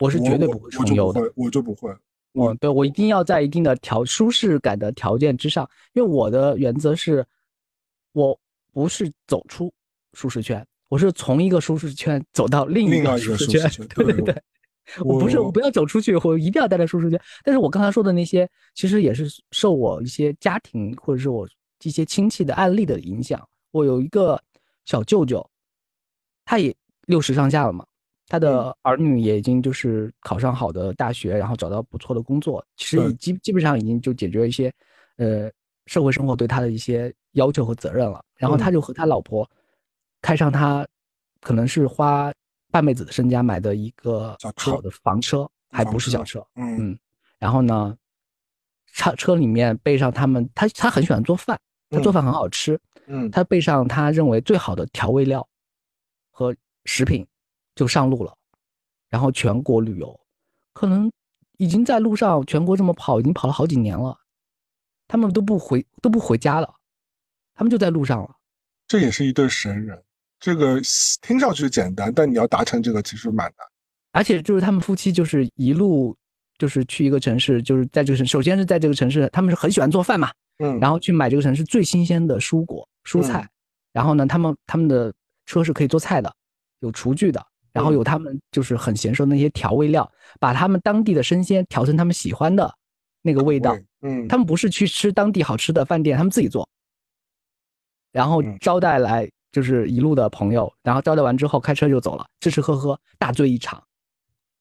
我是绝对不会重游的，我就不会。我对我一定要在一定的条舒适感的条件之上，因为我的原则是，我不是走出舒适圈。我是从一个舒适圈走到另一个舒适圈，对对对，我不是我不要走出去，我一定要待在舒适圈。但是我刚才说的那些，其实也是受我一些家庭或者是我一些亲戚的案例的影响。我有一个小舅舅，他也六十上下了嘛，他的儿女也已经就是考上好的大学，然后找到不错的工作，其实基基本上已经就解决了一些，呃，社会生活对他的一些要求和责任了。然后他就和他老婆开上他可能是花半辈子的身家买的一个好的房车，还不是小车，嗯，然后呢，车车里面备上他们，他他很喜欢做饭，他做饭很好吃。嗯，他备上他认为最好的调味料和食品，就上路了，然后全国旅游，可能已经在路上全国这么跑，已经跑了好几年了，他们都不回都不回家了，他们就在路上了。这也是一对神人，这个听上去简单，但你要达成这个其实蛮难。而且就是他们夫妻就是一路就是去一个城市，就是在这个城，首先是在这个城市，他们是很喜欢做饭嘛。嗯，然后去买这个城市最新鲜的蔬果、蔬菜，然后呢，他们他们的车是可以做菜的，有厨具的，然后有他们就是很娴熟的那些调味料，把他们当地的生鲜调成他们喜欢的那个味道。嗯，他们不是去吃当地好吃的饭店，他们自己做，然后招待来就是一路的朋友，然后招待完之后开车就走了，吃吃喝喝，大醉一场。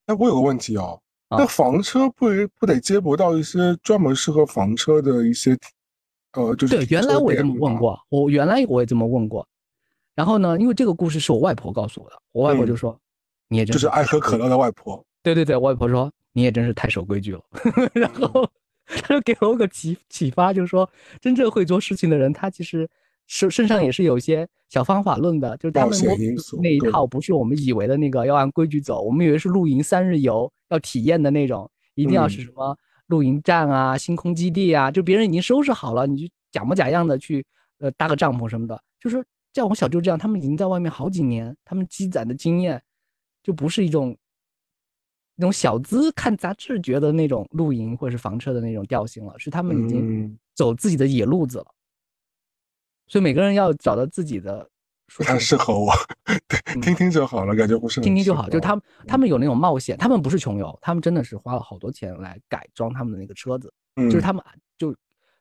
哎，我有个问题哦，那房车不不得接驳到一些专门适合房车的一些？呃，就是对，原来我也这么问过，我原来我也这么问过，然后呢，因为这个故事是我外婆告诉我的，我外婆就说，你也真就是爱喝可乐的外婆，对对对，我外婆说你也真是太守规矩了，然后他就给了我个启启发，就是说真正会做事情的人，他其实身身上也是有一些小方法论的，就是他们那一套不是我们以为的那个要按规矩走，我们以为是露营三日游要体验的那种，一定要是什么。露营站啊，星空基地啊，就别人已经收拾好了，你就假模假样的去，呃，搭个帐篷什么的。就是像我小舅这样，他们已经在外面好几年，他们积攒的经验，就不是一种那种小资看杂志觉得那种露营或者是房车的那种调性了，是他们已经走自己的野路子了。所以每个人要找到自己的。不太适合我，对，听听就好了，感觉不是听听就好。就他们，他们有那种冒险，他们不是穷游，他们真的是花了好多钱来改装他们的那个车子，就是他们就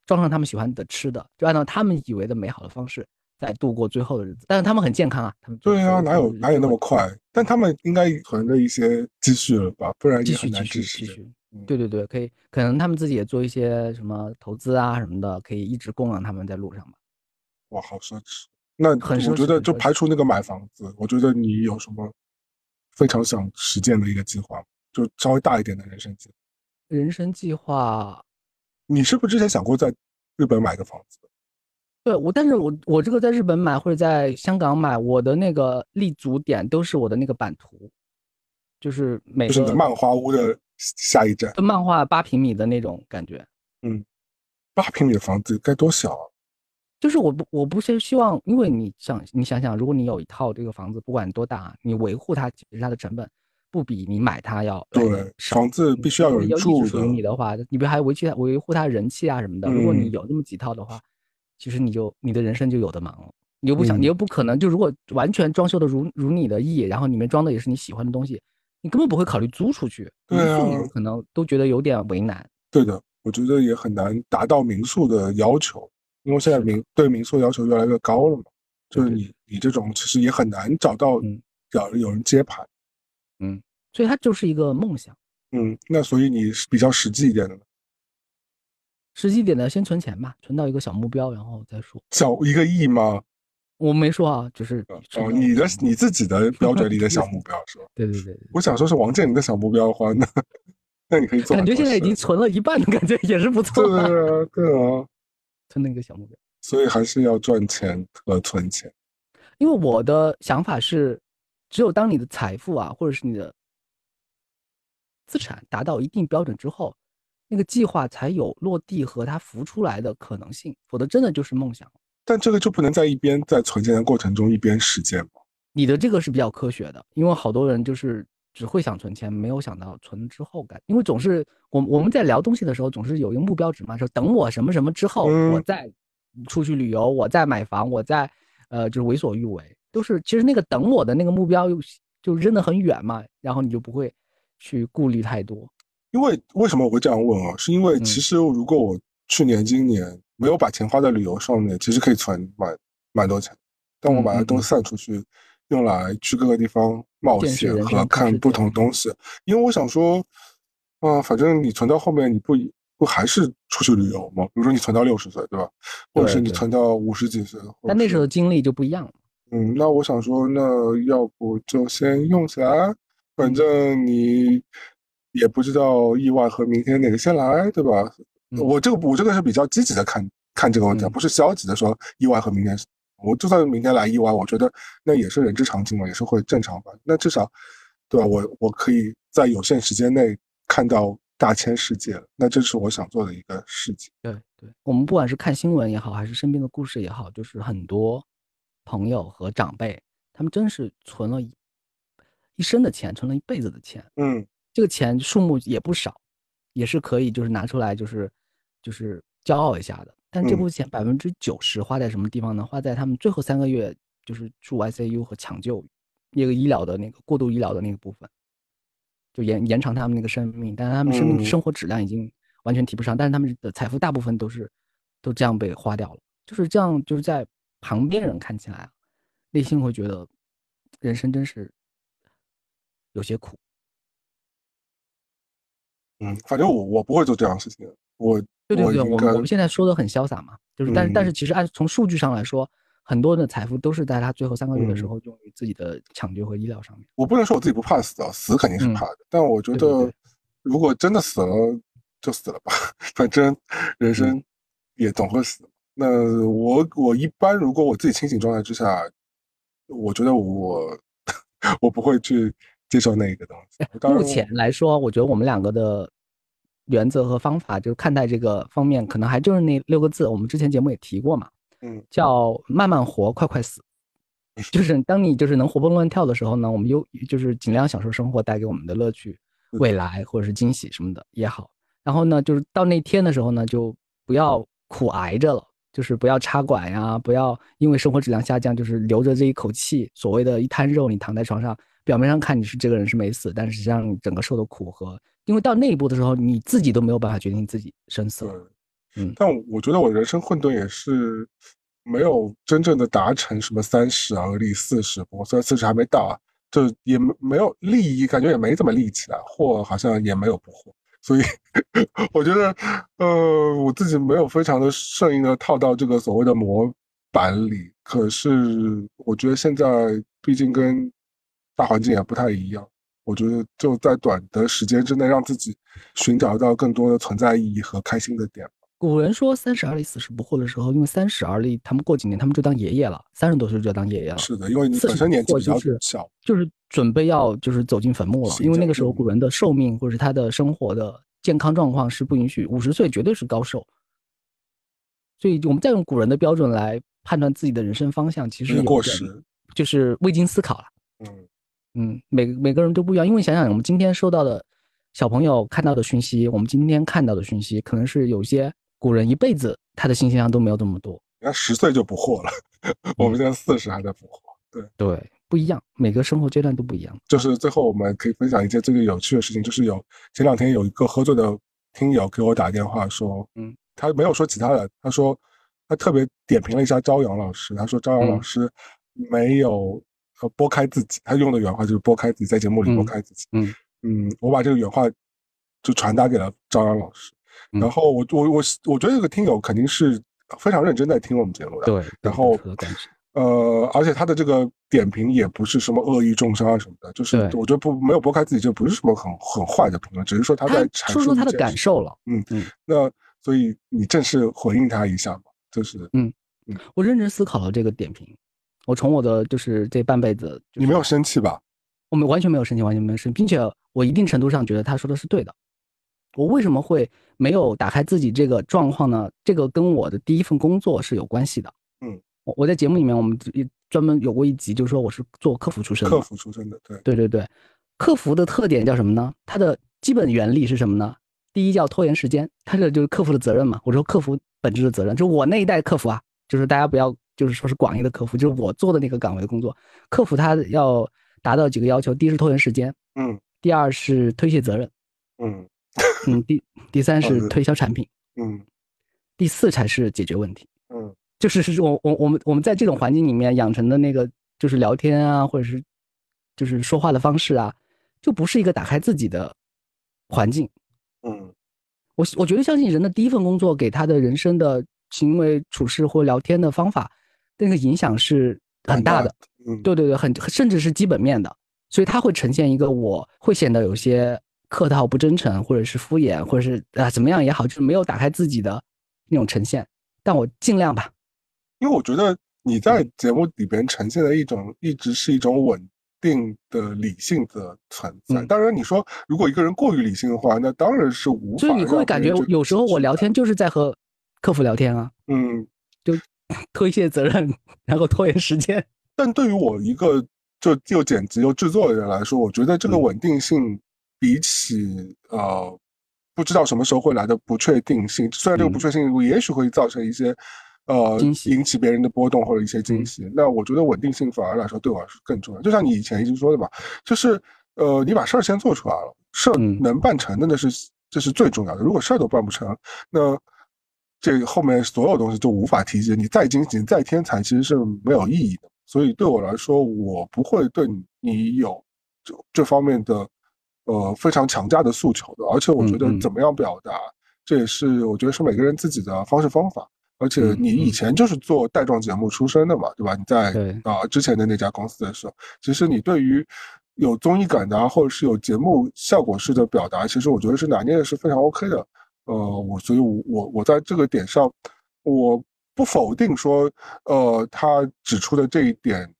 装上他们喜欢的吃的，就按照他们以为的美好的方式在度过最后的日子。但是他们很健康啊，他们对啊，哪有哪有那么快？但他们应该存着一些积蓄了吧？不然继续继续继续。对对对，可以，可能他们自己也做一些什么投资啊什么的，可以一直供养他们在路上吧。哇，好奢侈。那我觉得就排除那个买房子，我觉得你有什么非常想实践的一个计划，就稍微大一点的人生计。人生计划，你是不是之前想过在日本买个房子？对我，但是我我这个在日本买或者在香港买，我的那个立足点都是我的那个版图，就是每个漫画屋的下一站，漫画八平米的那种感觉。嗯，八平米的房子该多小啊！就是我不我不是希望，因为你想你想想，如果你有一套这个房子，不管多大，你维护它其实它的成本不比你买它要对。房子必须要有人住的。属于你的话，你不还维系维护它人气啊什么的？如果你有那么几套的话，其实你就你的人生就有的忙了。你又不想，你又不可能就如果完全装修的如如你的意，然后里面装的也是你喜欢的东西，你根本不会考虑租出去。对啊，可能都觉得有点为难。对的，我觉得也很难达到民宿的要求。因为现在民对民宿要求越来越高了嘛，就是你你这种其实也很难找到有有人接盘，嗯，所以它就是一个梦想，嗯，那所以你是比较实际一点的，实际点的先存钱吧，存到一个小目标，然后再说。小一个亿吗？我没说啊，就是哦，你的你自己的标准里的小目标是吧？对对对，我想说是王健林的小目标的话，那 那你可以做。感觉现在已经存了一半的感觉也是不错的，对啊，对啊。存那个小目标，所以还是要赚钱和存钱。因为我的想法是，只有当你的财富啊，或者是你的资产达到一定标准之后，那个计划才有落地和它浮出来的可能性，否则真的就是梦想。但这个就不能在一边在存钱的过程中一边实践吗？你的这个是比较科学的，因为好多人就是。只会想存钱，没有想到存之后干。因为总是我我们在聊东西的时候，总是有一个目标值嘛，说等我什么什么之后，我再出去旅游，我再买房，我再呃就是为所欲为，都是其实那个等我的那个目标又就扔得很远嘛，然后你就不会去顾虑太多。因为为什么我会这样问啊？是因为其实如果我去年今年没有把钱花在旅游上面，其实可以存蛮蛮多钱。但我把它都散出去，用来去各个地方冒险和看不同东西。因为我想说，啊，反正你存到后面，你不不还是出去旅游吗？比如说你存到六十岁，对吧？或者是你存到五十几岁，但那时候的经历就不一样了。嗯，那我想说，那要不就先用起来，反正你也不知道意外和明天哪个先来，对吧？我这个我这个是比较积极的看看这个问题，不是消极的说意外和明天。我就算明天来意外，我觉得那也是人之常情嘛，也是会正常吧。那至少，对吧？我我可以在有限时间内看到。大千世界，那这是我想做的一个事情。对对，我们不管是看新闻也好，还是身边的故事也好，就是很多朋友和长辈，他们真是存了一一生的钱，存了一辈子的钱。嗯，这个钱数目也不少，也是可以就是拿出来就是就是骄傲一下的。但这部分钱百分之九十花在什么地方呢？花在他们最后三个月就是住 ICU 和抢救那个医疗的那个过度医疗的那个部分。就延延长他们那个生命，但是他们生命生活质量已经完全提不上，但是他们的财富大部分都是都这样被花掉了，就是这样，就是在旁边人看起来，内心会觉得人生真是有些苦。嗯，反正我我不会做这样的事情，我对对对，我们我们现在说的很潇洒嘛，就是但是但是其实按从数据上来说。很多的财富都是在他最后三个月的时候用于自己的抢救和医疗上面。我不能说我自己不怕死啊，死肯定是怕的。但我觉得，如果真的死了，就死了吧，反正人生也总会死。那我我一般如果我自己清醒状态之下，我觉得我 我不会去接受那个东西。目前来说，我觉得我们两个的原则和方法，就是看待这个方面，可能还就是那六个字。我们之前节目也提过嘛。嗯，叫慢慢活，快快死，就是当你就是能活蹦乱跳的时候呢，我们又就是尽量享受生活带给我们的乐趣、未来或者是惊喜什么的也好。然后呢，就是到那天的时候呢，就不要苦挨着了，就是不要插管呀，不要因为生活质量下降，就是留着这一口气，所谓的一滩肉，你躺在床上，表面上看你是这个人是没死，但实际上整个受的苦和，因为到那一步的时候，你自己都没有办法决定自己生死。嗯，但我觉得我人生混沌也是没有真正的达成什么三十而立四十，我虽然四十还没到啊，就也没没有立意，感觉也没怎么立起来，或好像也没有不惑，所以 我觉得，呃，我自己没有非常的顺应的套到这个所谓的模板里。可是我觉得现在毕竟跟大环境也不太一样，我觉得就在短的时间之内，让自己寻找到更多的存在意义和开心的点。古人说“三十而立，四十不惑”的时候，因为三十而立，他们过几年他们就当爷爷了，三十多岁就要当爷爷了。是的，因为你本身年纪比较小，就是准备要就是走进坟墓了。因为那个时候古人的寿命或者是他的生活的健康状况是不允许，五十岁绝对是高寿。所以我们再用古人的标准来判断自己的人生方向，其实过时，就是未经思考了。嗯嗯，每每个人都不一样，因为想想我们今天收到的小朋友看到的讯息，我们今天看到的讯息，可能是有些。古人一辈子他的信息量都没有这么多，你看十岁就不惑了，我们现在四十还在不惑，对。对，不一样，每个生活阶段都不一样。就是最后我们可以分享一件这个有趣的事情，就是有前两天有一个喝醉的听友给我打电话说，嗯，他没有说其他的，他说他特别点评了一下朝阳老师，他说朝阳老师没有呃拨开自己，他用的原话就是拨开自己在节目里拨开自己，嗯嗯，我把这个原话就传达给了张扬老师。然后我我我我觉得这个听友肯定是非常认真在听我们节目的，对。然后呃，而且他的这个点评也不是什么恶意重伤啊什么的，就是我觉得不没有拨开自己就不是什么很很坏的评论，只是说他在说说他的感受了。嗯嗯。那所以你正式回应他一下嘛？就是嗯嗯，我认真思考了这个点评，我从我的就是这半辈子，你没有生气吧？我们完全没有生气，完全没有生气，并且我一定程度上觉得他说的是对的。我为什么会没有打开自己这个状况呢？这个跟我的第一份工作是有关系的。嗯，我我在节目里面，我们专门有过一集，就是说我是做客服出身的。客服出身的，对对对对。客服的特点叫什么呢？它的基本原理是什么呢？第一叫拖延时间，它这就是客服的责任嘛。我说客服本质的责任，就我那一代客服啊，就是大家不要就是说是广义的客服，就是我做的那个岗位的工作。客服他要达到几个要求：第一是拖延时间，嗯；第二是推卸责任，嗯。嗯，第第三 是推销产品，嗯，第四才是解决问题，嗯，就是是我我我们我们在这种环境里面养成的那个就是聊天啊，或者是就是说话的方式啊，就不是一个打开自己的环境。嗯，我我觉得相信人的第一份工作给他的人生的行为处事或聊天的方法，那个影响是很大的。嗯，对对对，很甚至是基本面的，所以它会呈现一个我会显得有些客套、不真诚，或者是敷衍，或者是啊怎么样也好，就是没有打开自己的那种呈现。但我尽量吧。因为我觉得你在节目里边呈现的一种，一直是一种稳定的理性的存在。当然，你说如果一个人过于理性的话，那当然是无法。所以你会感觉有时候我聊天就是在和客服聊天啊，嗯，就 推卸责任，然后拖延时间。但对于我一个就又剪辑又制作的人来说，我觉得这个稳定性比起呃不知道什么时候会来的不确定性，虽然这个不确定性也许会造成一些。呃，引起别人的波动或者一些惊喜，那我觉得稳定性反而来说对我来说更重要。就像你以前一直说的吧，就是呃，你把事儿先做出来了，事儿能办成的那是这是最重要的。如果事儿都办不成，那这后面所有东西就无法提及。你再精进、再天才，其实是没有意义的。所以对我来说，我不会对你你有这这方面的呃非常强加的诉求的。而且我觉得怎么样表达，这也是我觉得是每个人自己的方式方法。而且你以前就是做带状节目出身的嘛，对吧？你在啊之前的那家公司的时候，其实你对于有综艺感的啊，或者是有节目效果式的表达，其实我觉得是拿捏的是非常 OK 的。呃，我所以，我我我在这个点上，我不否定说，呃，他指出的这一点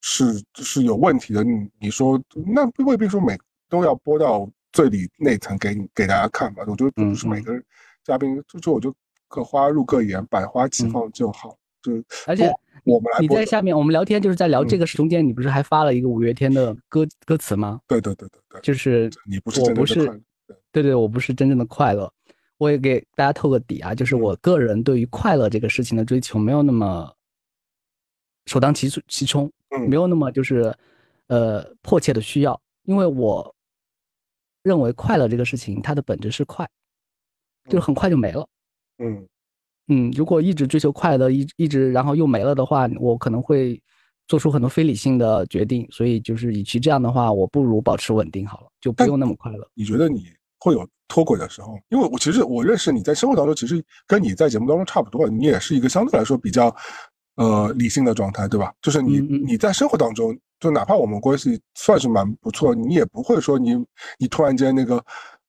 是是有问题的。你你说那未必说每都要播到最里那层给你给大家看吧？我觉得不是每个嘉宾，就就我就。各花入各眼，百花齐放就好。就而且我们来，你在下面，我们聊天就是在聊这个中间，你不是还发了一个五月天的歌歌词吗？对对对对对，就是你不是我不是对对，我不是真正的快乐。我也给大家透个底啊，就是我个人对于快乐这个事情的追求没有那么首当其冲，其冲没有那么就是呃迫切的需要，因为我认为快乐这个事情它的本质是快，就是很快就没了。嗯嗯，如果一直追求快乐，一一直然后又没了的话，我可能会做出很多非理性的决定。所以就是，与其这样的话，我不如保持稳定好了，就不用那么快乐。你觉得你会有脱轨的时候？因为我其实我认识你在生活当中，其实跟你在节目当中差不多，你也是一个相对来说比较呃理性的状态，对吧？就是你你在生活当中，就哪怕我们关系算是蛮不错，你也不会说你你突然间那个。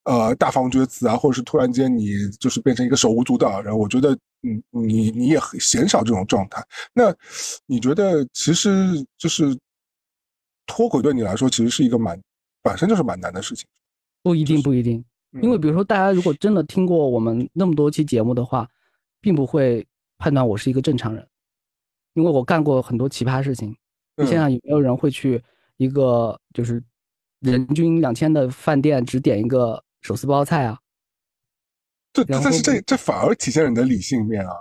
呃，大放厥词啊，或者是突然间你就是变成一个手舞足蹈然后，我觉得，嗯，你你也很鲜少这种状态。那你觉得，其实就是脱轨对你来说，其实是一个蛮本身就是蛮难的事情。不一定，不一定，因为比如说，大家如果真的听过我们那么多期节目的话，并不会判断我是一个正常人，因为我干过很多奇葩事情。你想想，有没有人会去一个就是人均两千的饭店，只点一个？手撕包菜啊，对，但是这这反而体现了你的理性面啊！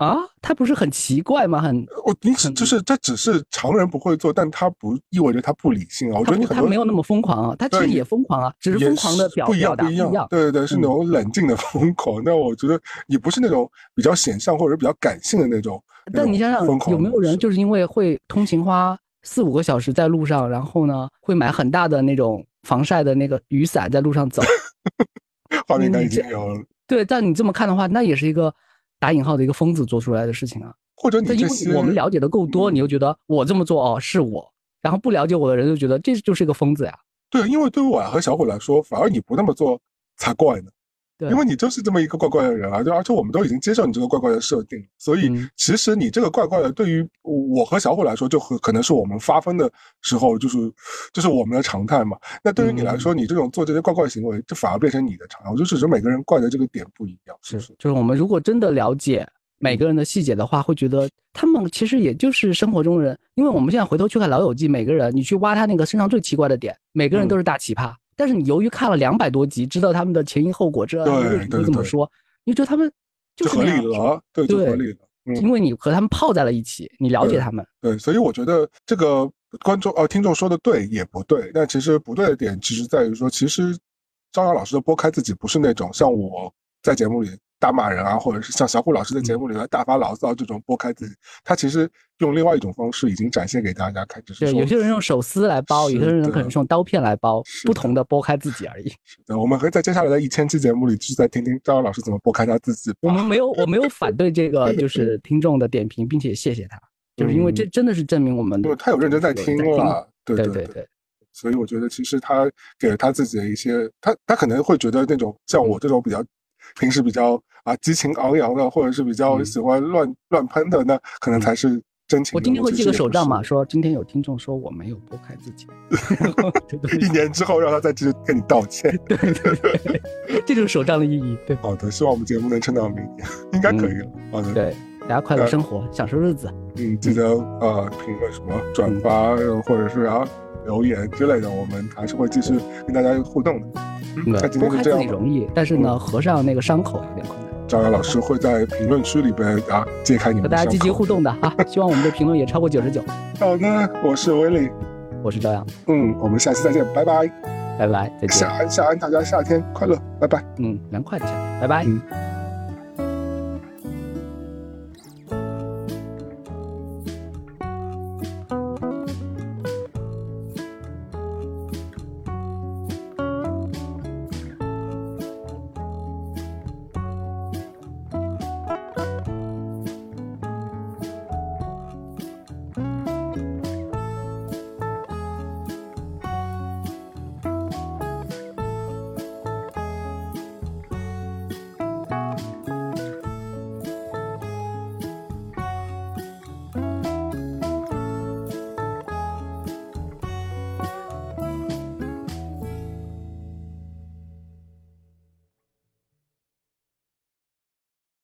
啊，他不是很奇怪吗？很，我你只就是这只是常人不会做，但他不意味着他不理性啊！我觉得你他没有那么疯狂啊，他其实也疯狂啊，只是疯狂的表不一样不一样。对对对，是那种冷静的疯狂。但我觉得你不是那种比较显象或者比较感性的那种。但你想想，有没有人就是因为会通勤花四五个小时在路上，然后呢会买很大的那种。防晒的那个雨伞在路上走，画面感已经有了。对，但你这么看的话，那也是一个打引号的一个疯子做出来的事情啊。或者你这些我们了解的够多，你又觉得我这么做哦是我，然后不了解我的人就觉得这就是一个疯子呀。对，因为对于我和小虎来说，反而你不那么做才怪呢。因为你就是这么一个怪怪的人啊，就而且我们都已经接受你这个怪怪的设定，所以其实你这个怪怪的，对于我和小虎来说，就可能是我们发疯的时候，就是就是我们的常态嘛。那对于你来说，你这种做这些怪怪行为，就反而变成你的常态。我就只是每个人怪的这个点不一样，是是？就是我们如果真的了解每个人的细节的话，会觉得他们其实也就是生活中人。因为我们现在回头去看《老友记》，每个人你去挖他那个身上最奇怪的点，每个人都是大奇葩。但是你由于看了两百多集，知道他们的前因后果，知道他们为什么会这么说，你觉得他们就是合理了，对，就合理了。因为你和他们泡在了一起，你了解他们。对，所以我觉得这个观众呃听众说的对也不对，但其实不对的点其实在于说，其实张扬老师的拨开自己不是那种像我在节目里大骂人啊，或者是像小虎老师的节目里来大发牢骚这种拨开自己，他其实用另外一种方式已经展现给大家看，就是对，有些人用手撕来包，有些人可能是用刀片来包，不同的拨开自己而已。是的，我们会在接下来的一千期节目里，就是再听听张老师怎么拨开他自己。我们没有，我没有反对这个，就是听众的点评，并且谢谢他，就是因为这真的是证明我们，对，他有认真在听了，对对对对。所以我觉得，其实他给了他自己的一些，他他可能会觉得那种像我这种比较平时比较啊激情昂扬的，或者是比较喜欢乱乱喷的，那可能才是真情。我今天会记个手账嘛，说今天有听众说我没有拨开自己，一年之后让他再继续跟你道歉。对对对，这就是手账的意义。对，好的，希望我们节目能撑到明年，应该可以了。好的，对，大家快乐生活，享受日子。嗯，记得呃评论什么转发或者是啊。留言之类的，我们还是会继续跟大家互动的。那今天就这样。容易，但是呢，合上那个伤口有点困难。张扬老师会在评论区里边啊揭开你们。和大家积极互动的啊，希望我们的评论也超过九十九。好的，我是威利，我是朝阳。嗯，我们下期再见，拜拜，拜拜，再见。夏安，夏安，大家夏天快乐，拜拜。嗯，凉快的夏天，拜拜。嗯。